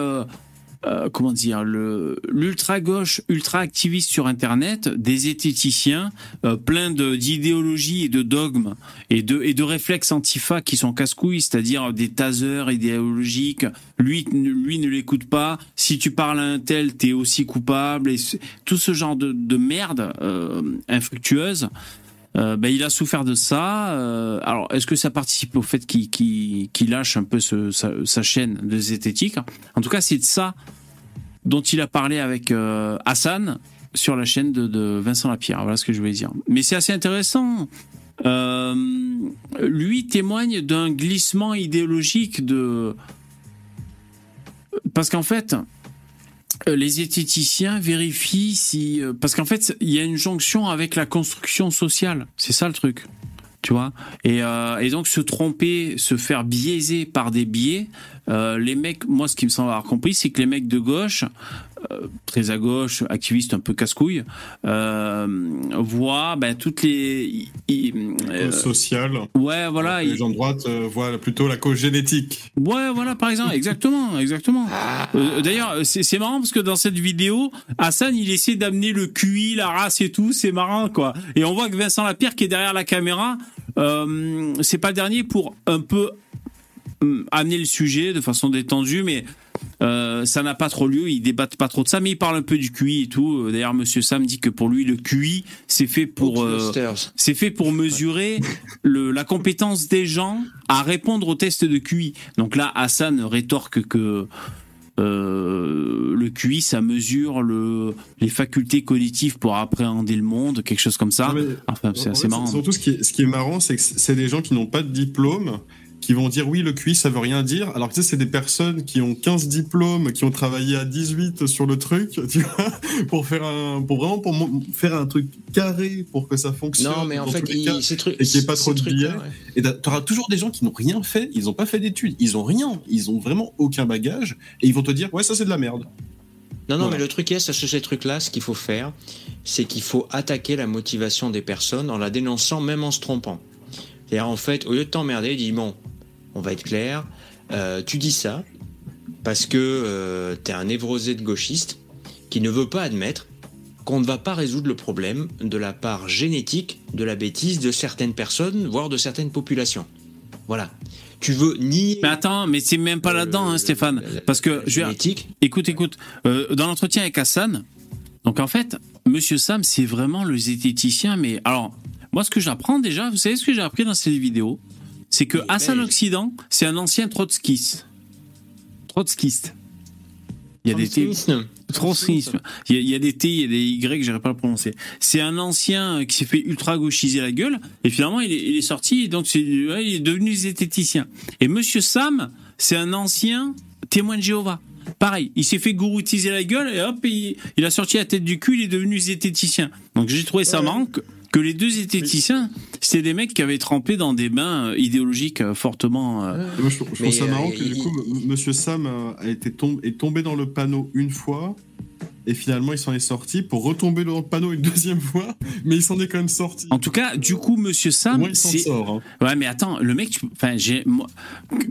Euh, comment dire le l'ultra gauche ultra activiste sur internet des zététiciens euh, plein d'idéologies et de dogmes et de et de réflexes antifa qui sont casse-couilles c'est-à-dire des tasers idéologiques. Lui lui ne l'écoute pas. Si tu parles à un tel t'es aussi coupable et tout ce genre de, de merde euh, infructueuse euh, ben, il a souffert de ça. Euh, alors, est-ce que ça participe au fait qu'il lâche un peu sa, chaîne de zététique? En tout cas, c'est de ça dont il a parlé avec euh, Hassan sur la chaîne de, Vincent Lapierre. Voilà ce que je voulais dire. Mais c'est assez intéressant. Lui témoigne d'un glissement idéologique de parce qu'en fait les zététiciens vérifient si euh, parce qu'en fait il y a une jonction avec la construction sociale. C'est ça le truc. Tu vois? Et, euh, et donc se tromper se faire biaiser par des biais euh, les mecs moi ce qui me semble avoir compris c'est que les mecs de gauche euh, très à gauche activistes un peu casse-couilles euh, voient ben, toutes les euh, Social. ouais voilà les gens de droite euh, voient plutôt la cause génétique. Ouais, voilà, par exemple, exactement, exactement. Euh, D'ailleurs, c'est marrant parce que dans cette vidéo, Hassan, il essaie d'amener le QI, la race et tout, c'est marrant, quoi. Et on voit que Vincent Lapierre, qui est derrière la caméra, euh, c'est pas le dernier pour un peu amener le sujet de façon détendue, mais euh, ça n'a pas trop lieu, ils débattent pas trop de ça, mais ils parlent un peu du QI et tout. Euh, D'ailleurs, Monsieur Sam dit que pour lui, le QI, c'est fait pour... euh, c'est fait pour mesurer le, la compétence des gens à répondre au test de QI. Donc là, Hassan rétorque que euh, le QI, ça mesure le, les facultés cognitives pour appréhender le monde, quelque chose comme ça. Mais Enfin, c'est assez fait, marrant. Surtout, ce qui est, ce qui est marrant, c'est que c'est des gens qui n'ont pas de diplôme qui vont dire oui, le QI, ça veut rien dire. Alors que tu sais, c'est des personnes qui ont 15 diplômes, qui ont travaillé à 18 sur le truc, tu vois, pour faire un, pour vraiment pour faire un truc carré pour que ça fonctionne. Non, mais en fait, il- cas. ces trucs. et qu'il y ait pas trop de ouais. Et tu auras toujours des gens qui n'ont rien fait, ils n'ont pas fait d'études, ils ont rien, ils ont vraiment aucun bagage, et ils vont te dire ouais, ça c'est de la merde. Non, non, Voilà. mais le truc est, sur ces trucs-là, ce qu'il faut faire, c'est qu'il faut attaquer la motivation des personnes en la dénonçant, même en se trompant. C'est-à-dire, en fait, au lieu de t'emmerder, dis bon, on va être clair, euh, tu dis ça parce que euh, t'es un névrosé de gauchiste qui ne veut pas admettre qu'on ne va pas résoudre le problème de la part génétique de la bêtise de certaines personnes, voire de certaines populations. Voilà. Tu veux nier. Mais attends, mais c'est même pas là-dedans, hein, Stéphane. la- Parce que, je dire, génétique. écoute, écoute, euh, dans l'entretien avec Hassan, donc en fait, Monsieur Sam, c'est vraiment le zététicien, mais alors, moi, ce que j'apprends déjà, vous savez ce que j'ai appris dans cette vidéo C'est que Hassan. Occident, c'est un ancien trotskiste. Trotskiste. Il y a des T. Trotskisme. Trotskisme. Il y, a, il y a des T, il y a des Y, j'arrive pas à le prononcer. C'est un ancien euh, qui s'est fait ultra gauchiser la gueule, et finalement il est, il est sorti, et donc ouais, il est devenu zététicien. Et Monsieur Sam, c'est un ancien témoin de Jéhovah. Pareil, il s'est fait gouroutiser la gueule, et hop, il, il a sorti la tête du cul, il est devenu zététicien. Donc j'ai trouvé ça marrant que, les deux zététiciens, c'était des mecs qui avaient trempé dans des bains euh, idéologiques euh, fortement... euh, moi, je, trouve- je Mais, trouve ça euh, marrant que il- du coup, M- Monsieur Sam a été tombé, est tombé dans le panneau une fois. Et finalement, il s'en est sorti pour retomber dans le panneau une deuxième fois, mais il s'en est quand même sorti. En tout cas, du coup, Monsieur Sam, moins, il s'en sort. hein. Ouais, mais attends, le mec, tu peux- enfin, j'ai, moi,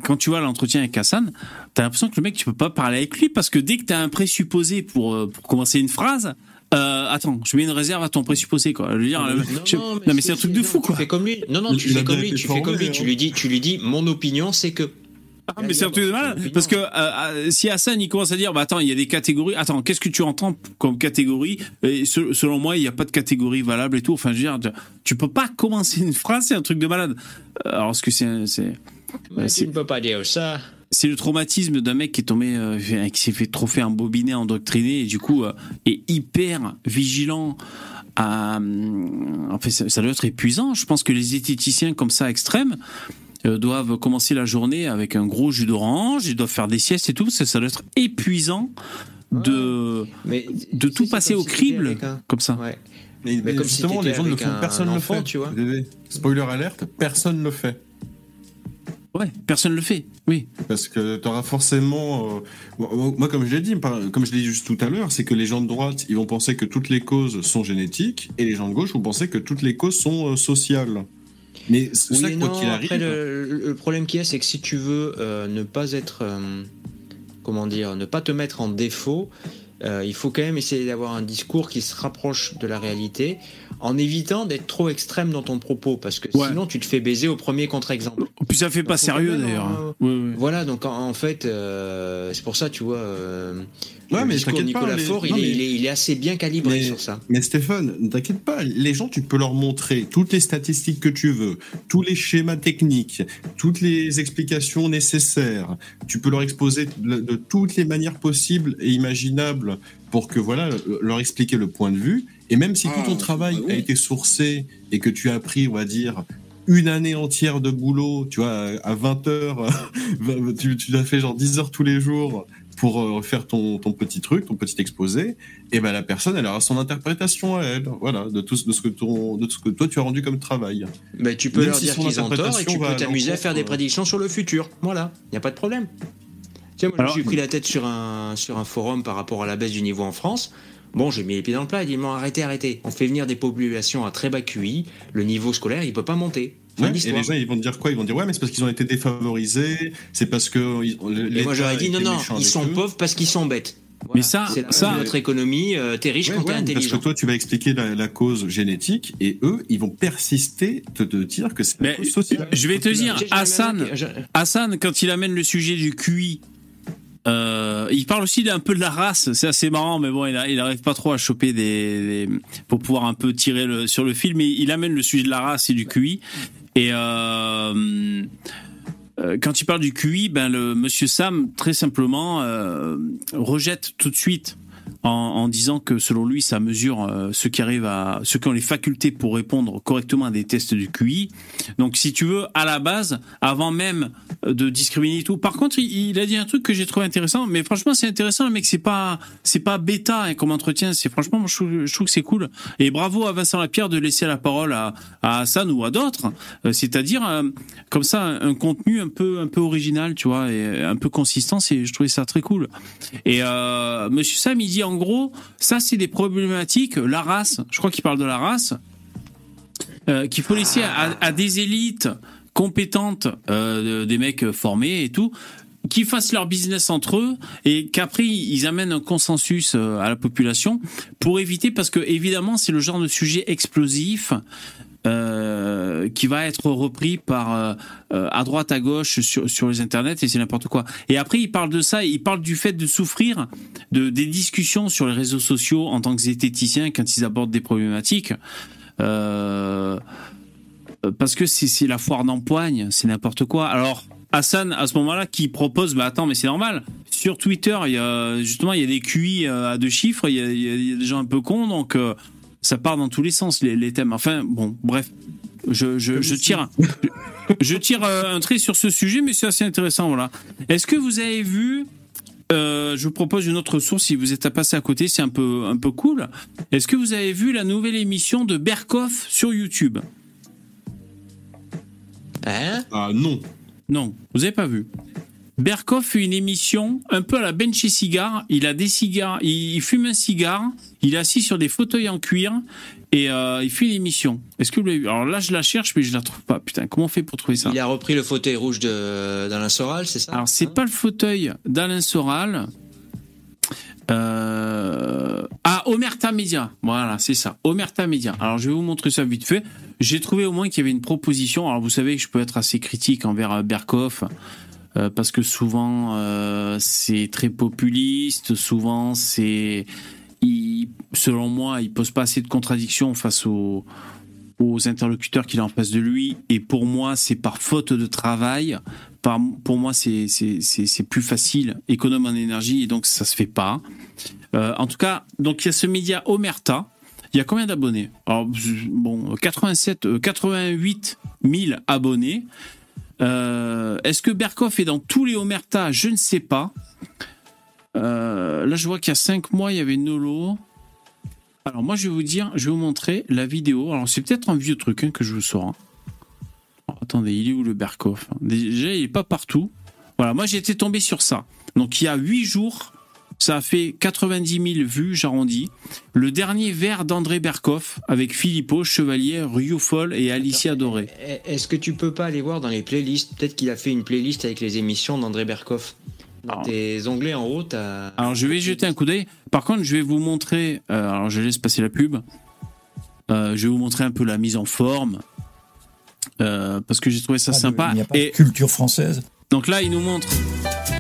quand tu vois l'entretien avec Hassan, t'as l'impression que le mec, tu peux pas parler avec lui parce que dès que t'as un présupposé pour, euh, pour commencer une phrase, euh, attends, je mets une réserve à ton présupposé, quoi. Je veux dire, le- mais je- non, mais, si, c'est un truc de non, fou, tu quoi. fais comme lui. Non, non, tu fais comme lui. Tu fais comme formé, lui. Tu hein. lui dis, tu lui dis, mon opinion, c'est que. Ah, mais c'est un truc de malade. Parce que euh, euh, si Hassan il commence à dire, bah attends, il y a des catégories. Attends, qu'est-ce que tu entends comme catégorie? Et se- Selon moi, il n'y a pas de catégorie valable et tout. Enfin, je veux dire, tu, tu peux pas commencer une phrase, c'est un truc de malade. Euh, Alors, ce que c'est, c'est, Mais c'est- tu ne peux pas dire ça. C'est le traumatisme d'un mec qui est tombé, euh, qui s'est fait trop fait embobiner, endoctriner, et du coup euh, est hyper vigilant. À, hum, en fait, ça, ça doit être épuisant. Je pense que les zététiciens comme ça extrêmes euh, doivent commencer la journée avec un gros jus d'orange, ils doivent faire des siestes et tout. Ça, ça doit être épuisant de Mais de tout passer comme au si crible un- comme ça. Ouais. Mais, Mais mais comme si justement, t'étais les gens ne le font, personne ne le fait. tu vois. Spoiler alerte, personne ne le fait. Ouais, personne le fait. Oui. Parce que tu auras forcément. euh, moi, comme je l'ai dit, comme je l'ai dit juste tout à l'heure, c'est que les gens de droite, ils vont penser que toutes les causes sont génétiques, et les gens de gauche vont penser que toutes les causes sont euh, sociales. Mais c'est Oui ça, quoi qu'il arrive. après, le, le problème qu'il y a, c'est que si tu veux euh, ne pas être. euh, comment dire Ne pas te mettre en défaut, euh, il faut quand même essayer d'avoir un discours qui se rapproche de la réalité, en évitant d'être trop extrême dans ton propos, parce que Ouais. sinon tu te fais baiser au premier contre-exemple. Puis ça fait pas sérieux d'ailleurs. euh. Voilà, donc en, en fait, euh, c'est pour ça, tu vois. euh, Ouais, le mais discours t'inquiète pas, Nicolas les- il, non, est, mais- il, est, il est assez bien calibré Mais- sur ça. Mais Stéphane, ne t'inquiète pas, les gens, tu peux leur montrer toutes les statistiques que tu veux, tous les schémas techniques, toutes les explications nécessaires. Tu peux leur exposer de, de toutes les manières possibles et imaginables pour que voilà leur expliquer le point de vue. Et même si Ah, tout ton travail bah oui. a été sourcé et que tu as pris, on va dire, une année entière de boulot, tu vois, à 20 heures, tu, tu as fait genre 10 heures tous les jours pour euh, faire ton, ton petit truc, ton petit exposé, et ben la personne, elle aura son interprétation à elle, voilà, de tout ce- de ce que ton, de ce que toi tu as rendu comme travail. Mais tu peux Même leur si dire qu'ils ont tort et tu peux t'amuser à faire des prédictions sur le futur. Voilà, il n'y a pas de problème. Sais, moi, Alors- j'ai pris la tête sur un, sur un forum par rapport à la baisse du niveau en France. Bon, j'ai mis les pieds dans le plat et dit bon, arrêtez, arrêtez. On fait venir des populations à très bas QI. Le niveau scolaire, il peut pas monter. Ouais, et les gens, ils vont te dire quoi? Ils vont dire ouais, mais c'est parce qu'ils ont été défavorisés, c'est parce que ils- Et moi, j'aurais dit non, non, ils sont eux. pauvres parce qu'ils sont bêtes. Voilà. Mais ça- c'est ça- notre économie. euh, t'es riche Ouais, quand t'es ouais, parce intelligent. que toi, tu vas expliquer la, la cause génétique, et eux, ils vont persister de te dire que c'est la Mais cause sociale. je vais te dire, Hassan, Hassan, quand il amène le sujet du QI, euh, il parle aussi d'un peu de la race. C'est assez marrant, mais bon, il, a- il arrive pas trop à choper des, pour pouvoir un peu tirer sur le fil. Mais il amène le sujet de la race et du QI. Et euh, euh, quand il parle du QI, ben le Monsieur Sam très simplement rejette tout de suite en, disant que selon lui, ça mesure euh, ceux qui arrivent à ceux qui ont les facultés pour répondre correctement à des tests du QI. Donc, si tu veux, à la base, avant même de discriminer tout. Par contre, il, a dit un truc que j'ai trouvé intéressant, mais franchement, c'est intéressant, mec, c'est pas c'est pas bêta hein, comme entretien. C'est franchement, je trouve, je trouve que c'est cool. Et bravo à Vincent Lapierre de laisser la parole à, à Hassan ou à d'autres. Euh, C'est-à-dire euh, comme ça un, contenu un peu un peu original, tu vois, et un peu consistant. C'est je trouvais ça très cool. Et Monsieur Sam, il dit en gros, ça c'est des problématiques, la race, je crois qu'il parle de la race, euh, qu'il faut laisser à, des élites compétentes, euh, des mecs formés et tout, qui fassent leur business entre eux et qu'après ils amènent un consensus euh, à la population pour éviter, parce que évidemment c'est le genre de sujet explosif euh, qui va être repris par euh, à droite à gauche sur, sur les internets et c'est n'importe quoi. Et après il parle de ça, il parle du fait de souffrir de des discussions sur les réseaux sociaux en tant que zététicien quand ils abordent des problématiques. Euh, parce que c'est la foire d'empoigne, c'est n'importe quoi. Alors Hassan à ce moment-là qui propose bah attends mais c'est normal sur Twitter il y justement il y a des QI à deux chiffres il y a, des gens un peu cons donc euh, ça part dans tous les sens les, les thèmes. Enfin bon bref. Je, je, je tire je tire euh, un trait sur ce sujet mais c'est assez intéressant voilà. Est-ce que vous avez vu euh, je vous propose une autre source si vous êtes à passer à côté c'est un peu un peu cool. Est-ce que vous avez vu la nouvelle émission de Berkoff sur YouTube? Hein? Ah non. Non, vous avez pas vu. Berkoff fait une émission un peu à la bench et cigare. Il a des cigares, il fume un cigare, il est assis sur des fauteuils en cuir et euh, il fait une émission. Est-ce que vous l'avez vu? Alors là, je la cherche, mais je la trouve pas. Putain, comment on fait pour trouver ça? Il a repris le fauteuil rouge d'Alain Soral, c'est ça? Alors c'est hein? pas le fauteuil d'Alain Soral. Euh... Ah, Omerta Media. Voilà, c'est ça. Omerta Media. Alors, je vais vous montrer ça vite fait. J'ai trouvé au moins qu'il y avait une proposition. Alors, vous savez que je peux être assez critique envers Berkoff. Euh, parce que souvent, euh, c'est très populiste. Souvent, c'est. Selon moi, il pose pas assez de contradictions face aux, interlocuteurs qu'il a en face de lui. Et pour moi, c'est par faute de travail. Pour moi, c'est plus facile, économe en énergie, et donc ça se fait pas. Euh, en tout cas, donc il y a ce média Omerta. Il y a combien d'abonnés? Bon, 87, 88 000 abonnés. Euh, Est-ce que Berkoff est dans tous les Omerta? Je ne sais pas. Euh, là, je vois qu'il y a 5 mois, il y avait Nolo. Alors moi, je vais vous dire, je vais vous montrer la vidéo. Alors c'est peut-être un vieux truc hein, que je vous sors. Hein. Attendez, il est où le Berkoff? Déjà, il est pas partout. Voilà, moi j'étais tombé sur ça. Donc il y a 8 jours, ça a fait 90 000 vues, j'arrondis. Le dernier verre d'André Berkoff avec Philippot, Chevalier, Rioufol et Alicia Doré. Est-ce que tu peux pas aller voir dans les playlists? Peut-être qu'il a fait une playlist avec les émissions d'André Berkoff. Dans tes onglets en haut, t'as. Alors je vais jeter un coup d'œil. Par contre, je vais vous montrer. Euh, alors je laisse passer la pub. Euh, je vais vous montrer un peu la mise en forme. Euh, parce que j'ai trouvé ça Ah, sympa. Il n'y a pas Et de culture française. Donc là, il nous montre.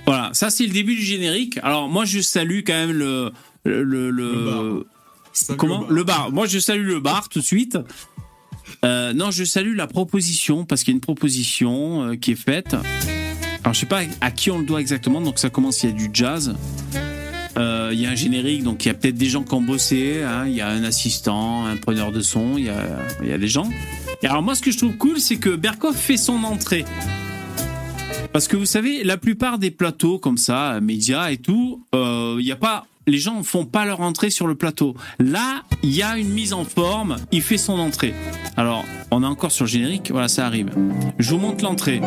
Voilà, ça c'est le début du générique. Alors moi, je salue quand même le le, le, comment bar. le bar. Moi, je salue le bar tout de suite. Euh, non, je salue la proposition parce qu'il y a une proposition euh, qui est faite. Alors, je sais pas à qui on le doit exactement. Donc, ça commence. Il y a du jazz. Euh, Il y a un générique, donc il y a peut-être des gens qui ont bossé. hein. Il y a un assistant, un preneur de son. Il y a, il y a des gens. Et alors, moi, ce que je trouve cool, c'est que Berkoff fait son entrée. Parce que vous savez, la plupart des plateaux comme ça, médias et tout, euh, il y a pas, les gens font pas leur entrée sur le plateau. Là, il y a une mise en forme. Il fait son entrée. Alors, on est encore sur le générique. Voilà, ça arrive. Je vous montre l'entrée.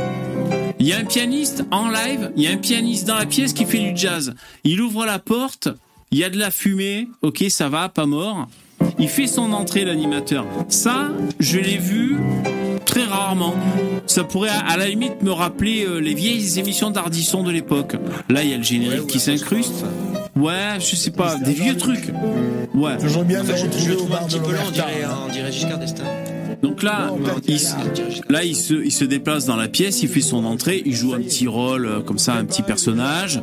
Il y a un pianiste en live. Il y a un pianiste dans la pièce qui fait du jazz. Il ouvre la porte. Il y a de la fumée. Ok, ça va, pas mort. Il fait son entrée, l'animateur. Ça, je l'ai vu très rarement. Ça pourrait à la limite me rappeler euh, les vieilles émissions d'Ardisson de l'époque. Là, il y a le générique qui s'incruste. Ouais, je sais pas, des vieux trucs. Ouais. Bien Enfin, je, trouve un bar petit de peu lent, on dirait, on dirait Giscard d'Estaing. Donc là, Non, il, là, il se, il se déplace dans la pièce, il fait son entrée, il joue un petit rôle euh, comme ça, un petit personnage.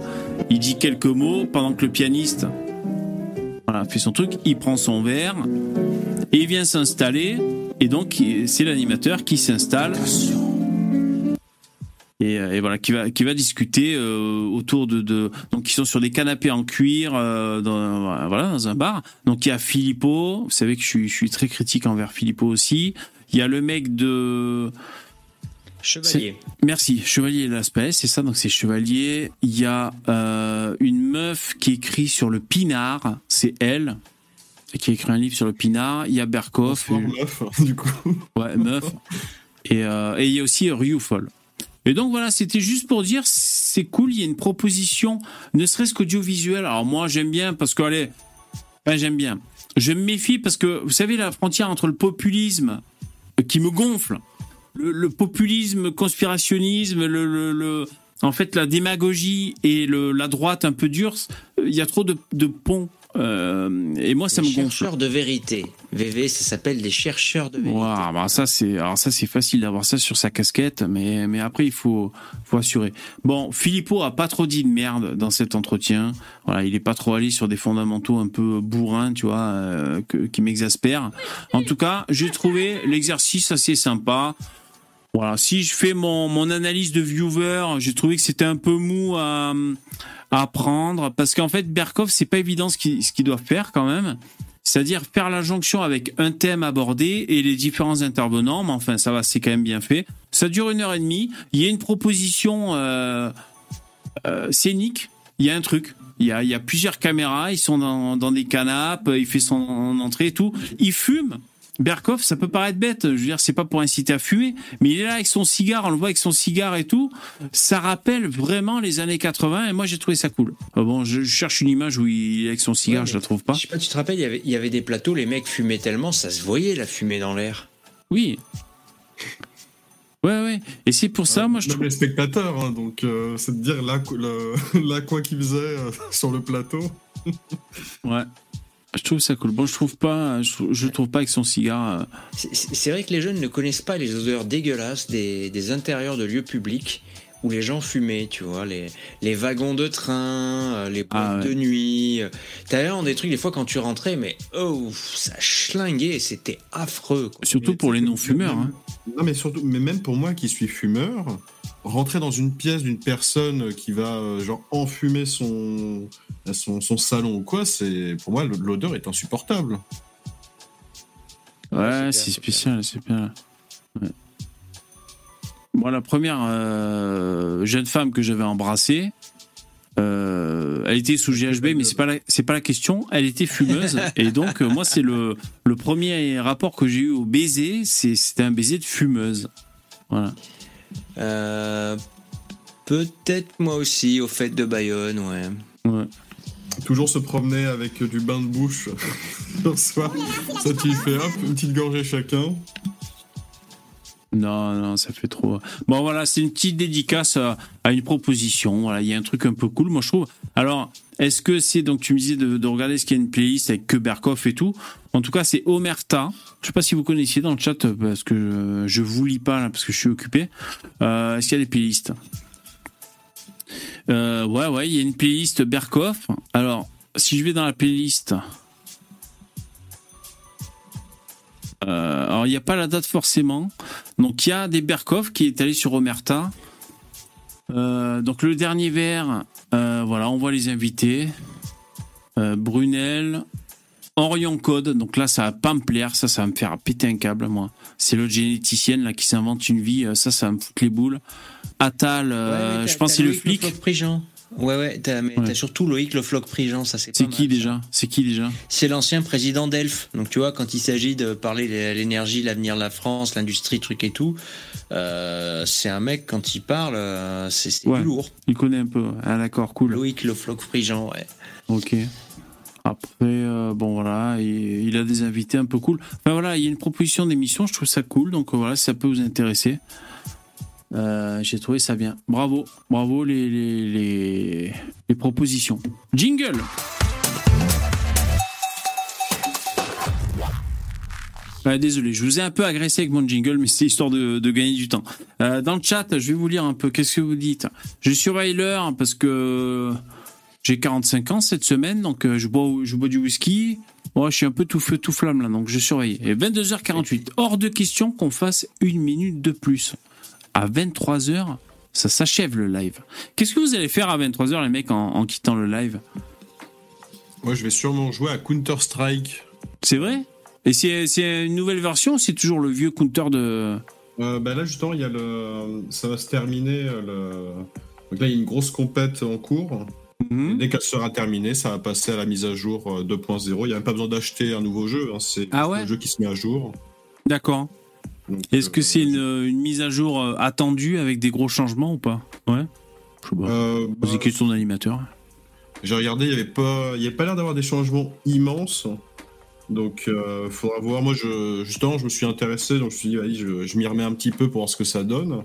Il dit quelques mots pendant que le pianiste voilà, fait son truc, il prend son verre et il vient s'installer. Et donc, c'est l'animateur qui s'installe. Et et, voilà qui va qui va discuter euh, autour de, de donc ils sont sur des canapés en cuir euh, dans voilà dans un bar donc il y a Filippo vous savez que je suis je suis très critique envers Filippo aussi il y a le mec de Chevalier. Merci, Chevalier l'aspect, c'est ça, donc c'est Chevalier. Il y a euh, une meuf qui écrit sur le pinard, c'est elle, qui a écrit un livre sur le pinard. Il y a Berkoff. Bonsoir, meuf, du coup. Ouais, meuf. Et, euh, et il y a aussi Ryufol. Et donc voilà, c'était juste pour dire, c'est cool, il y a une proposition, ne serait-ce qu'audiovisuelle. Alors moi, j'aime bien parce que, allez, ben, j'aime bien. Je me méfie parce que, vous savez, la frontière entre le populisme qui me gonfle, le, populisme, conspirationnisme, le, le, en fait, la démagogie et la droite un peu dure, il y a trop de ponts. Euh, et moi, ça les me gonfle. chercheurs de vérité. VV, ça s'appelle des chercheurs de vérité. Wow, bah ça c'est alors ça c'est facile d'avoir ça sur sa casquette, mais mais après il faut faut assurer. Bon, Filippo a pas trop dit de merde dans cet entretien. Voilà, il est pas trop allé sur des fondamentaux un peu bourrins, tu vois, euh, que, qui m'exaspèrent. En tout cas, j'ai trouvé l'exercice assez sympa. Si je fais mon, mon analyse de viewer, j'ai trouvé que c'était un peu mou à, à apprendre parce qu'en fait, Berkov, c'est pas évident ce qu'il ce qu'il doit faire quand même. C'est-à-dire faire la jonction avec un thème abordé et les différents intervenants, mais enfin, ça va, c'est quand même bien fait. Ça dure une heure et demie. Il y a une proposition euh, euh, scénique. Il y a un truc. Il y a, il y a plusieurs caméras. Ils sont dans, dans des canapes. Il fait son entrée et tout. Il fume. Berkov, ça peut paraître bête, je veux dire, c'est pas pour inciter à fumer, mais il est là avec son cigare, on le voit avec son cigare et tout. Ça rappelle vraiment les années 80 et moi j'ai trouvé ça cool. Ah bon, je cherche une image où il est avec son cigare, Ouais, je la trouve pas. Je sais pas, tu te rappelles, il y avait, il y avait des plateaux, les mecs fumaient tellement, ça se voyait la fumée dans l'air. Oui. Ouais, ouais. Et c'est pour ça, moi je trouve. les spectateurs, hein, donc euh, c'est de dire là, quoi qu'ils faisaient euh, sur le plateau. Ouais. Je trouve ça cool. Bon, je trouve pas, je trouve, je trouve pas avec son cigare. euh, C'est- vrai que les jeunes ne connaissent pas les odeurs dégueulasses des, des intérieurs de lieux publics où les gens fumaient, tu vois, les, les wagons de train, euh, les boîtes Ah ouais. de nuit. euh. T'as l'air des trucs des fois quand tu rentrais, mais oh, ça schlinguait, c'était affreux. quoi. Surtout Mais pour les que non-fumeurs. hein. Non, mais surtout, mais même pour moi qui suis fumeur, rentrer dans une pièce d'une personne qui va euh, genre enfumer son, son, son salon ou quoi, c'est pour moi l'odeur est insupportable. Ouais, c'est spécial, c'est bien. Ouais. Moi, la première euh, jeune femme que j'avais embrassée, euh, elle était sous GHB, mais c'est pas c'est pas la question. Elle était fumeuse, et donc euh, moi, c'est le le premier rapport que j'ai eu au baiser, c'était un baiser de fumeuse. Voilà. Euh, Peut-être moi aussi, au fait de Bayonne, ouais. Ouais. Toujours se promener avec du bain de bouche le soir. Ça, tu y fais hop, une petite gorgée chacun. Non, non, ça fait trop. Bon, voilà, c'est une petite dédicace à, une proposition. Voilà, il y a un truc un peu cool, moi je trouve. Alors, est-ce que c'est donc tu me disais de, de regarder ce qu'il y a une playlist avec que Berkoff et tout. En tout cas, c'est Omerta. Je sais pas si vous connaissiez dans le chat parce que je, je vous lis pas parce que je suis occupé. Euh, est-ce qu'il y a des playlists? Euh, Ouais, ouais, il y a une playlist Berkoff. Alors, si je vais dans la playlist. Euh, alors, il n'y a pas la date forcément. Donc, il y a des Berkoff qui est allé sur Omerta. Euh, donc, le dernier verre, euh, voilà, on voit les invités. Brunel, Orion Code. Donc là, ça va pas me plaire. Ça, ça va me faire péter un câble, moi. C'est l'autre généticienne là qui s'invente une vie. Ça, ça va me foutre les boules. Atal, Ouais, je pense c'est le flic. Ouais, ouais, t'as mais Ouais. t'as surtout Loïc Le Floch Prigent, ça c'est C'est pas qui mal, ça. déjà? C'est qui déjà? C'est l'ancien président d'Elf. Donc tu vois, quand il s'agit de parler de l'énergie, l'avenir de la France, l'industrie, truc et tout, euh, c'est un mec, quand il parle, euh, c'est c'est Ouais. du lourd. Il connaît un peu. Ah d'accord, cool. Loïc Le Floch Prigent, ouais. Ok. Après, euh, bon voilà, il, il a des invités un peu cool. Enfin voilà, il y a une proposition d'émission, je trouve ça cool, donc voilà, si ça peut vous intéresser. Euh, J'ai trouvé ça bien. Bravo, bravo les, les, les, propositions. Jingle désolé, je vous ai un peu agressé avec mon jingle, mais c'était histoire de, de gagner du temps. Euh, dans le chat, je vais vous lire un peu. Qu'est-ce que vous dites? Je surveille l'heure parce que j'ai 45 ans cette semaine, donc euh, je bois, je bois du whisky. Ouais, je suis un peu tout feu, tout flamme là, donc je surveille. Et 22h48, hors de question qu'on fasse une minute de plus. À 23h, Ça s'achève le live. Qu'est-ce que vous allez faire à 23h, les mecs, en, en quittant le live? Moi, je vais sûrement jouer à Counter-Strike. C'est vrai? Et c'est une nouvelle version c'est toujours le vieux Counter de. Euh, bah là, justement, il y a le... ça va se terminer. euh, Le... Donc là, il y a une grosse compète en cours. Mhm. Dès qu'elle sera terminée, ça va passer à la mise à jour euh, 2.0. Il n'y a même pas besoin d'acheter un nouveau jeu. hein, C'est Ah ouais? le jeu qui se met à jour. D'accord. Est-ce que euh, c'est une, une mise à jour euh, attendue avec des gros changements ou pas? Ouais. Je sais pas. euh, bah, question d'animateur. J'ai regardé, il n'y avait pas, il y avait pas l'air d'avoir des changements immenses. Donc, euh, faudra voir. Moi, je, justement, je me suis intéressé, donc je me suis dit, je, je m'y remets un petit peu pour voir ce que ça donne.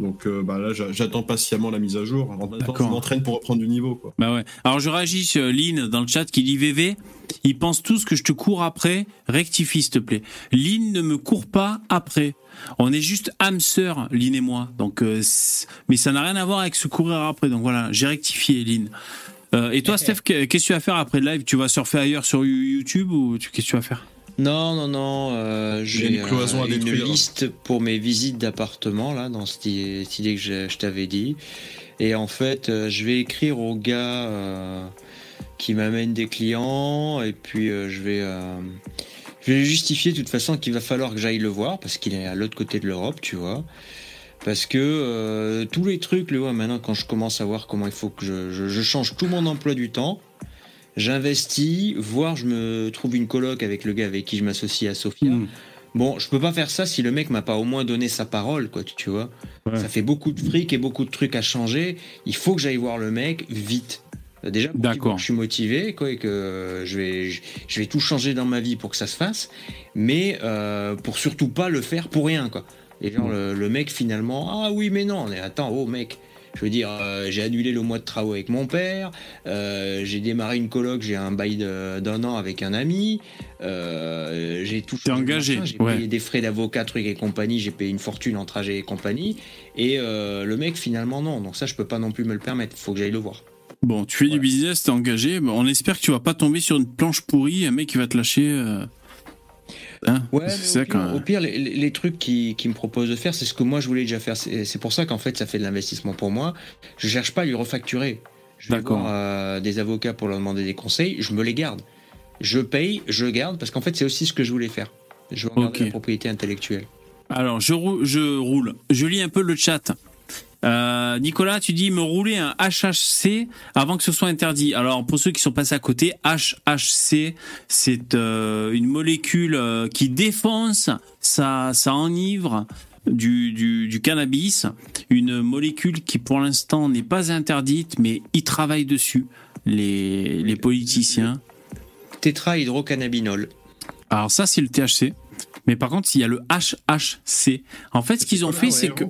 Donc, euh, bah là, j'a- j'attends patiemment la mise à jour. En même temps, je D'accord. m'entraîne pour reprendre du niveau, quoi. Bah ouais. Alors je réagis sur Lynn dans le chat qui dit VV. Ils pensent tous que je te cours après. Rectifie s'il te plaît. Lynn ne me court pas après. On est juste âme sœur, Lynn et moi. Donc, euh, mais ça n'a rien à voir avec se courir après. Donc voilà, j'ai rectifié Lynn. Euh, et toi, Steph, que- qu'est-ce que tu vas faire après le live? Tu vas surfer ailleurs sur YouTube ou tu- qu'est-ce que tu vas faire? Non, non, non. euh, J'ai une cloison à une détruire. liste pour mes visites d'appartement, là, dans cette idée que je, je t'avais dit. Et en fait, euh, je vais écrire au gars euh, qui m'amène des clients. Et puis, euh, je vais. euh, je vais justifier de toute façon qu'il va falloir que j'aille le voir parce qu'il est à l'autre côté de l'Europe, tu vois. Parce que euh, tous les trucs, le maintenant, quand je commence à voir comment il faut que je, je- je change tout mon emploi du temps, j'investis, voire je me trouve une coloc avec le gars avec qui je m'associe à Sofia. Hmm. Bon, je peux pas faire ça si le mec m'a pas au moins donné sa parole, quoi, tu, vois. Ouais. Ça fait beaucoup de fric et beaucoup de trucs à changer. Il faut que j'aille voir le mec vite. Euh, Déjà, D'accord. je suis motivé, quoi, et que je vais, je, je vais tout changer dans ma vie pour que ça se fasse, mais euh, pour surtout pas le faire pour rien, quoi. Et genre, le, le mec, finalement, ah oui, mais non, mais attends, oh mec, je veux dire, euh, j'ai annulé le mois de travaux avec mon père, euh, j'ai démarré une coloc, j'ai un bail d'un an avec un ami, euh, j'ai tout changé, engagé, J'ai ouais. payé des frais d'avocat, trucs et compagnie, j'ai payé une fortune en trajet et compagnie, et le mec, finalement, non. Donc ça, je peux pas non plus me le permettre, faut que j'aille le voir. Bon, tu fais du business, t'es engagé. Bon, on espère que tu vas pas tomber sur une planche pourrie, un mec qui va te lâcher. Hein, Ouais, au, pire, quand même. au pire, les, trucs qui, qui me proposent de faire, c'est ce que moi je voulais déjà faire. C'est pour ça qu'en fait, ça fait de l'investissement pour moi. Je cherche pas à lui refacturer. Je vais voir euh, des avocats pour leur demander des conseils, je me les garde. Je paye, je garde, parce qu'en fait, c'est aussi ce que je voulais faire. Je veux regarder Ok. la propriété intellectuelle. Alors, je roule. Je lis un peu le chat. Euh, Nicolas, tu dis me rouler un HHC avant que ce soit interdit. Alors, pour ceux qui sont passés à côté, HHC, c'est euh, une molécule euh, qui défonce, ça, ça enivre du, du, du cannabis. Une molécule qui, pour l'instant, n'est pas interdite, mais ils travaillent dessus, les, les politiciens. Tétrahydrocannabinol. Alors, ça, c'est le THC. Mais par contre, il y a le HHC. En fait, ce qu'ils ont fait, c'est que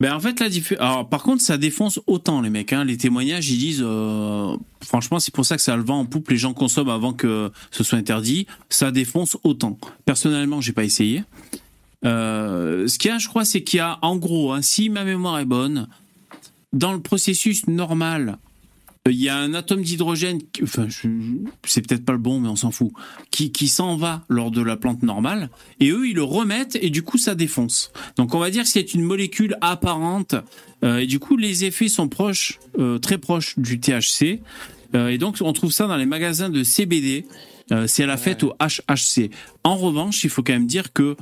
ben en fait la alors par contre ça défonce autant les mecs hein. les témoignages ils disent euh, franchement c'est pour ça que ça le vent en poupe les gens consomment avant que ce soit interdit. Ça défonce autant. Personnellement j'ai pas essayé. Euh, ce qu'il y a je crois c'est qu'il y a en gros hein, si ma mémoire est bonne dans le processus normal il y a un atome d'hydrogène, enfin, c'est peut-être pas le bon, mais on s'en fout, qui, qui s'en va lors de la plante normale, et eux, ils le remettent, et du coup, ça défonce. Donc, on va dire que c'est une molécule apparente, euh, et du coup, les effets sont proches, euh, très proches du THC, euh, et donc, on trouve ça dans les magasins de CBD, euh, c'est à la fête au HHC. En revanche, il faut quand même dire que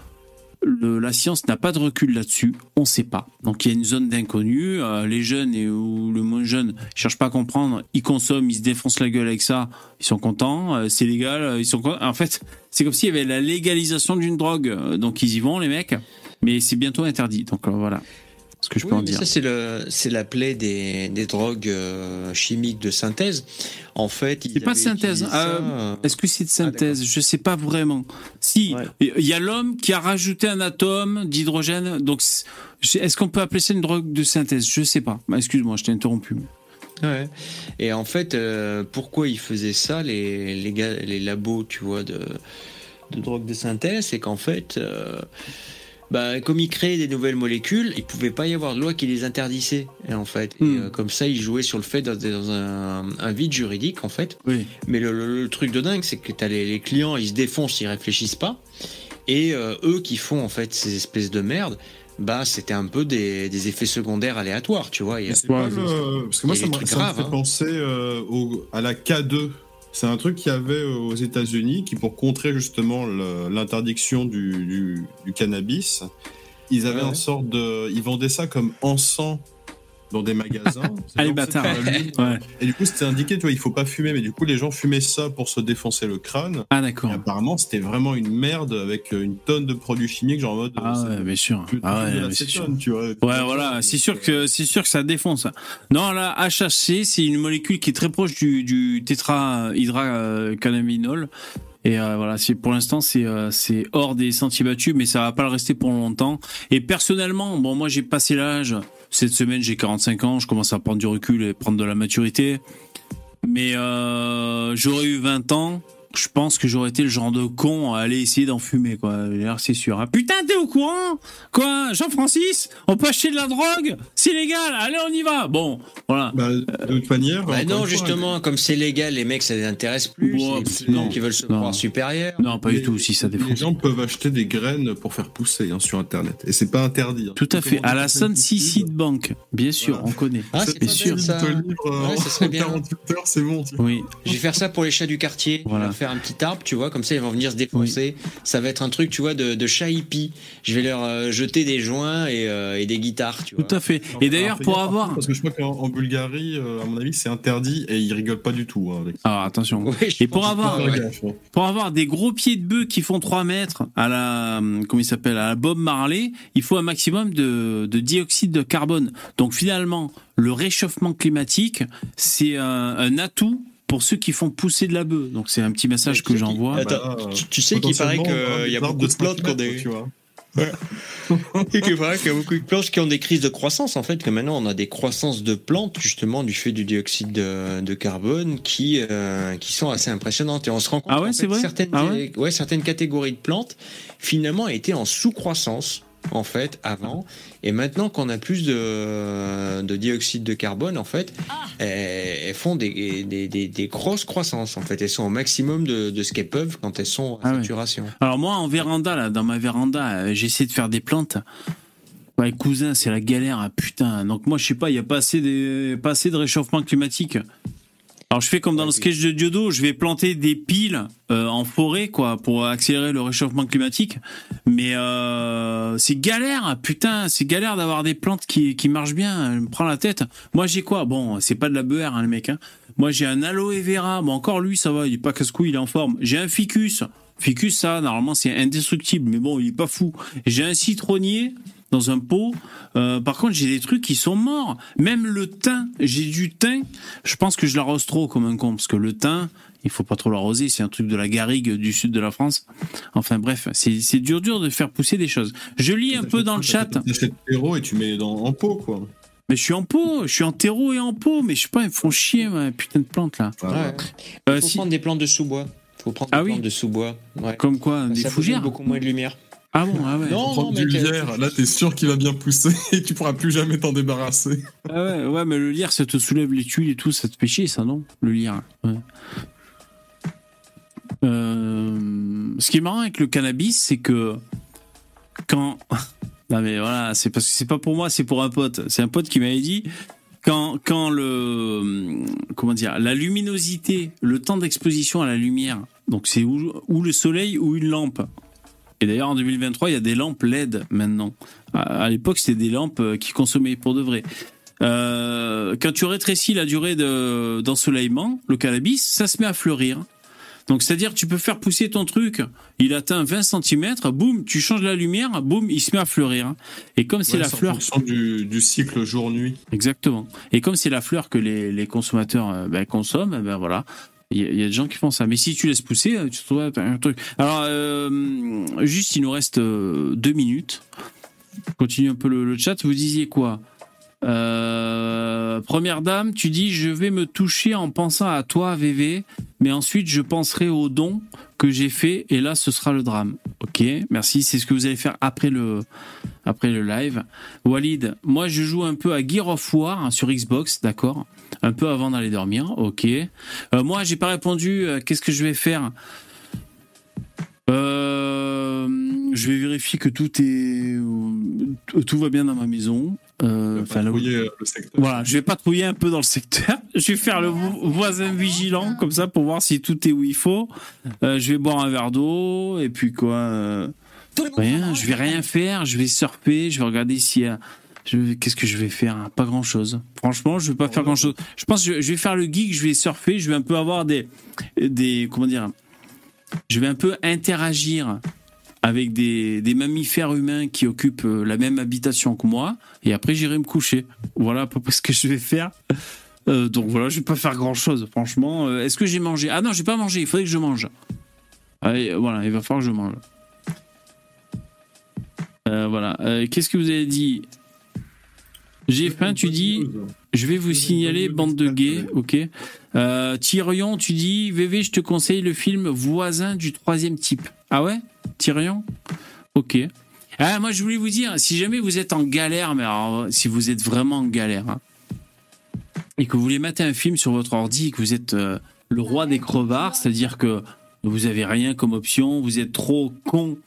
la science n'a pas de recul là-dessus, on ne sait pas. Donc il y a une zone d'inconnu, euh, les jeunes et ou le moins jeune ils cherchent pas à comprendre, ils consomment, ils se défoncent la gueule avec ça, ils sont contents, euh, c'est légal, euh, ils sont. En fait, c'est comme s'il y avait la légalisation d'une drogue, donc ils y vont les mecs, mais c'est bientôt interdit. Donc voilà ce que je peux Oui, en mais dire. ça, c'est le, c'est la plaie des, des drogues euh, chimiques de synthèse. En fait, ils C'est pas de synthèse, euh, euh, Est-ce que c'est de synthèse? Je sais pas vraiment. Si, Ouais. il y a l'homme qui a rajouté un atome d'hydrogène, donc c'est- est-ce qu'on peut appeler ça une drogue de synthèse? Je sais pas. Bah, Excuse-moi, je t'ai interrompu. Ouais. Et en fait, euh, pourquoi ils faisaient ça, les, les, gars, les labos, tu vois, de, de drogue de synthèse? C'est qu'en fait, euh, bah, comme ils créaient des nouvelles molécules, il pouvait pas y avoir de loi qui les interdissait. Et en fait, Et, Hmm. euh, comme ça, ils jouaient sur le fait d'être dans un, un vide juridique, en fait. Oui. Mais le, le- le truc de dingue, c'est que t'as les, les clients, ils se défoncent, ils réfléchissent pas. Et euh, eux qui font en fait ces espèces de merde, bah c'était un peu des, des, effets secondaires aléatoires, tu vois. Il y a, pas le... Parce que moi, ça, me, ça fait hein. penser euh, au, à la K2. C'est un truc qu'il y avait aux États-Unis qui, pour contrer justement l'interdiction du, du, du, cannabis, ils avaient ouais. une sorte de. Ils vendaient ça comme encens dans des magasins. Allez, bâtard. Ouais. Et du coup, c'était indiqué, tu vois, il faut pas fumer, mais du coup, les gens fumaient ça pour se défoncer le crâne. Ah, d'accord. Apparemment, c'était vraiment une merde avec une tonne de produits chimiques, genre en mode. Ah, ouais, bien sûr. Ah, ouais, c'est sûr. Tu vois, ouais, voilà. C'est sûr que, c'est sûr que ça défonce. Non, la HHC, c'est une molécule qui est très proche du, du tétrahydrocannabinol. Et euh, voilà, c'est pour l'instant c'est euh, c'est hors des sentiers battus, mais ça va pas le rester pour longtemps. Et personnellement, bon moi j'ai passé l'âge. Cette semaine j'ai 45 ans, je commence à prendre du recul et prendre de la maturité. Mais euh, j'aurais eu 20 ans, je pense que j'aurais été le genre de con à aller essayer d'en fumer, quoi. C'est sûr. Ah, putain, t'es au courant? Quoi? Jean-Francis? On peut acheter de la drogue? C'est légal Allez, on y va Bon, voilà. Bah, de toute manière. Bah non, justement, fois, comme c'est légal, les mecs, ça les intéresse plus. Les non, qui veulent se non. croire supérieurs. Non, pas du tout, si ça défonce. Les gens peuvent acheter des graines pour faire pousser hein, sur Internet. Et c'est pas interdit. Hein. Tout à fait. À la Sun Seed Bank, bien sûr, voilà. on connaît. Ah, c'est bien sûr. Ça. Livre, ouais, ça serait bien. 48 heures, c'est bon. Oui. Je vais faire ça pour les chats du quartier. Voilà. Je vais faire un petit arbre, tu vois comme ça ils vont venir se défoncer. Oui. Ça va être un truc, tu vois, de, de chat hippie. Je vais leur euh, jeter des joints et, euh, et, des guitares, tu Tout vois. à fait. Et d'ailleurs, pour avoir. Parce que je crois qu'en Bulgarie, euh, à mon avis, c'est interdit et ils rigolent pas du tout. Hein, avec Alors attention. Oui, et pour avoir, pour avoir des gros pieds de bœuf qui font 3 mètres à la, comment il s'appelle, à la Bob Marley, il faut un maximum de, de dioxyde de carbone. Donc finalement, le réchauffement climatique, c'est un, un atout pour ceux qui font pousser de la bœuf. Donc c'est un petit message que j'envoie. Bah, tu, tu, sais qu'il paraît qu'il y a beaucoup de plantes qui ont des. Tu vois. Ouais. Et qu'il paraît qu'il y a beaucoup de plantes qui ont des crises de croissance, en fait, que maintenant on a des croissances de plantes, justement, du fait du dioxyde de, de carbone, qui, euh, qui sont assez impressionnantes. Et on se rend compte ah ouais, que certaines, ah ouais, ouais, certaines catégories de plantes, finalement, étaient en sous-croissance en fait avant. Et maintenant qu'on a plus de, de, dioxyde de carbone en fait elles, elles font des, des, des, des, grosses croissances en fait. Elles sont au maximum de, de ce qu'elles peuvent quand elles sont à ah saturation. Alors moi en véranda là dans ma véranda j'essaie de faire des plantes. Ouais, cousin, c'est la galère, hein, putain. Donc moi, je sais pas, il y a pas assez de, pas assez de réchauffement climatique. Alors je fais comme dans le sketch de Diodo, je vais planter des piles euh, en forêt quoi pour accélérer le réchauffement climatique. Mais euh, c'est galère, putain, c'est galère d'avoir des plantes qui, qui marchent bien. Je me prends la tête. Moi j'ai quoi? Bon, c'est pas de la beurre hein, le mec. Hein. Moi j'ai un aloe vera. Bon encore lui ça va, il est pas casse-couille, il est en forme. J'ai un ficus. Ficus ça normalement c'est indestructible, mais bon il est pas fou. J'ai un citronnier dans un pot. Euh, par contre, j'ai des trucs qui sont morts. Même le thym, j'ai du thym. Je pense que je l'arrose trop comme un con parce que le thym, il faut pas trop l'arroser. C'est un truc de la garrigue du sud de la France. Enfin bref, c'est dur dur de faire pousser des choses. Je lis un peu dans le chat. Tu terreau et tu mets dans, en pot quoi. Mais je suis en pot, je suis en terreau et en pot, mais je sais pas, ils me font chier, ma putain de plantes là. Ouais. ouais. Euh, faut si... prendre des plantes de sous-bois. Faut prendre des ah, plantes oui de sous-bois. Ouais. Comme quoi, des ça fougères. beaucoup moins de lumière. Ah bon, ah ouais. Non, non, du lierre, là t'es sûr qu'il va bien pousser et tu pourras plus jamais t'en débarrasser. Ah ouais, ouais, mais le lierre ça te soulève les tuiles et tout, ça te fait chier ça, non? Le lierre. Ouais. Euh, ce qui est marrant avec le cannabis, c'est que quand. Non mais voilà, c'est parce que c'est pas pour moi, c'est pour un pote. C'est un pote qui m'avait dit quand, quand le comment dire la luminosité, le temps d'exposition à la lumière, donc c'est ou, ou le soleil ou une lampe. Et d'ailleurs, en 2023, il y a des lampes LED maintenant. À, l'époque, c'était des lampes euh, qui consommaient pour de vrai. Euh, quand tu rétrécis la durée d'ensoleillement, le cannabis, ça se met à fleurir. Donc, c'est-à-dire, tu peux faire pousser ton truc, il atteint 20 cm, boum, tu changes la lumière, boum, il se met à fleurir. Et comme c'est la fleur. Du, du cycle jour-nuit. Exactement. Et comme c'est la fleur que les, les consommateurs ben, consomment, ben voilà, il y, a des gens qui font ça. Mais si tu laisses pousser, tu te trouves un truc. Alors, euh, juste, il nous reste deux minutes. Continue un peu le, chat. Vous disiez quoi? Euh, Première dame, tu dis je vais me toucher en pensant à toi, VV, mais ensuite je penserai au don que j'ai fait et là ce sera le drame. Ok, merci. C'est ce que vous allez faire après le après le live. Walid, moi je joue un peu à Gear of War sur Xbox, d'accord? Un peu avant d'aller dormir, ok. Euh, moi j'ai pas répondu, euh, qu'est-ce que je vais faire? Euh, je vais vérifier que tout est, tout va bien dans ma maison. Euh, le secteur. voilà, je vais patrouiller un peu dans le secteur. Je vais faire le vo- voisin vigilant comme ça pour voir si tout est où il faut. Euh, je vais boire un verre d'eau et puis quoi. euh, rien. Je vais rien faire. Je vais surfer. Je vais regarder s'il y a. je- Qu'est-ce que je vais faire Pas grand chose. Franchement, je vais pas faire grand chose. Je pense que je- je vais faire le geek. Je vais surfer. Je vais un peu avoir des des comment dire. Je vais un peu interagir avec des, mammifères humains qui occupent euh, la même habitation que moi, et après j'irai me coucher. Voilà à peu près ce que je vais faire. Euh, donc voilà, je vais pas faire grand chose, franchement. Euh, Est-ce que j'ai mangé? Ah non, j'ai pas mangé, il faudrait que je mange. Allez, voilà, il va falloir que je mange. Voilà, qu'est-ce que vous avez dit? J'ai faim, tu dis? Je vais vous signaler, bande de gays, ok. Euh, Tyrion, tu dis, VV, je te conseille le film Voisin du troisième type. Ah ouais? Tyrion? Ok. Ah, moi, je voulais vous dire, si jamais vous êtes en galère, mais alors, si vous êtes vraiment en galère, hein, et que vous voulez mater un film sur votre ordi, et que vous êtes euh, le roi des crevards, c'est-à-dire que vous avez rien comme option, vous êtes trop con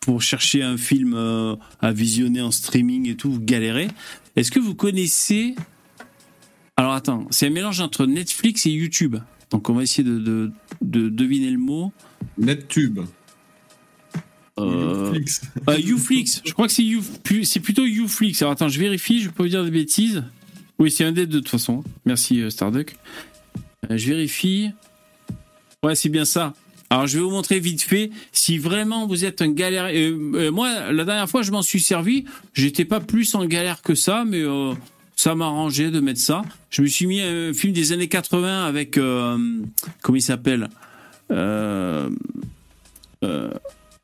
pour chercher un film euh, à visionner en streaming et tout, vous galérez. Est-ce que vous connaissez alors attends, c'est un mélange entre Netflix et YouTube. Donc on va essayer de, de- de deviner le mot. NetTube. Euh, Netflix. euh, je crois que c'est You- c'est plutôt Youflix. Alors attends, je vérifie, je peux vous dire des bêtises. Oui, c'est un des deux de toute façon. Merci euh, Starduck. Euh, je vérifie. Ouais, c'est bien ça. Alors je vais vous montrer vite fait si vraiment vous êtes un galère. euh, moi, la dernière fois, je m'en suis servi. J'étais pas plus en galère que ça, mais ça m'arrangeait de mettre ça. Je me suis mis un film des années 80 avec euh, comment il s'appelle euh, euh,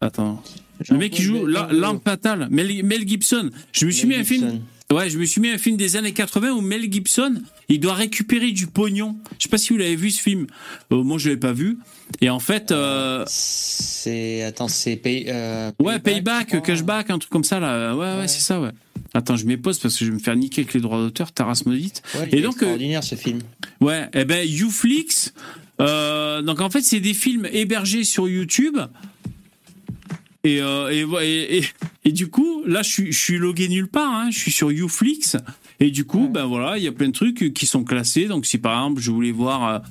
Attends. Le mec qui joue La- L'arme fatale, Mel, Mel Gibson. Je me suis mis un film. Ouais, je me suis mis un film des années 80 où Mel Gibson, il doit récupérer du pognon. Je sais pas si vous l'avez vu ce film. Euh, moi, je l'ai pas vu. Et en fait, euh, C'est. Attends, c'est. Pay... euh, ouais, je payback, cashback, un truc comme ça là. Ouais, ouais, Ouais. c'est ça, ouais. Attends, je m'épose parce que je vais me faire niquer avec les droits d'auteur, Taras maudite. Ouais, Et donc, euh, extraordinaire ce film. Ouais, eh ben Youflix. Donc en fait, c'est des films hébergés sur YouTube. Et, euh, et, et, et, et du coup, là, je suis, je suis logué nulle part. Hein, je suis sur Youflix. Et du coup, ben voilà, il y a plein de trucs qui sont classés. Donc si par exemple, je voulais voir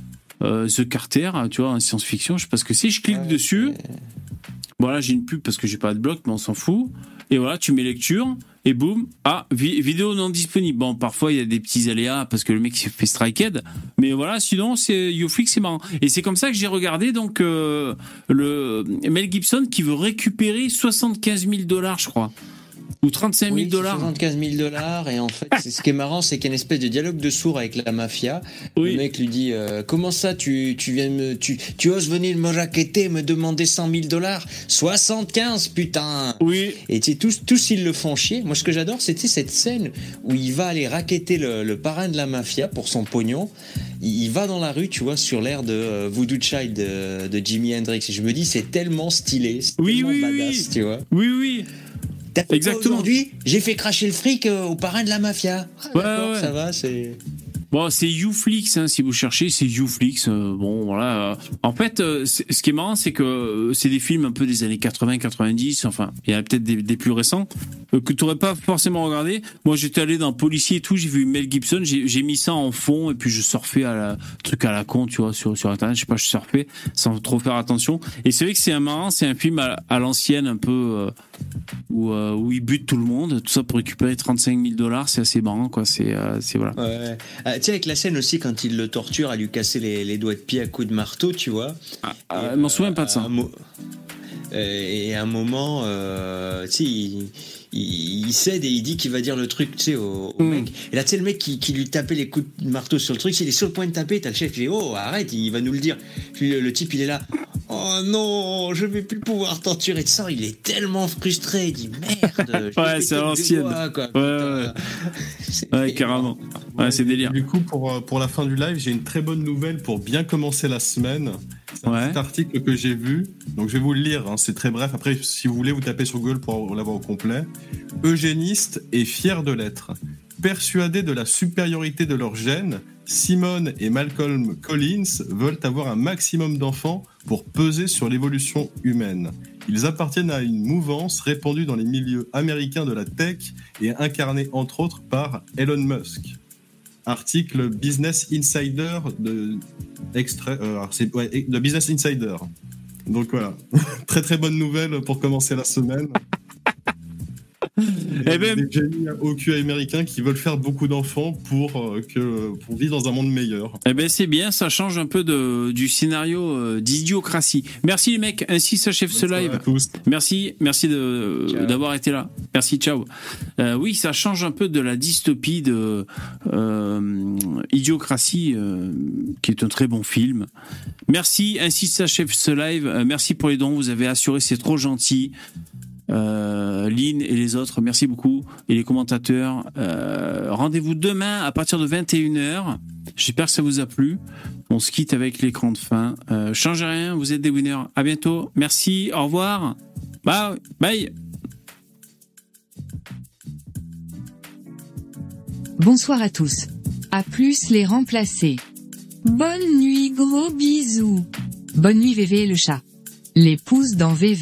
euh, The Carter, tu vois, en science-fiction, je sais pas ce que c'est. Je clique Ouais, dessus. Voilà, j'ai une pub parce que j'ai pas de bloc, mais on s'en fout. Et voilà, tu mets lecture et boum, ah, vi- vidéo non disponible. Bon, parfois il y a des petits aléas parce que le mec s'est fait striked, mais voilà, sinon c'est Youflix, c'est marrant. Et c'est comme ça que j'ai regardé donc euh, le Mel Gibson qui veut récupérer 75 000 dollars, je crois, ou 35 000 Oui, dollars. 75 000 dollars et en fait, ce qui est marrant, c'est qu'il y a une espèce de dialogue de sourd avec la mafia. Oui. Le mec lui dit euh, comment ça, tu, tu viens me, tu, tu oses venir me raqueter, me demander 100 000 dollars, 75 putain. Oui, Et tu sais, tous, tous ils le font chier. Moi, ce que j'adore, sais, cette scène où il va aller raqueter le, le parrain de la mafia pour son pognon. Il, il va dans la rue, tu vois, sur l'air de euh, Voodoo Child de, de Jimi Hendrix. Et je me dis, c'est tellement stylé, Oui, tellement oui, badass, oui. tu vois. oui, oui. Exactement. Aujourd'hui, j'ai fait cracher le fric euh, au parrain de la mafia. Ah, Ouais, ouais. ça va, c'est. Bon, c'est Youflix, hein, si vous cherchez, c'est Youflix. euh, bon, voilà. En fait, euh, ce qui est marrant, c'est que euh, c'est des films un peu des années 80-90, enfin, il y en a peut-être des, des plus récents, que tu n'aurais pas forcément regardé. Moi, j'étais allé dans Policier et tout, j'ai vu Mel Gibson, j'ai mis ça en fond, et puis je surfais à la truc à la con, tu vois, sur, sur Internet, je sais pas, je surfais sans trop faire attention. Et c'est vrai que c'est un marrant, c'est un film à, à l'ancienne, un peu... euh, où, euh, où il bute tout le monde, tout ça pour récupérer 35 000 dollars, c'est assez marrant, quoi. C'est, euh, voilà. Ouais. Ah, tu sais, avec la scène aussi, quand il le torture à lui casser les, les doigts de pied à coups de marteau, tu vois. Ah, Et, je m'en souviens pas de ça. un euh, Et à un moment, euh, tu sais, il, il- il cède et il dit qu'il va dire le truc, tu sais, au, au Mm. mec. Et là, tu sais, le mec qui, qui lui tapait les coups de marteau sur le truc, il est sur le point de taper, t'as le chef qui dit, oh, arrête, il va nous le dire. Puis le, le type, il est là. Oh non, je vais plus pouvoir torturer de ça. Il est tellement frustré. Il dit merde. Ouais, c'est à l'ancienne. Ouais, Ouais, carrément. Ouais, c'est délire. Du coup, pour, euh, pour la fin du live, j'ai une très bonne nouvelle pour bien commencer la semaine. C'est un petit article que j'ai vu. Donc, je vais vous le lire. hein, C'est très bref. Après, si vous voulez, vous tapez sur Google pour l'avoir au complet. Eugéniste et fier de l'être. Persuadés de la supériorité de leurs gènes, Simone et Malcolm Collins veulent avoir un maximum d'enfants pour peser sur l'évolution humaine. Ils appartiennent à une mouvance répandue dans les milieux américains de la tech et incarnée entre autres par Elon Musk. Article Business Insider de, extrait, euh, de Business Insider. Donc voilà, très très bonne nouvelle pour commencer la semaine. Eh ben- des génies au cul américains qui veulent faire beaucoup d'enfants pour, euh, que, pour vivre dans un monde meilleur. Eh ben c'est bien, ça change un peu de, du scénario euh, d'idiocratie. Merci les mecs, ainsi s'achève ce live. à tous. Merci, merci de Ciao. d'avoir été là. Merci, ciao. Euh, oui, ça change un peu de la dystopie de euh, Idiocratie, euh, qui est un très bon film. Merci, ainsi s'achève ce live. Euh, merci pour les dons, vous avez assuré, c'est trop gentil. Euh, Lynn et les autres, merci beaucoup. Et les commentateurs. Euh, Rendez-vous demain à partir de 21h. J'espère que ça vous a plu. On se quitte avec l'écran de fin. Euh, changez rien, vous êtes des winners. À bientôt. Merci, au revoir. Bye. Bye. Bonsoir à tous. À plus les remplacer. Bonne nuit gros bisous. Bonne nuit VV le chat. Les pouces dans VV.